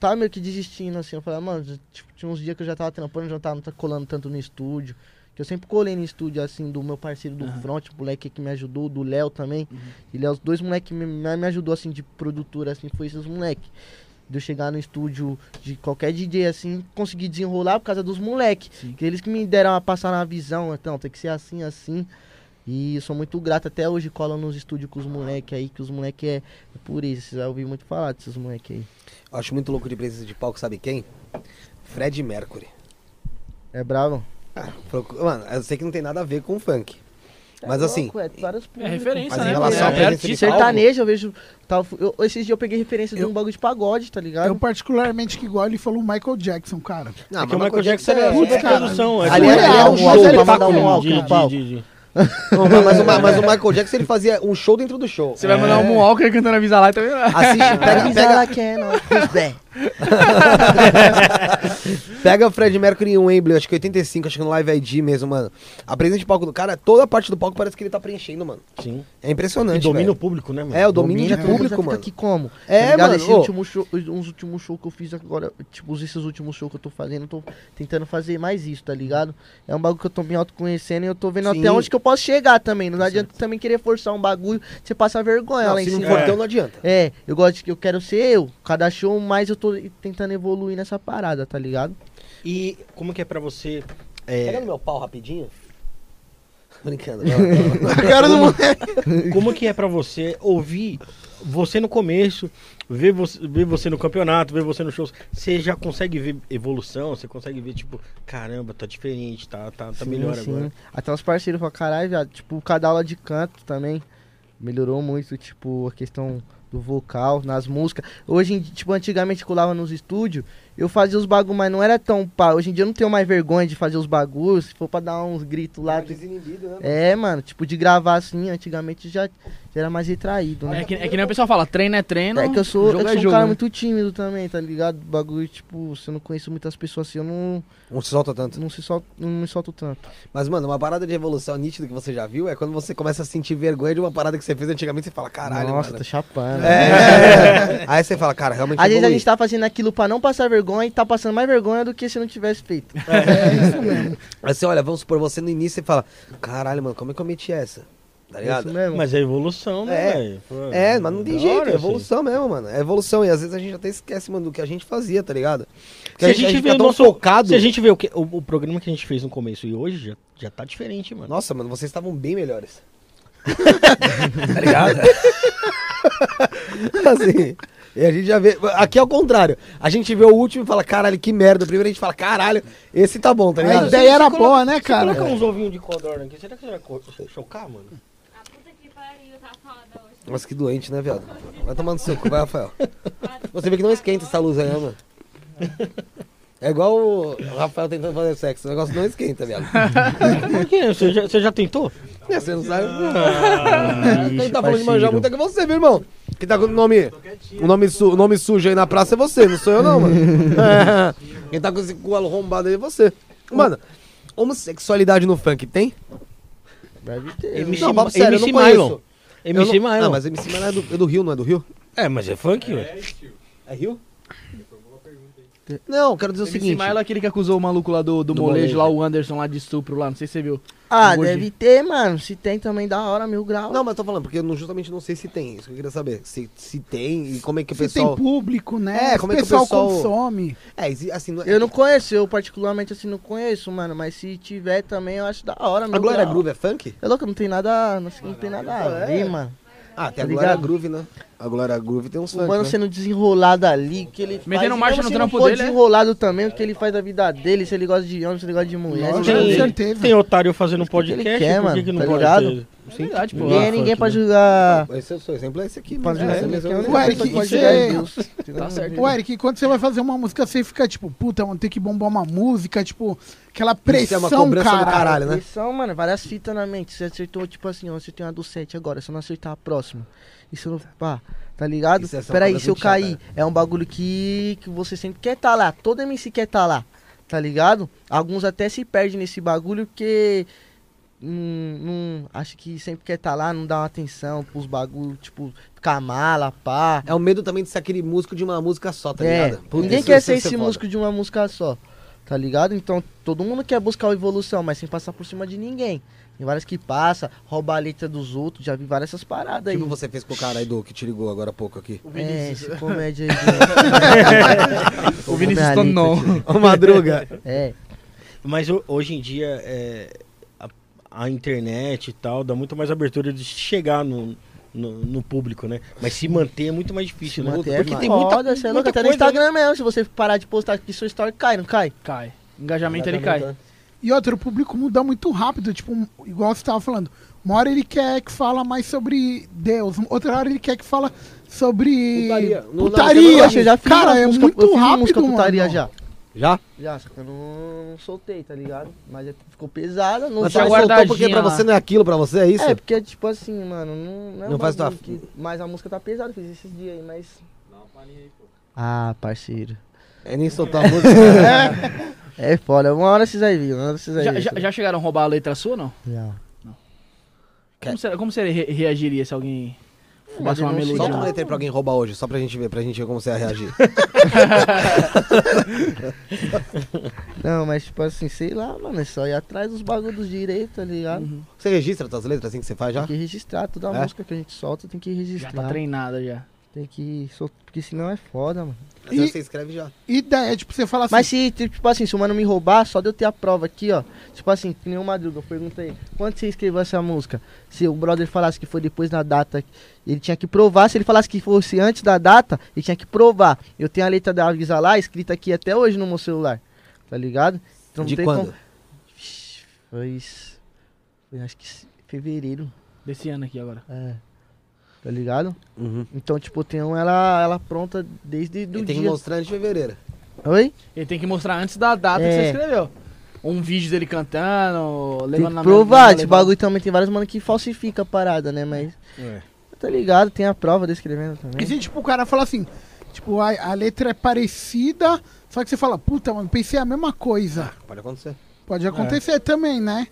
Tava meio que desistindo, assim. Eu falei, mano, tipo, tinha uns dias que eu já tava trampando, já tava tá colando tanto no estúdio. Que eu sempre colei no estúdio, assim, do meu parceiro do front, o moleque que me ajudou, do Léo também. E Léo, os dois moleques que me, me ajudou, assim, de produtora, assim, foi esses moleques. De eu chegar no estúdio de qualquer DJ, assim, conseguir desenrolar por causa dos moleques. Que eles que me deram a passar na visão, então, tem que ser assim, assim. E eu sou muito grato, até hoje colam nos estúdios com os moleques aí, que os moleques é, é por isso. Vocês já ouviram muito falar desses moleques aí. Eu acho muito louco de presença de palco, sabe quem? Fred Mercury. É bravo? Procu- Mano, eu sei que não tem nada a ver com funk. Mas É assim, louco, é, vários É públicos. referência, Mas em né? relação mano? à é, de artista. palco- Sertanejo, eu vejo. Tava, eu, esses dias eu peguei referência de Eu- um bagulho de pagode, tá ligado? Eu particularmente que igual ele falou o Michael Jackson, cara. não, É que o mas Michael Jackson é- Putz, super cara. produção. É Ali é super um produção, álbum espetáculo pra mandar um álbum de- no palco. de- de- Não, mas, o, Ma- mas o Michael Jackson ele fazia um show dentro do show. Você vai mandar um Moonwalker cantando Avisa lá também. Assiste, pega, pega, é pega o Fred Mercury em Wembley, acho que 85, acho que no Live ID mesmo, mano. A presença de palco do cara, toda a parte do palco parece que ele tá preenchendo, mano. Sim. É E impressionante, domina velho. o público, né, mano? É, o domínio Domina, de público, já fica mano. aqui como? É, Tá mano, Esse último show, uns últimos shows que eu fiz agora, tipo, esses últimos shows que eu tô fazendo, eu tô tentando fazer mais isso, tá ligado? É um bagulho que eu tô me autoconhecendo e eu tô vendo Sim. até onde que eu posso chegar também. Não adianta também querer forçar um bagulho, você passar vergonha Não, lá em se não cima. for teu, não adianta. É, eu gosto de que eu quero ser eu. Cada show mais eu tô tentando evoluir nessa parada, tá ligado? E como que é pra você... é, Pega no meu pau rapidinho. Brincando. não, não, cara do moleque. Como que é pra você ouvir você no começo, ver você, ver você no campeonato, ver você nos shows? Você já consegue ver evolução? Você consegue ver, tipo, caramba, tá diferente, tá, tá, tá melhor agora. Até os parceiros falam, caralho, viado, tipo, cada aula de canto também melhorou muito, tipo, a questão do vocal, nas músicas. Hoje, em dia, tipo, antigamente colava nos estúdios, eu fazia os bagulhos, mas não era tão pá. Hoje em dia eu não tenho mais vergonha de fazer os bagulhos, se for pra dar uns gritos lá. Desinibido, né? É, mano, tipo, de gravar assim, antigamente já, já era mais retraído, né? É que, é que nem o pessoal fala, treino é treino. É que eu sou, eu jogo sou é um jogo, cara né? muito tímido também, tá ligado? Bagulho, tipo, se eu não conheço muitas pessoas assim, eu não, Não se solta tanto. não, se solto, não me solto tanto. Mas, mano, uma parada de evolução nítida que você já viu é quando você começa a sentir vergonha de uma parada que você fez antigamente você fala, caralho, Nossa, mano. tá chapando. É. Aí você fala, cara, realmente Às vezes a gente tá fazendo aquilo pra não passar vergonha e tá passando mais vergonha do que se não tivesse feito. É isso mesmo. Você olha, vamos supor, você no início você fala, caralho, mano, como é que eu meti essa? Tá É ligado? isso mesmo. Mas é evolução, né, É. velho? Pô, É, mas não tem da jeito, hora, é assim. evolução mesmo, mano. É evolução. E às vezes a gente até esquece, mano, do que a gente fazia, tá ligado? Porque Se a gente, vê fica o tão nosso, focado. se a gente vê o, que, o, o programa que a gente fez no começo e hoje, já, já tá diferente, mano. Nossa, mano, vocês estavam bem melhores. tá ligado? assim. E a gente já vê. Aqui é o contrário. A gente vê o último e fala, caralho, que merda. O primeiro a gente fala, caralho, esse tá bom, tá A ligado? ideia era boa, né, cara? coloca uns ovinhos de codorna aqui, será que você vai chocar, mano? A puta que pariu, tá foda hoje. Nossa, que doente, né, viado? Vai tomando seu cu, vai, Rafael. Você vê que não esquenta essa luz aí, né, mano? É igual o Rafael tentando fazer sexo. O negócio não esquenta, viado. Por quê? Você já, você já tentou? É, Você não sabe? Ah, Quem tá falando de manjar muito é que você, meu irmão. Quem tá com o nome, o nome, su, o nome sujo aí na praça é você, não sou eu não, mano. É. Quem tá com esse cu arrombado aí é você. Mano, homossexualidade no funk tem? Deve ter. MC, Não, papo sério, eu MC não conheço. Mylon. MC não, Mylon. Ah, mas MC Mylon é do, é do Rio, não é do Rio? É, mas é funk, ué. É Rio? Não, quero dizer o MC seguinte. Milo é aquele que acusou o maluco lá do, do, Do molejo, molejo. lá, o Anderson lá de estupro lá, não sei se você viu. Ah, gordinho. deve ter, mano. Se tem também, da hora, mil graus. Não, mas tô falando, porque eu não- justamente não sei se tem. Isso que eu queria saber. Se, se tem e como é que o Se pessoal. tem público, né? É, como é que o pessoal, consome. É, assim, não é- Eu não conheço, eu particularmente assim não conheço, mano. Mas se tiver também, eu acho da hora, A mil Glória grau. Groove é funk? É louco, não tem nada. Não, não tem nada a ver, mano. Ah, tem a Tá Glória? Groove, né? A Glória Groove tem uns O funk. mano né? sendo desenrolado ali, que ele Metendo faz, marcha mesmo no se trampo dele, é? desenrolado também, o que ele faz da vida dele, se ele gosta de homem, se ele gosta de mulher. Nossa, ele- Tem, certeza. tem otário fazendo que ele podcast, quer, mano, que não tá pode ligado? ter? É verdade, pô. Ninguém- é ninguém pra né? Julgar. Esse é o seu exemplo, é esse aqui. Pra mano. julgar É, é é o pode você- é. Tá certo. Ô, Eric, quando você vai fazer uma música, você fica tipo, puta, vamos ter que bombar uma música, tipo, aquela Isso é pressão, uma cobrança do cara. caralho, né? Pressão, mano, várias fitas na mente. Você acertou, tipo assim, ó, você tem uma do 7 agora, se eu não acertar a próxima. E se eu não. Pá, tá ligado? Isso é Peraí, se eu chata, cair, é um bagulho que, que você sempre quer tá lá. Todo MC quer tá lá, tá ligado? Alguns até se perdem nesse bagulho porque. Hum, não, acho que sempre quer tá lá, não dá uma atenção pros bagulhos, tipo, ficar mala, pá. É o medo também de ser aquele músico de uma música só, tá É, ligado? Puta, ninguém quer ser esse foda. músico de uma música só, tá ligado? Então todo mundo quer buscar a evolução, mas sem passar por cima de ninguém. Tem várias que passa, rouba a letra dos outros, já vi várias essas paradas aí. Tipo você fez com o cara aí do que te ligou agora há pouco aqui. É, esse comédia aí. O Vinícius a Tonon. Ô, Madruga. É, Mas ho- hoje em dia, é, a, a internet e tal, dá muito mais abertura de chegar no, no, no público, né? Mas se manter é muito mais difícil, né? manter Porque é tem muita, foda, é louco, muita até no coisa, Instagram mesmo, se você parar de postar que sua story cai, não cai? Cai. Engajamento ele cai. E outro, o público muda muito rápido, tipo, igual você tava falando. Uma hora ele quer que fala mais sobre Deus, outra hora ele quer que fala sobre Putaria. No- putaria. não, eu já fiz Cara, uma é música, eu muito fiz uma rápido, música mano. putaria já. Já? Já, só que eu não, soltei, tá ligado? Mas é- ficou pesada. Não Mas faz- soltou porque pra lá. você não é aquilo, pra você é isso? É, porque, tipo assim, mano, não, não é Não faz tua- que... Mas a música tá pesada, fiz esses dias aí, mas... Ah, parceiro. É nem soltar a música. É foda, uma hora vocês aí viram, uma hora vocês aí Já, viram. já, já chegaram a roubar a letra sua ou não? Já. Como você, como você re- reagiria se alguém uma eu não sei melodia? Solta não. uma letra aí pra alguém roubar hoje, só pra gente ver, pra gente ver como você ia reagir. Não, mas tipo assim, sei lá, mano, é só ir atrás dos bagulhos dos direitos, tá ligado? Uhum. Você registra as tuas letras assim que você faz já? Tem que registrar, toda a É? música que a gente solta tem que Já registrar. tá treinada já. Tem que soltar, porque senão é foda, mano. Às E- você escreve já. Ideia, tipo, você fala assim. Mas se, tipo assim, se o mano me roubar, só de eu ter a prova aqui, ó. Tipo assim, que nem o Madruga, eu perguntei, quando você escreveu essa música? Se o brother falasse que foi depois da data, ele tinha que provar. Se ele falasse que fosse antes da data, ele tinha que provar. Eu tenho a letra da Avisa lá, escrita aqui até hoje no meu celular. Tá ligado? Então De quando? como- Foi. Foi acho que fevereiro. Desse ano aqui agora. É. Tá ligado? Uhum. Então, tipo, eu tenho ela, ela pronta desde do Ele tem que mostrar antes de fevereiro. Oi? Ele tem que mostrar antes da data que É. você escreveu. Um vídeo dele cantando, Tem levando que na provar, esse bagulho também tem vários mano que falsifica a parada, né? Mas. É. Tá ligado, tem a prova descrevendo E também. se, tipo, o cara fala assim, tipo, a, a letra é parecida, só que você fala, puta, mano, pensei a mesma coisa. Pode acontecer. Pode acontecer também, né?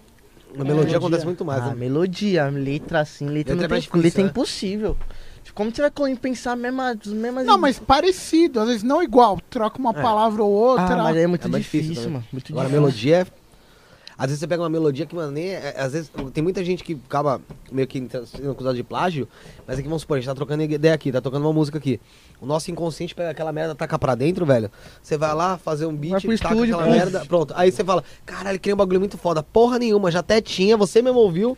Na melodia acontece muito mais, ah, né? melodia, letra assim, letra, Letra é tem, letra é né? impossível. Tipo, Como você vai pensar a mesma, as mesmas Não, mas parecido, às vezes não igual. Troca uma É. palavra ou outra. Ah, mas é muito É difícil, difícil mano. Muito Agora, a difícil. melodia é. Às vezes você pega uma melodia que, mano, nem. é- às vezes tem muita gente que acaba meio que sendo acusado de plágio, mas aqui vamos supor, a gente tá trocando ideia aqui, tá tocando uma música aqui. O nosso inconsciente pega aquela merda, taca pra dentro, velho. Você vai lá fazer um beat, taca estúdio, aquela pô. merda, pronto. Aí você fala, caralho, criei um bagulho muito foda. Porra nenhuma, já até tinha, você mesmo ouviu.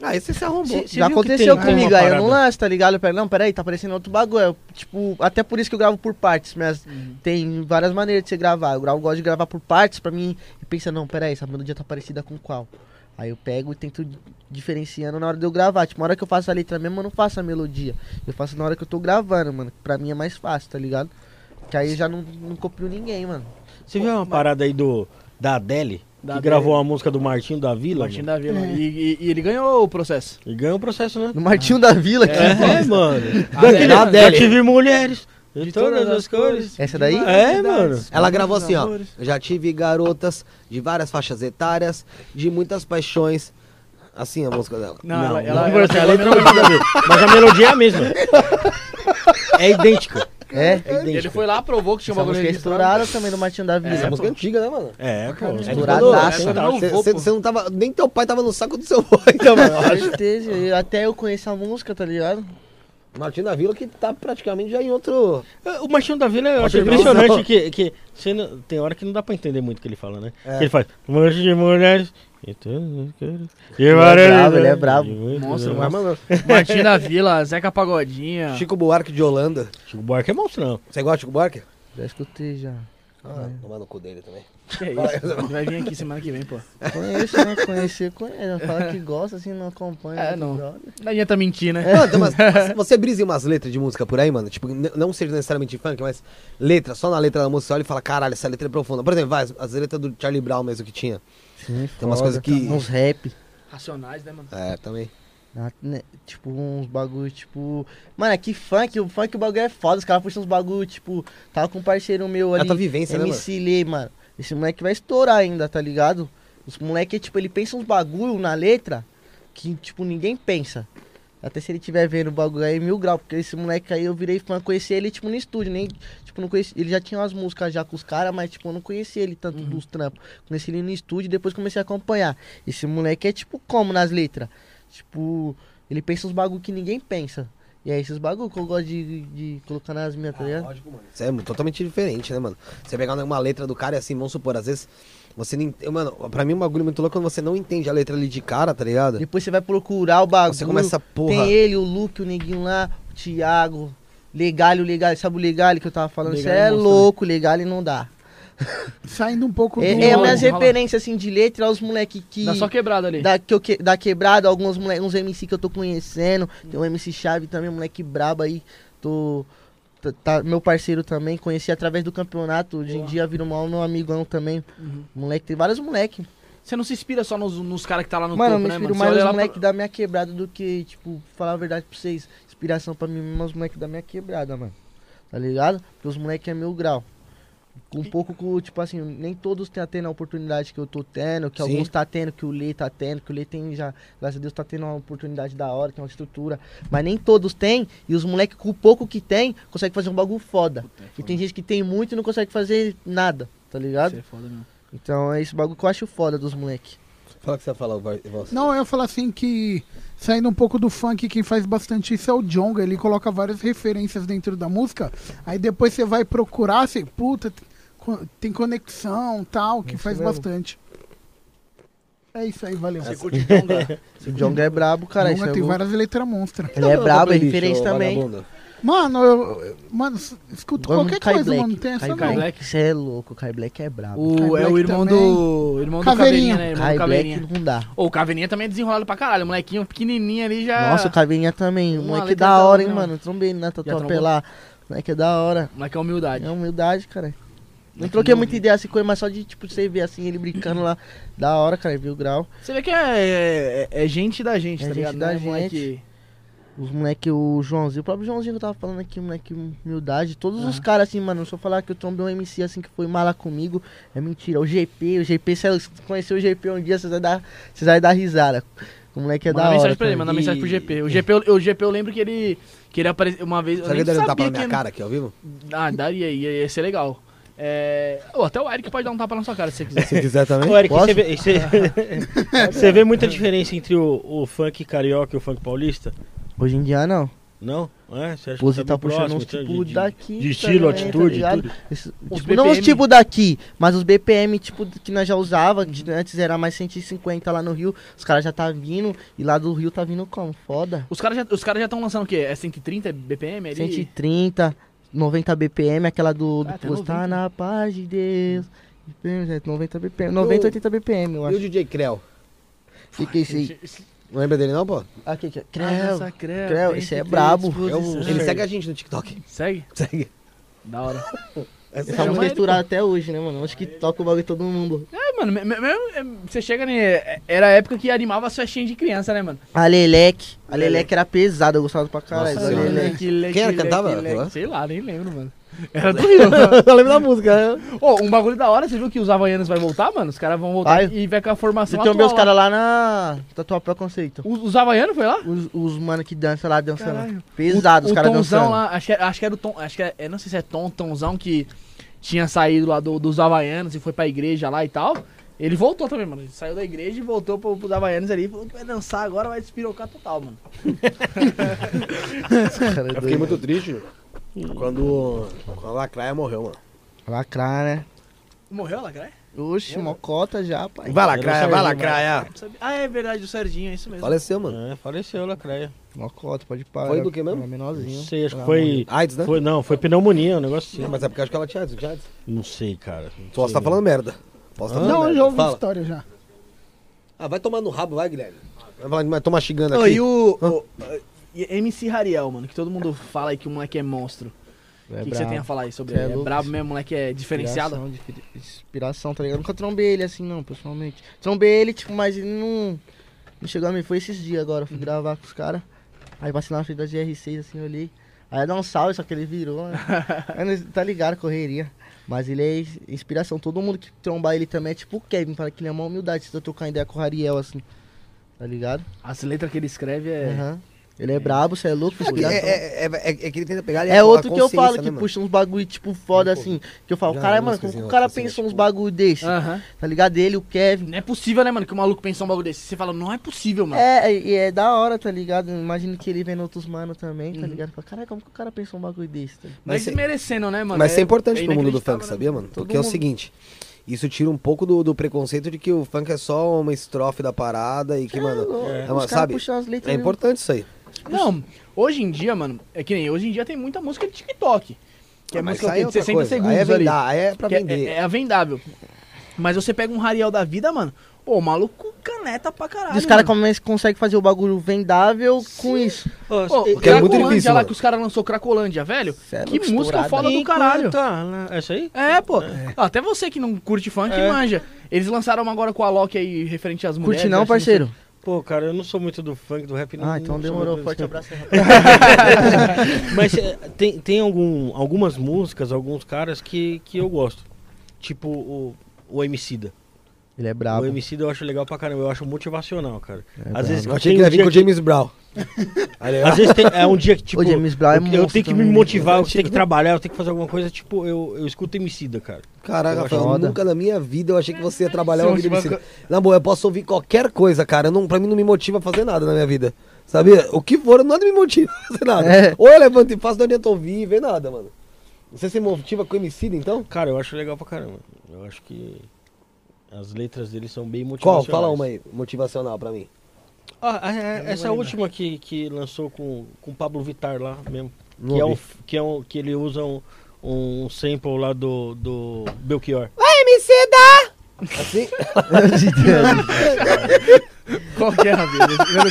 Aí você se arrombou. Você- você Já aconteceu tem- comigo, aí eu não lanço, tá ligado? Eu pego, não, peraí, tá aparecendo outro bagulho. Eu, tipo, até por isso que eu gravo por partes, mas Uhum. tem várias maneiras de você gravar. Eu gravo, gosto de gravar por partes pra mim e pensa, não, peraí, essa melodia tá parecida com qual? Aí eu pego e tento di- diferenciando na hora de eu gravar. Tipo, na hora que eu faço a letra mesmo, eu não faço a melodia. Eu faço na hora que eu tô gravando, mano. Pra mim é mais fácil, tá ligado? Que aí eu já não, não copio ninguém, mano. Você viu uma parada aí do da Adele? Da que gravou a música do Martinho da Vila? Martinho mano? da Vila. É. E, e- e ele ganhou o processo. E ganhou o processo, né? No Martinho da Vila, que É, mano. Adele, Já tive mulheres de todas as cores. Essa daí? É, mano. Ela gravou assim, ó. Já tive garotas de várias faixas etárias, de muitas paixões. Assim a música dela. Não, Não, ela, não, ela, não, ela assim, a pegou a letra não tem melodia. nada a ver. Mas a melodia é a mesma. É idêntica. É. É idêntica. Ele foi lá, provou que tinha um bagulho música é estourada também do Martinho da Vila. Essa música é antiga, né, mano? É, pô. Estouradaça. Vou, Você não tava. Nem teu pai tava no saco do seu pai, então, mano. Com certeza, até eu conheço a música, tá ligado? Martinho da Vila que tá praticamente já em outro. O Martinho da Vila, eu acho impressionante que, que você não- tem hora que não dá pra entender muito o que ele fala, né? É. Que Ele faz, um monte de mulheres. E todas as cores, e é brabo, ele é brabo. Monstro, Mas, mano, Martinho da Vila, Zeca Pagodinha. Chico Buarque de Holanda. Chico Buarque é monstrão. Você gosta de Chico Buarque? Já escutei já. Ah, tomar no cu dele também. Que é isso? Ele vai vir aqui semana que vem, pô. Conheço, né? Conhecer, conheço. Fala que gosta, assim, não acompanha. É, não. brother. Não adianta mentir, né? Mano, tem umas- mas você brisa em umas letras de música por aí, mano? Tipo, não seja necessariamente funk, mas letra, só na letra da música, você olha e fala, caralho, essa letra é profunda. Por exemplo, vai, as letras do Charlie Brown mesmo que tinha. Sim, Tem umas coisas que- tá? Uns rap. Racionais, né, mano? É, também. Ah, né, Tipo, uns bagulho, tipo. Mano, aqui funk, o funk o bagulho é foda. Os caras puxam uns bagulho, tipo. Tava com um parceiro meu É a ali. tua vivência, né, mano? MC Lê, mano. Esse moleque vai estourar ainda, tá ligado? Esse moleque, tipo, ele pensa uns bagulho na letra que, tipo, ninguém pensa. Até se ele estiver vendo o bagulho aí, mil grau, porque esse moleque aí eu virei fã, conheci ele, tipo, no estúdio, nem, tipo, não conheci, ele já tinha umas músicas já com os caras, mas, tipo, eu não conhecia ele tanto dos trampos. Conheci ele no estúdio e depois comecei a acompanhar. Esse moleque é, tipo, como nas letras? Tipo, ele pensa uns bagulho que ninguém pensa. E é esses bagulho que eu gosto de, de colocar nas minhas, tá ligado? Lógico, mano. Isso é totalmente diferente, né, mano? Você pegar uma letra do cara e assim, vamos supor, às vezes você não. Mano, pra mim um bagulho muito louco é quando você não entende a letra ali de cara, tá ligado? Depois você vai procurar o bagulho. Você começa, porra. Tem ele, o Luke, o neguinho lá, o Thiago. Legal, o legal, sabe o legal que eu tava falando? Você é é monstro, louco, legal não dá. Saindo um pouco do. É, é as minhas referências assim de letra, é os moleque que. Dá só quebrada ali. Da, que eu que, da quebrada, alguns moleque, uns MC que eu tô conhecendo. Tem um MC Chave também, um moleque brabo aí. Tô, tá- meu parceiro também, conheci através do campeonato. Hoje em dia virou mal meu amigão também. Uhum. Moleque, tem vários moleque. Você não se inspira só nos, nos caras que tá lá no Mano, eu topo, me né, inspiro mano? mais Você olha nos lá moleques da minha quebrada do que, tipo, falar a verdade pra vocês. Inspiração pra mim mesmo, os moleques da minha quebrada, mano. Tá ligado? Porque os moleques é mil grau. Um pouco com, tipo assim, nem todos têm tendo a oportunidade que eu tô tendo, que Sim. alguns tá tendo, que o Lê tá tendo, que o Lê tem já, graças a Deus, tá tendo uma oportunidade da hora, tem uma estrutura. Mas nem todos têm, e os moleques com o pouco que tem, conseguem fazer um bagulho foda. E tem gente que tem muito e não consegue fazer nada, tá ligado? Você é foda mesmo. Então é esse bagulho que eu acho foda dos moleques. Fala o que você vai falar, Voz. Não, eu ia falar assim que, saindo um pouco do funk, quem faz bastante isso é o Jonga. Ele coloca várias referências dentro da música. Aí depois você vai procurar, você, puta, tem co- tem conexão tal, que Isso faz mesmo. bastante. É isso aí, valeu. Você curte Jonga? O Jonga é brabo, cara. isso Jonga é tem louco. várias letras monstras. Ele é brabo, é referência também. Mano, eu, eu- mano, escuto Igual qualquer Kai coisa, Black. mano. Não tem essa Kai não. Kai Black. Black. Você é louco, o Kai Black é brabo. O, Kai é o Black irmão também. do. Irmão do Caveirinha. Caveirinha, né? Irmão Kai do Black Caveirinha. não dá. Ô, o Caveirinha também é desenrolado pra caralho. O molequinho pequenininho ali já. Nossa, o Caveirinha também. O moleque é da hora, hein, não. mano. Trombei na trombou? Tatuapelá. O moleque é da hora. O moleque é humildade. É humildade, cara. Não troquei novo. muita ideia assim com ele, mas só de, tipo, você ver assim, ele brincando lá. Da hora, cara, viu o grau. Você vê que é, é, é gente da gente, É tá gente ligado? da Não é gente. moleque- Os moleque, o Joãozinho, o próprio Joãozinho que eu tava falando aqui, moleque, humildade. Todos os Aham. caras, assim, mano, se eu falar que eu trombei um MC assim que foi mala comigo, é mentira. O GP, o GP, se você conheceu o GP um dia, vocês vão dar, vocês vão dar risada. O moleque é Manda da hora. mensagem pra ele, manda E- mensagem pro GP. O GP, eu- o GP eu lembro que ele. Que ele apareceu uma vez. Será que ele deve dar pra que minha cara aqui ao vivo? Ah, daria, ia, ia ser legal. É... ô, até o Eric pode dar um tapa na sua cara se você quiser. Se quiser também. Ô, Eric, você vê, você- você vê muita diferença entre o, o funk carioca e o funk paulista? Hoje em dia, não. Não? É? Você acha Pose que tá bem puxando próximo, uns então, tipo de- daqui. De tá estilo, ligado? atitude, ligado? tudo. Esse- Os tipo, não os BPM. tipo daqui, mas os BPM, tipo, que nós já usava, que antes era mais 150 lá no Rio, os caras já tá vindo, e lá do Rio tá vindo como? Foda. Os caras já os caras já estão lançando o quê? É 130 BPM ali? 130, 90 BPM, aquela do, do Ah, Pose, tá 90. na paz de Deus. BPM, 90 BPM, 90, 80 BPM, eu E o acho. DJ Creu? Que que é esse? Não lembra dele não, pô? Ah, que que é? Ah, Creu. essa creu, Creu, tem esse é brabo. disposição. Ele segue a gente no TikTok. Segue? Segue. Da hora. Essa Essa Chama música é estourada até hoje, né, mano? Acho que toca o bagulho todo mundo. É, mano, me- me- me- é, você chega né? Era a época que animava as festinhas de criança, né, mano? A Leleque. A Leleque era pesada, eu gostava pra caralho. Nossa. Leleque. Leque, Quem era que cantava? Sei lá, nem lembro, mano. Era do Rio. eu lembro da música. né? Ô, um bagulho da hora, você viu que os Havaianos vai voltar, mano? Os caras vão voltar Vai. e vai com a Você formação os atual caras lá na Tatuapé Conceito. Os, os Havaianos foi lá? Os, os mano que dançam lá dançando. Caralho. Pesado, o, os caras dançando. lá, acho que, acho que era o Tom, acho que é, é, não sei se é Tom, Tonzão que tinha saído lá do- dos Havaianos e foi pra igreja lá e tal. Ele voltou também, mano. Ele saiu da igreja e voltou pro, pros Havaianos ali. Falou que vai dançar agora, vai despirocar total, mano. Cara, Eu fiquei muito triste quando, quando a Lacraia morreu, mano. Lacrar, né? Morreu lá, cara? Oxe, mocota já, pai. Vai Eu Lacraia, não vai Lacraia. Ah, é verdade, o Serginho, é isso mesmo. Faleceu, mano. É, faleceu Lacraia. Mocota, pode parar. Foi do que mesmo? Menorzinho. Não sei, acho que foi. AIDS, né? foi não, foi pneumonia, um negócio assim. Não, mas é porque acho que ela tinha AIDS. tinha AIDS. Não sei, cara. não Posso estar falando merda. Posso estar falando Não, eu merda. já ouvi Fala. história já. Ah, vai tomar no rabo, vai, Guilherme. Vai tomar xingando aqui. e o, o- MC Rariel, mano, que todo mundo fala aí que o moleque é monstro. É o que, que você tem a falar aí sobre é ele? É louco, brabo mesmo, moleque é diferenciado? Inspiração, de- inspiração, tá ligado? Nunca trombei ele assim, não, pessoalmente. Trombei ele, tipo, mas ele não. Não chegou a mim, foi esses dias agora. Fui gravar com os caras. Aí passei na frente da GR6, assim, eu olhei. Aí dar um salve, só que ele virou, né? Tá ligado, correria. Mas ele é ins- inspiração. Todo mundo que trombar ele também é tipo o Kevin, fala que ele é uma humildade. Se eu trocar ideia com o Rariel, assim. Tá ligado? As letras que ele escreve é. Aham. Ele é brabo, você é louco, É, inspiração. é, é, é, é que ele tenta pegar É a- a outro que eu falo consciência, que né, mano? puxa uns bagulho, tipo, foda Pô, assim. Que eu falo, cara, mano, como que o cara assim, pensou uns tipo- bagulho desse? Aham. Tá ligado? Ele, o Kevin. Não é possível, né, mano, que o maluco pensou um bagulho desse. Você fala, não é possível, mano. É, e é da hora, tá ligado? Imagino que ele vendo outros mano também, tá Uhum. ligado? Fala, caralho, como que o cara pensou um bagulho desse? Tá? Mas Mas cê- desmerecendo, né, mano? Mas isso é importante pro mundo do funk, né? sabia, mano? Porque é o seguinte, isso tira um pouco do, do preconceito de que o funk é só uma estrofe da parada e que, mano, É. é sabe? É né? importante isso aí. Não, hoje em dia, mano, é que nem hoje em dia tem muita música de TikTok. Que é Ah, música isso aí é de outra 60 coisa. segundos Aí é, ali. vendar, aí é pra que é- vender. é, é a vendável. Mas você pega um Rariel da vida, mano. Pô, o maluco caneta pra caralho. E os caras conseguem fazer o bagulho vendável com isso. Pô, que é muito Cracolândia difícil, lá mano. que os caras lançou Cracolândia, velho. Cê é que louco, música foda do caralho. Tá, né? Essa aí? É, pô. Até você que não curte funk, É. manja. Eles lançaram uma agora com a Loki aí, referente às mulheres. Curte não, parceiro? Pô, cara, eu não sou muito do funk, do rap. não- Ah, então não demorou. Forte abraço. Mas é, tem, tem algum, algumas músicas, alguns caras que, que eu gosto. Tipo o, o Emicida. Ele é O brabo. Emicida eu acho legal pra caramba, eu acho motivacional, cara. É Às vezes Eu achei que um ia vir com o que- James Brown. Aí, ó. Às vezes tem, é um dia que, tipo, Ô, James Brown é eu, eu monstro tenho que me né? motivar, eu tenho que trabalhar, eu tenho que fazer alguma coisa, tipo, eu, eu escuto Emicida, cara. Caraca, Eu nunca na minha vida eu achei que você ia trabalhar Sim, ouvindo MC. Na boa, eu posso ouvir qualquer coisa, cara. Não, pra mim não me motiva a fazer nada na minha vida. Sabia? O que for, nada me motiva a fazer nada. É. Ou eu levanto e faço, não adianta ouvir, ver nada, mano. Você se motiva com MC, então? Cara, eu acho legal pra caramba. Eu acho que as letras dele são bem Qual? motivacionais. Fala uma aí, motivacional pra mim. Ah, é, é, essa última que, que lançou com o Pablo Vittar lá mesmo. Não Que, é um, que, é um, que ele usa um, um sample lá do, do Belchior. Assim? Qual que é,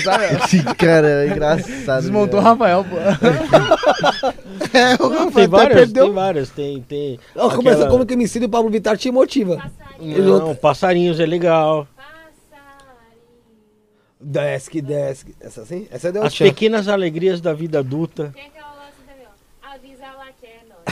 sabe? Esse cara é engraçado. Desmontou o. Rafael, pô. É, o Não, Rafa tem várias, perdeu. tem várias. Tem, tem Ó, aquela- Começa como que o MC do Pablo Vittar te motiva. Passarinho. Não, Passarinhos é legal. Passarinho. Desk, desk. Essa assim? Essa é da As Tchan. pequenas alegrias da vida adulta. Tem aquela lá também, ó. Avisa lá que é nóis.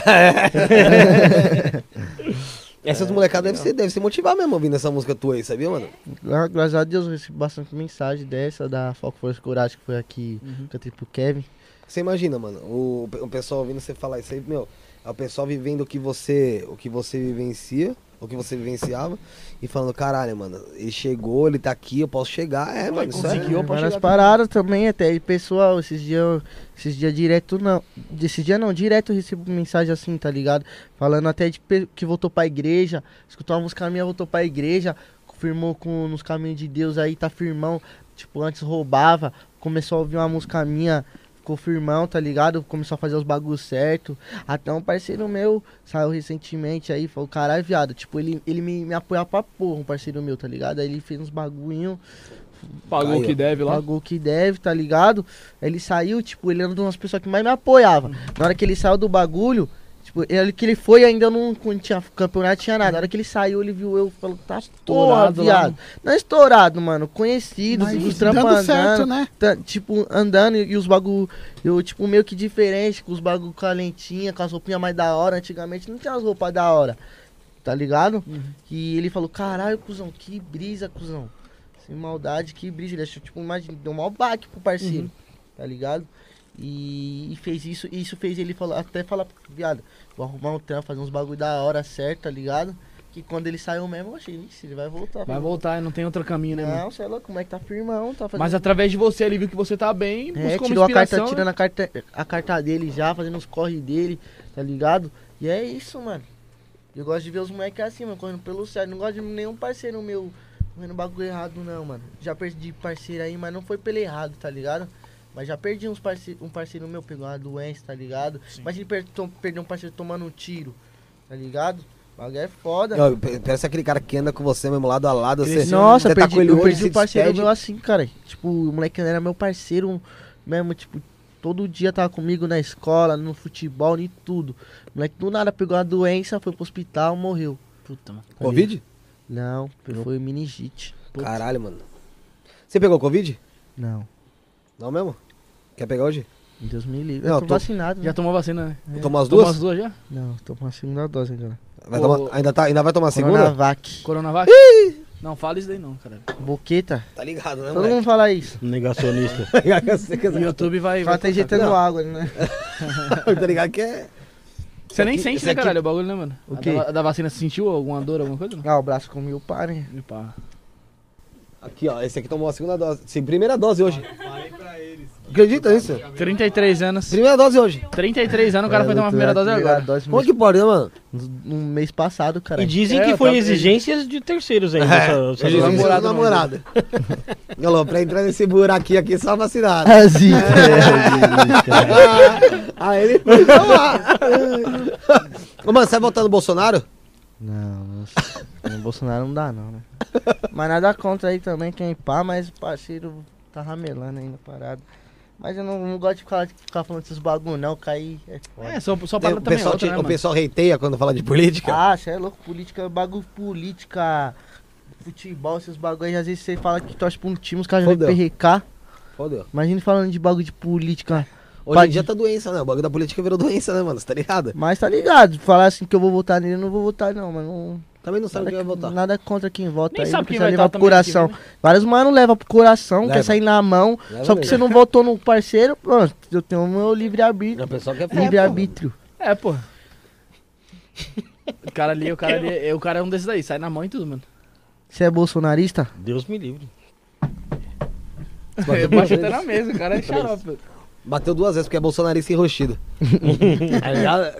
Essas molecadas devem ser, deve ser motivar mesmo ouvindo essa música tua aí, sabia, mano? Gra- Graças a Deus eu recebi bastante mensagem dessa, da Foco Força Coragem, que foi aqui, cantei pro Kevin. Você imagina, mano, o, o pessoal ouvindo você falar isso aí, meu, é o pessoal vivendo o que você, o que você vivencia, o que você vivenciava, e falando, caralho, mano, ele chegou, ele tá aqui, eu posso chegar. É, mano, isso é- conseguiu, pode várias chegar paradas também, até e pessoal, esses dias, esses dias direto não, esses dias não, direto eu recebo mensagem assim, tá ligado? Falando até de que voltou pra igreja, escutou uma música minha, voltou pra igreja, firmou com nos caminhos de Deus aí, tá firmão, tipo, antes roubava, começou a ouvir uma música minha, ficou firmão, tá ligado? Começou a fazer os bagulhos certo. Até um parceiro meu saiu recentemente aí, falou, caralho, viado, tipo, ele, ele me, me apoia pra porra, um parceiro meu, tá ligado? Aí ele fez uns bagulhinhos, Pagou Aí, o que deve lá. pagou o que deve, tá ligado? Aí ele saiu, tipo, ele era uma das pessoas que mais me apoiava. Na hora que ele saiu do bagulho, ele que ele foi ainda não, tinha campeonato, tinha nada. Na hora que ele saiu, ele viu eu e falou, tá Estourado lá. viado. Não é estourado, mano, conhecido, os trampas andando, né? tipo, andando e, e os bagulho, eu, tipo, meio que diferente, com os bagulho calentinha, com as roupinhas mais da hora. Antigamente não tinha as roupas da hora, tá ligado? E ele falou, caralho, cuzão, que brisa, cuzão. Sem maldade, que brisa. Ele achou, tipo, imagina, deu um maior baque pro parceiro, tá ligado? E, e fez isso, e isso fez ele falar, até falar, viado, vou arrumar um trampo, fazer uns bagulho da hora certo, tá ligado? Que quando ele saiu mesmo, eu achei, "Vixe, ele vai voltar. Vai voltar, não tem outro caminho, né, mano? Não, sei lá, como é que tá firmão, tá fazendo Mas através de você, ele viu que você tá bem, é, tirou a carta, inspiração. tirando a carta, a carta dele já, fazendo os corre dele, tá ligado? E é isso, mano. Eu gosto de ver os moleques assim, mano, correndo pelo certo. Não gosto de nenhum parceiro meu correndo bagulho errado, não, mano. Já perdi parceiro aí, mas não foi pelo errado, tá ligado? Mas já perdi uns parce um parceiro meu, pegou uma doença, tá ligado? Imagina per to- perder um parceiro tomando um tiro, tá ligado? O bagulho é foda. P- Parece aquele cara que anda com você mesmo lado a lado. Você, Nossa, você perdi, tá com ele eu perdi um parceiro despede. meu assim, cara. Tipo, o moleque era meu parceiro mesmo, tipo, todo dia tava comigo na escola, no futebol, em tudo. O moleque do nada pegou uma doença, foi pro hospital, morreu. Puta, mano. Covid? Não, foi meningite. Caralho, mano. Você pegou Covid? Não, Não mesmo? Quer pegar hoje? Deus me livre. Não, Eu tô, tô- vacinado, Já né? tomou vacina, né? Tomou as Tomou duas? as duas já? Não, tô com a segunda dose agora. Vai Ô, tomar- ainda, tá, ainda vai tomar a segunda? Coronavac. Coronavac? Não, fala isso daí não, cara. Boqueta. Tá ligado, né, Todo moleque? mundo fala isso. Negacionista. O YouTube vai... Vai tá injetando Não. água, né? tá ligado que é... Você nem sente, né, aqui- caralho, o bagulho, né, mano? O quê? Da, a da vacina, você sentiu alguma dor, alguma coisa? Não? Ah, o braço comeu o pá, né? E pá. Aqui, ó. Esse aqui tomou a segunda dose. Sim, primeira dose hoje. Acredita nisso? 33 anos. Primeira dose hoje. 33 anos, o cara foi tomar a primeira dose agora. Dose Como que pode, né, mano? no mês passado, cara. E dizem É, que foi exigências de terceiros ainda. disse namorado namorado. Falou, pra entrar nesse buraquinho aqui, só vacinado. Ah, zica. Aí ele foi lá. Ô, mano, você vai votar no Bolsonaro? Não, nossa. no Bolsonaro não dá não, né? Mas nada contra aí também, quem pá, mas o parceiro tá ramelando aí na parada. Mas eu não, não gosto de ficar, de ficar falando desses bagulho não, cair é foda. É, só, só para o, também pessoal outra, te- né, o mano? pessoal reiteia quando fala de política. Ah, você é louco, política, bagulho política, futebol, esses bagulho aí, às vezes você fala que torce pra um time, os caras já vêm Fodeu. perrecar. Fodeu. Imagina falando de bagulho de política. Hoje Pode- em dia tá doença, né? O bagulho da política virou doença, né, mano? Você tá ligado? Mas tá ligado, falar assim que eu vou votar nele, eu não vou votar não, mas não... Também não sabe Nada, quem vai votar. nada contra quem vota Nem aí, sabe não quem precisa vai levar pro coração. aqui, né? Vários mano leva pro coração, Leva. quer sair na mão, Leva só que mesmo. você não votou no parceiro, pronto, eu tenho o meu livre-arbítrio. O pessoal quer Livre-arbítrio. É, pô. O cara ali, o cara ali, é- o cara é um desses aí, sai na mão e tudo, mano. Você é bolsonarista? Deus me livre. Baixa até na mesa, o cara é xarope. Bateu duas vezes porque é bolsonarista enroxido.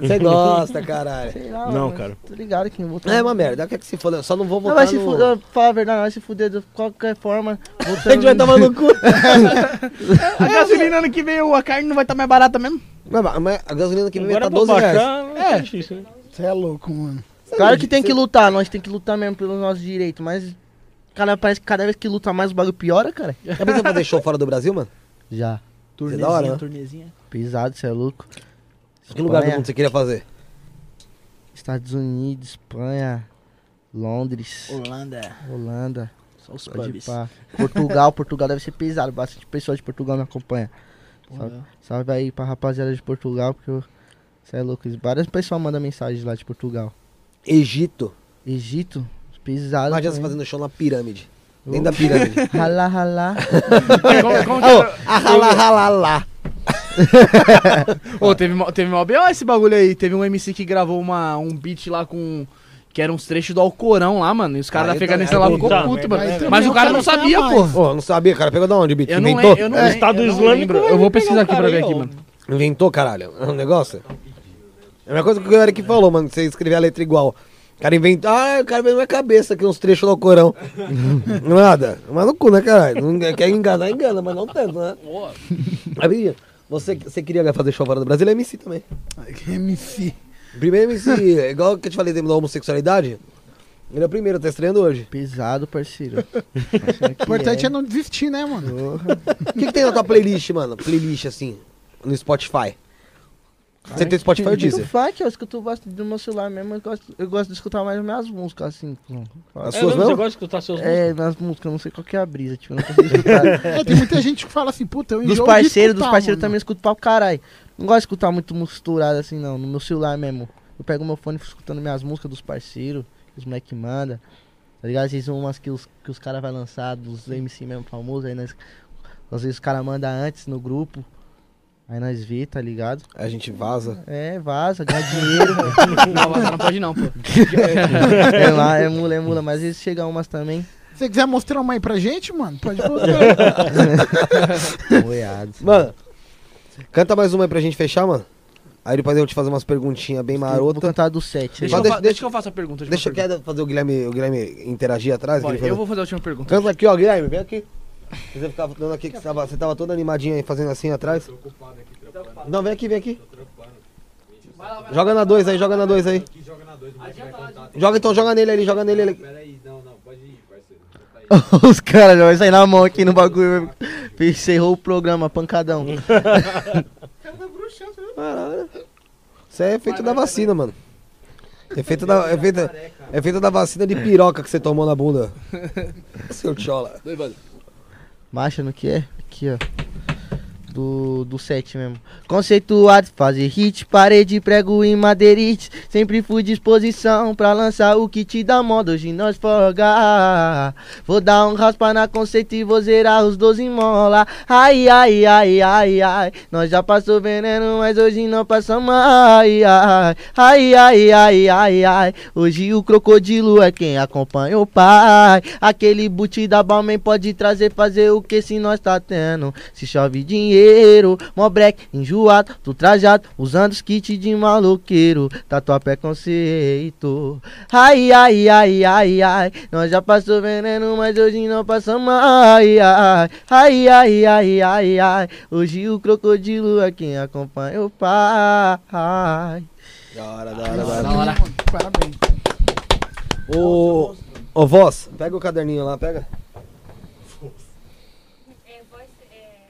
Você gosta, caralho. Sei lá, Não, cara. Tô ligado quem votou. É uma merda, quer que se foda. Só não vou Não, votar vai se no... fuder, falar a verdade, vai se fuder de qualquer forma. A gente vai tomar no cu. A gasolina ano que vem, a carne não vai estar mais barata mesmo? Mas, mas a gasolina que vem Agora tá pra 12 reais. baixar, não é difícil, né? Você é louco, mano. Claro que tem que lutar, nós tem que lutar mesmo pelos nossos direitos, mas. Cara, parece que cada vez que luta mais o bagulho piora, cara. Já pensou em fazer show fora do Brasil, mano? Já. É da hora, né? turnezinha. Pesado, você é louco. Que lugar do mundo você queria fazer? Estados Unidos, Espanha, Londres, Holanda. Holanda. Só os pubs. Portugal, Portugal deve ser pesado. Bastante pessoas de Portugal me acompanha. Salve, salve aí pra rapaziada de Portugal, porque você é louco. Várias pessoas mandam mensagem lá de Portugal. Egito. Egito, pesado. Imagina você fazendo show na pirâmide. Dentro da pirâmide. Ralá, ralá. Que ah, rala, rala, lá. Ô, teve, mó- teve mó B.O. esse bagulho aí. Teve um MC que gravou uma, um beat lá com. Que eram uns trechos do Alcorão lá, mano. E os caras da Afeganistão lá tá- ficou puto, merda, mano. Mas o cara não sabia, pô. Ô, não sabia, cara. Pegou da onde, Bito? Eu não, Inventou? lembro, eu não É. Estado eu não Islâmico Eu vou pesquisar o aqui pra ver aqui, mano. Inventou, caralho. É um negócio. É a mesma coisa que o Eric falou, mano. Você escrever a letra igual. O cara inventa. Ah, o cara veio na minha cabeça aqui uns trechos do Corão. Nada. Mas no cu, né, caralho? Não quer enganar, engana, mas não tanto, né? Aí, você, você queria fazer show fora do Brasil? É MC também. MC. Primeiro MC, é igual que eu te falei da homossexualidade. Ele é o primeiro, tá estreando hoje. Pesado, parceiro. O importante é. não desistir, né, mano? O que, que tem na tua playlist, mano? Playlist assim, no Spotify. Você tem Spotify ou Deezer? funk, eu escuto bastante do meu celular mesmo. Eu gosto, eu gosto de escutar mais minhas músicas, assim. As É, suas mesmo, não? Você gosta de escutar seus É, minhas músicas, eu não sei qual que é a brisa, tipo, eu não consigo escutar. É, tem muita gente que fala assim, puta, eu dos enjoo de parceiros, dos escutar, parceiros mano. também eu escuto pra caralho. Não gosto de escutar muito misturado assim, não. No meu celular mesmo. Eu pego meu fone e fico escutando minhas músicas dos parceiros, que os moleque manda. Tá ligado? Às vezes umas que os, que os caras vão lançar, dos MC mesmo famosos, aí nós. Às vezes os caras mandam antes no grupo. Aí nós vê, tá ligado? A gente vaza. É, vaza, ganha dinheiro. Não, você não pode não, pô. é lá, é mula, é mula. Mas às vezes chega umas também. Se você quiser mostrar uma aí pra gente, mano, pode mostrar. Boiados. Mano, canta mais uma aí pra gente fechar, mano. Aí depois eu vou te fazer umas perguntinhas bem Vou marotas. cantar do 7. Deixa, deixa- deixa que eu faça a pergunta. Deixa eu fazer quero fazer o Guilherme, o Guilherme interagir atrás. eu vou fazer a última pergunta. Canta aqui, ó, Guilherme, vem aqui. Você ficava dando aqui que você tava, você tava todo animadinho aí, fazendo assim atrás. Não, vem aqui, vem aqui. Joga na 2 aí, joga na 2 aí. Joga então, joga nele ali, joga nele ali. Os caras já vai sair na mão aqui no bagulho. Encerrou o programa, pancadão. Caralho. Isso é efeito da vacina, mano. Efeito da, efeito, efeito da vacina de piroca que você tomou na bunda. Seu tchola. Marcha no que é? Aqui, ó. Do, do 7 mesmo. Conceituado, fazer hit, parede, prego e madeirite. Sempre fui disposição pra lançar o que te dá moda. Hoje nós folga. Vou dar um raspa na conceito e vou zerar os 12 mola. Ai, ai, ai, ai, ai. Nós já passou veneno, mas hoje não passamos. Ai, ai, ai, ai, ai, ai, ai. Hoje o crocodilo é quem acompanha o pai. Aquele boot da Balmain pode trazer, fazer o que se nós tá tendo. Se chove dinheiro, mó break, enjoado, tu trajado, usando os kits de maloqueiro. Tatuapé conceito. Ai, ai, ai, ai, ai. Nós já passou veneno, mas hoje não passamos. Ai, ai, ai, ai, ai, ai, ai. Hoje o crocodilo é quem acompanha o pai. Da hora, da hora, da Da hora. hora. Parabéns. Ô, voz, pega o caderninho lá, pega. É, voice, é...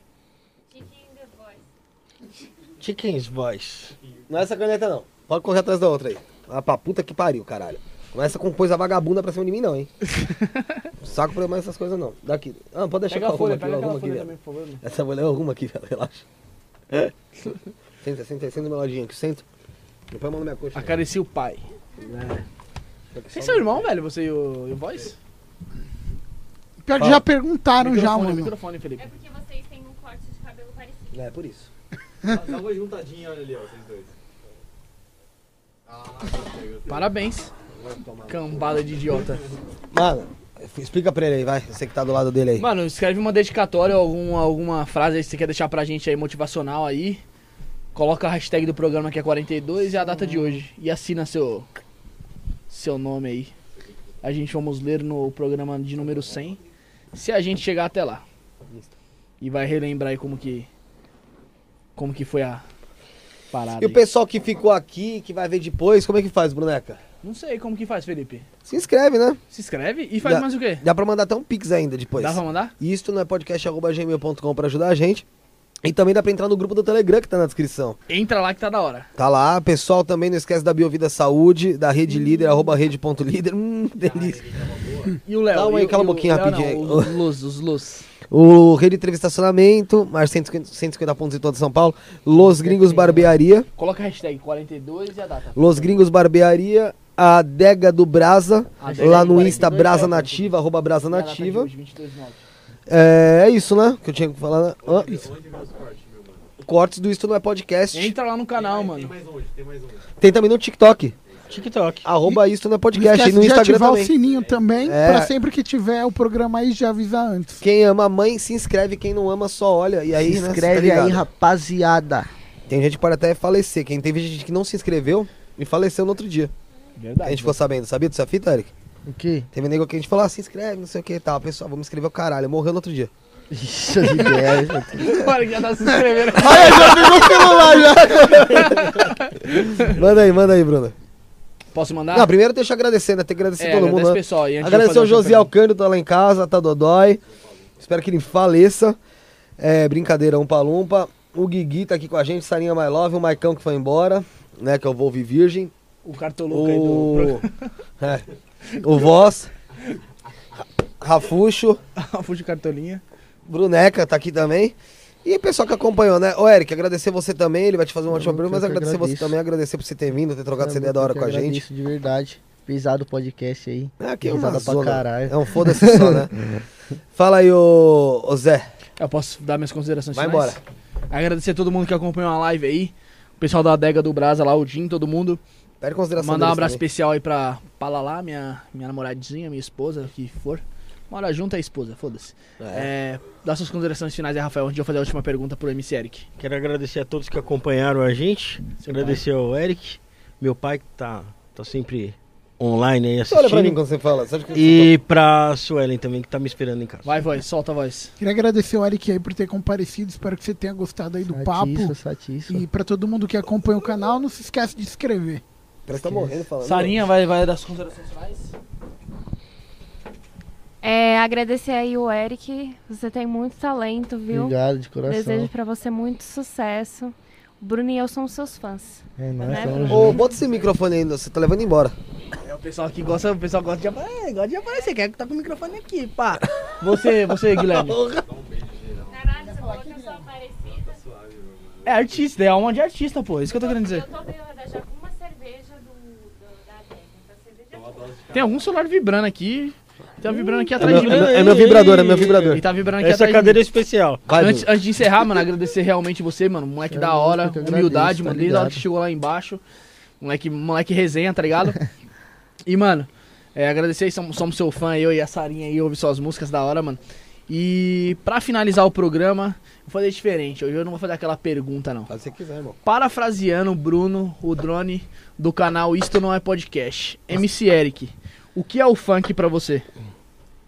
Chicken the voice. Chicken's Voice. Não é essa caneta, não. Pode correr atrás da outra aí. Ah, pra puta que pariu, caralho. Começa com coisa vagabunda pra cima de mim, não, hein? Saco pra mais essas coisas, não. Daqui. Ah, pode deixar Pega que a eu folha, aqui, pega arrumo aqui, folha também, por favor. né? Essa mulher arrumo aqui, velho. Relaxa. Senta, senta, senta do meu ladinho aqui, senta. Não põe a mão na minha coxa. Acaricia o pai. É. Vocês são irmão, velho? Você e o, e o Voice? Pior que já perguntaram já, Microfone, mano. Microfone, Felipe. É porque vocês têm um corte de cabelo parecido. É, por isso. Dá uma juntadinha, olha ali, ó, vocês dois. Parabéns. Cambada de idiota. Mano, explica pra ele aí, vai. Você que tá do lado dele aí. Mano, escreve uma dedicatória, alguma, alguma frase aí que você quer deixar pra gente aí, motivacional aí. Coloca a hashtag do programa que é 42 e a data de hoje. E assina seu, seu nome aí. A gente vamos ler no programa de número 100. Se a gente chegar até lá. E vai relembrar aí como que. Como que foi a parada. E o aí. pessoal que ficou aqui, que vai ver depois, como é que faz, Bruneca? Não sei como que faz, Felipe. Se inscreve, né? Se inscreve e faz Dá- mais o quê? Dá pra mandar até um pix ainda depois. Dá pra mandar? Isto não é podcast.gmail.com pra ajudar a gente. E também dá pra entrar no grupo do Telegram que tá na descrição. Entra lá que tá da hora. Tá lá, pessoal também não esquece da Biovida Saúde, da Rede Líder, arroba rede.líder. Hum, delícia. E o Léo? Calma aí, cala pouquinho Léo rapidinho não, aí. Os luz, os luz. O Rede Entrevista Estacionamento, mais 150, 150 pontos em toda São Paulo. Los Gringos Barbearia. Coloca a hashtag 42 e a data. Los Gringos Barbearia. A Adega do Brasa. Adega lá no 42 Insta Brasa Nativa, arroba Brasa de Nativa. hoje, 22 de nove. É, é isso, né? Que eu tinha que falar. né? Hã? Cortes do Isto Não É Podcast. Entra lá no canal, Tem mano. mais onde? Tem mais onde? Tem também no TikTok. TikTok. Arroba Isto Não É Não Podcast. E no de Instagram ativar também. o sininho também, É. pra sempre que tiver o programa aí já avisar antes. Quem ama a mãe, se inscreve. Quem não ama, só olha. E aí, Se né, inscreve cê tá aí, rapaziada. Tem gente que pode até falecer. Quem teve gente que não se inscreveu e faleceu no outro dia. A Verdade. gente ficou sabendo. Sabia dessa fita, Eric? O quê? Teve nego que a gente falou, ah, se inscreve, não sei o que e tal. Pessoal, vamos inscrever o caralho. Morreu no outro dia. Ixi, as ideias. Olha que já tá se inscrevendo. Olha, já pegou o celular já. manda aí, manda aí, Bruno. Posso mandar? Não, primeiro deixa eu agradecer, né? Tem que agradecer é, todo mundo. né? pessoal. Agradecer ao última José Alcântara, tá lá em casa, tá dodói. Espero que ele faleça. É, brincadeira, um palumpa. O Guigui tá aqui com a gente, Sarinha My Love, o Maicão que foi embora, né? Que é o Volve Virgem. O cartoluco aí do O, é, o Voz. Ra- Rafuxo. Fude cartolinha. Bruneca tá aqui também. E o pessoal que acompanhou, né? Ô, Eric, agradecer você também. Ele vai te fazer uma última Eu pergunta, mas agradecer você também. Agradecer por você ter vindo, ter trocado essa ideia da hora com a gente. Agradeço de verdade. Pesado o podcast aí. É, que é uma pra zona. caralho. É um foda-se só, né? Fala aí, ô, ô Zé. Eu posso dar minhas considerações Vai finais? embora. Agradecer a todo mundo que acompanhou a live aí. O pessoal da Adega do Brasa lá, o Jim, todo mundo. Pede consideração Mandar um abraço também. especial aí pra, Lala, minha, minha namoradinha, minha esposa, o que for. Mora junto é esposa, foda-se. É. dá suas considerações finais aí, Rafael, antes de eu fazer a última pergunta pro MC Eric. Quero agradecer a todos que acompanharam a gente. Seu agradecer ao Eric, meu pai que tá, tá sempre online aí Você olha pra mim assistindo. quando você fala. Você E pra Suelen também, que tá me esperando em casa. Vai, voz, solta a voz. Queria agradecer o Eric aí por ter comparecido. Espero que você tenha gostado aí do papo. Satisfa, satisfa. E pra todo mundo que acompanha o canal, não se esquece de se inscrever. Parece que tá morrendo falando. Sarinha vai, vai dar suas considerações finais? É, agradecer aí o Eric. Você tem muito talento, viu? Obrigado de coração. Desejo pra você muito sucesso. O Bruno e eu somos seus fãs. É nóis, Né? Ô, bota esse microfone aí, você tá levando embora. É, o pessoal aqui gosta, o pessoal gosta de aparecer, gosta de aparecer, quer que tá com o microfone aqui, pá. Você, você, Guilherme. Caralho, você falou que eu sou parecida. É artista, é alma de artista, pô. Isso que eu tô querendo dizer. Eu tô bêbada já com uma cerveja do, do- da adega. Então, cerveja boa. Tem algum celular vibrando aqui. Tá vibrando aqui É atrás meu, de é mim. meu- é meu vibrador, é meu vibrador. E tá vibrando aqui Essa atrás cadeira é de mim. especial. Vai, Antes, antes de encerrar, mano, agradecer realmente você, mano. Moleque É, da hora, agradeço, humildade, tá mano. Desde a hora que chegou lá embaixo. Moleque, moleque resenha, tá ligado? e, mano, é, agradecer, somos, somos seu fã, eu e a Sarinha aí, ouve suas músicas da hora, mano. E pra finalizar o programa, vou fazer diferente. Hoje eu não vou fazer aquela pergunta, não. Faz o que você quiser, irmão. Parafraseando o Bruno, o drone do canal Isto Não É Podcast. MC Eric, o que é o funk pra você?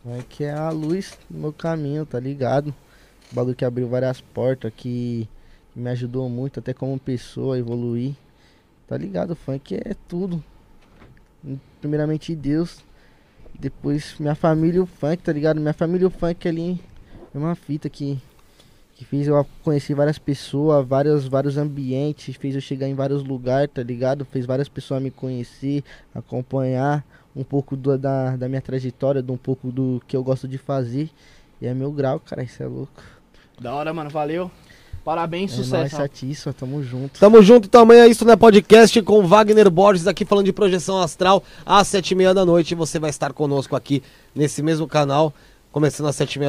É que é a luz no meu caminho, tá ligado? O bagulho que abriu várias portas, que, me ajudou muito até como pessoa a evoluir. Tá ligado? O funk é tudo. Primeiramente Deus. Depois minha família e o funk, tá ligado? Minha família e o funk ali é uma fita que, que fez eu conhecer várias pessoas, vários, vários ambientes, fez eu chegar em vários lugares, tá ligado? Fez várias pessoas me conhecer, acompanhar um pouco do- da, da minha trajetória, de um pouco do que eu gosto de fazer. E é meu grau, cara, isso é louco. Da hora, mano. Valeu. Parabéns, É nóis, sucesso. satisfa, tamo junto. Tamo junto, tamanho é isso, né? Podcast com Wagner Borges aqui falando de projeção astral às sete e meia da noite. Você vai estar conosco aqui nesse mesmo canal, começando às sete e meia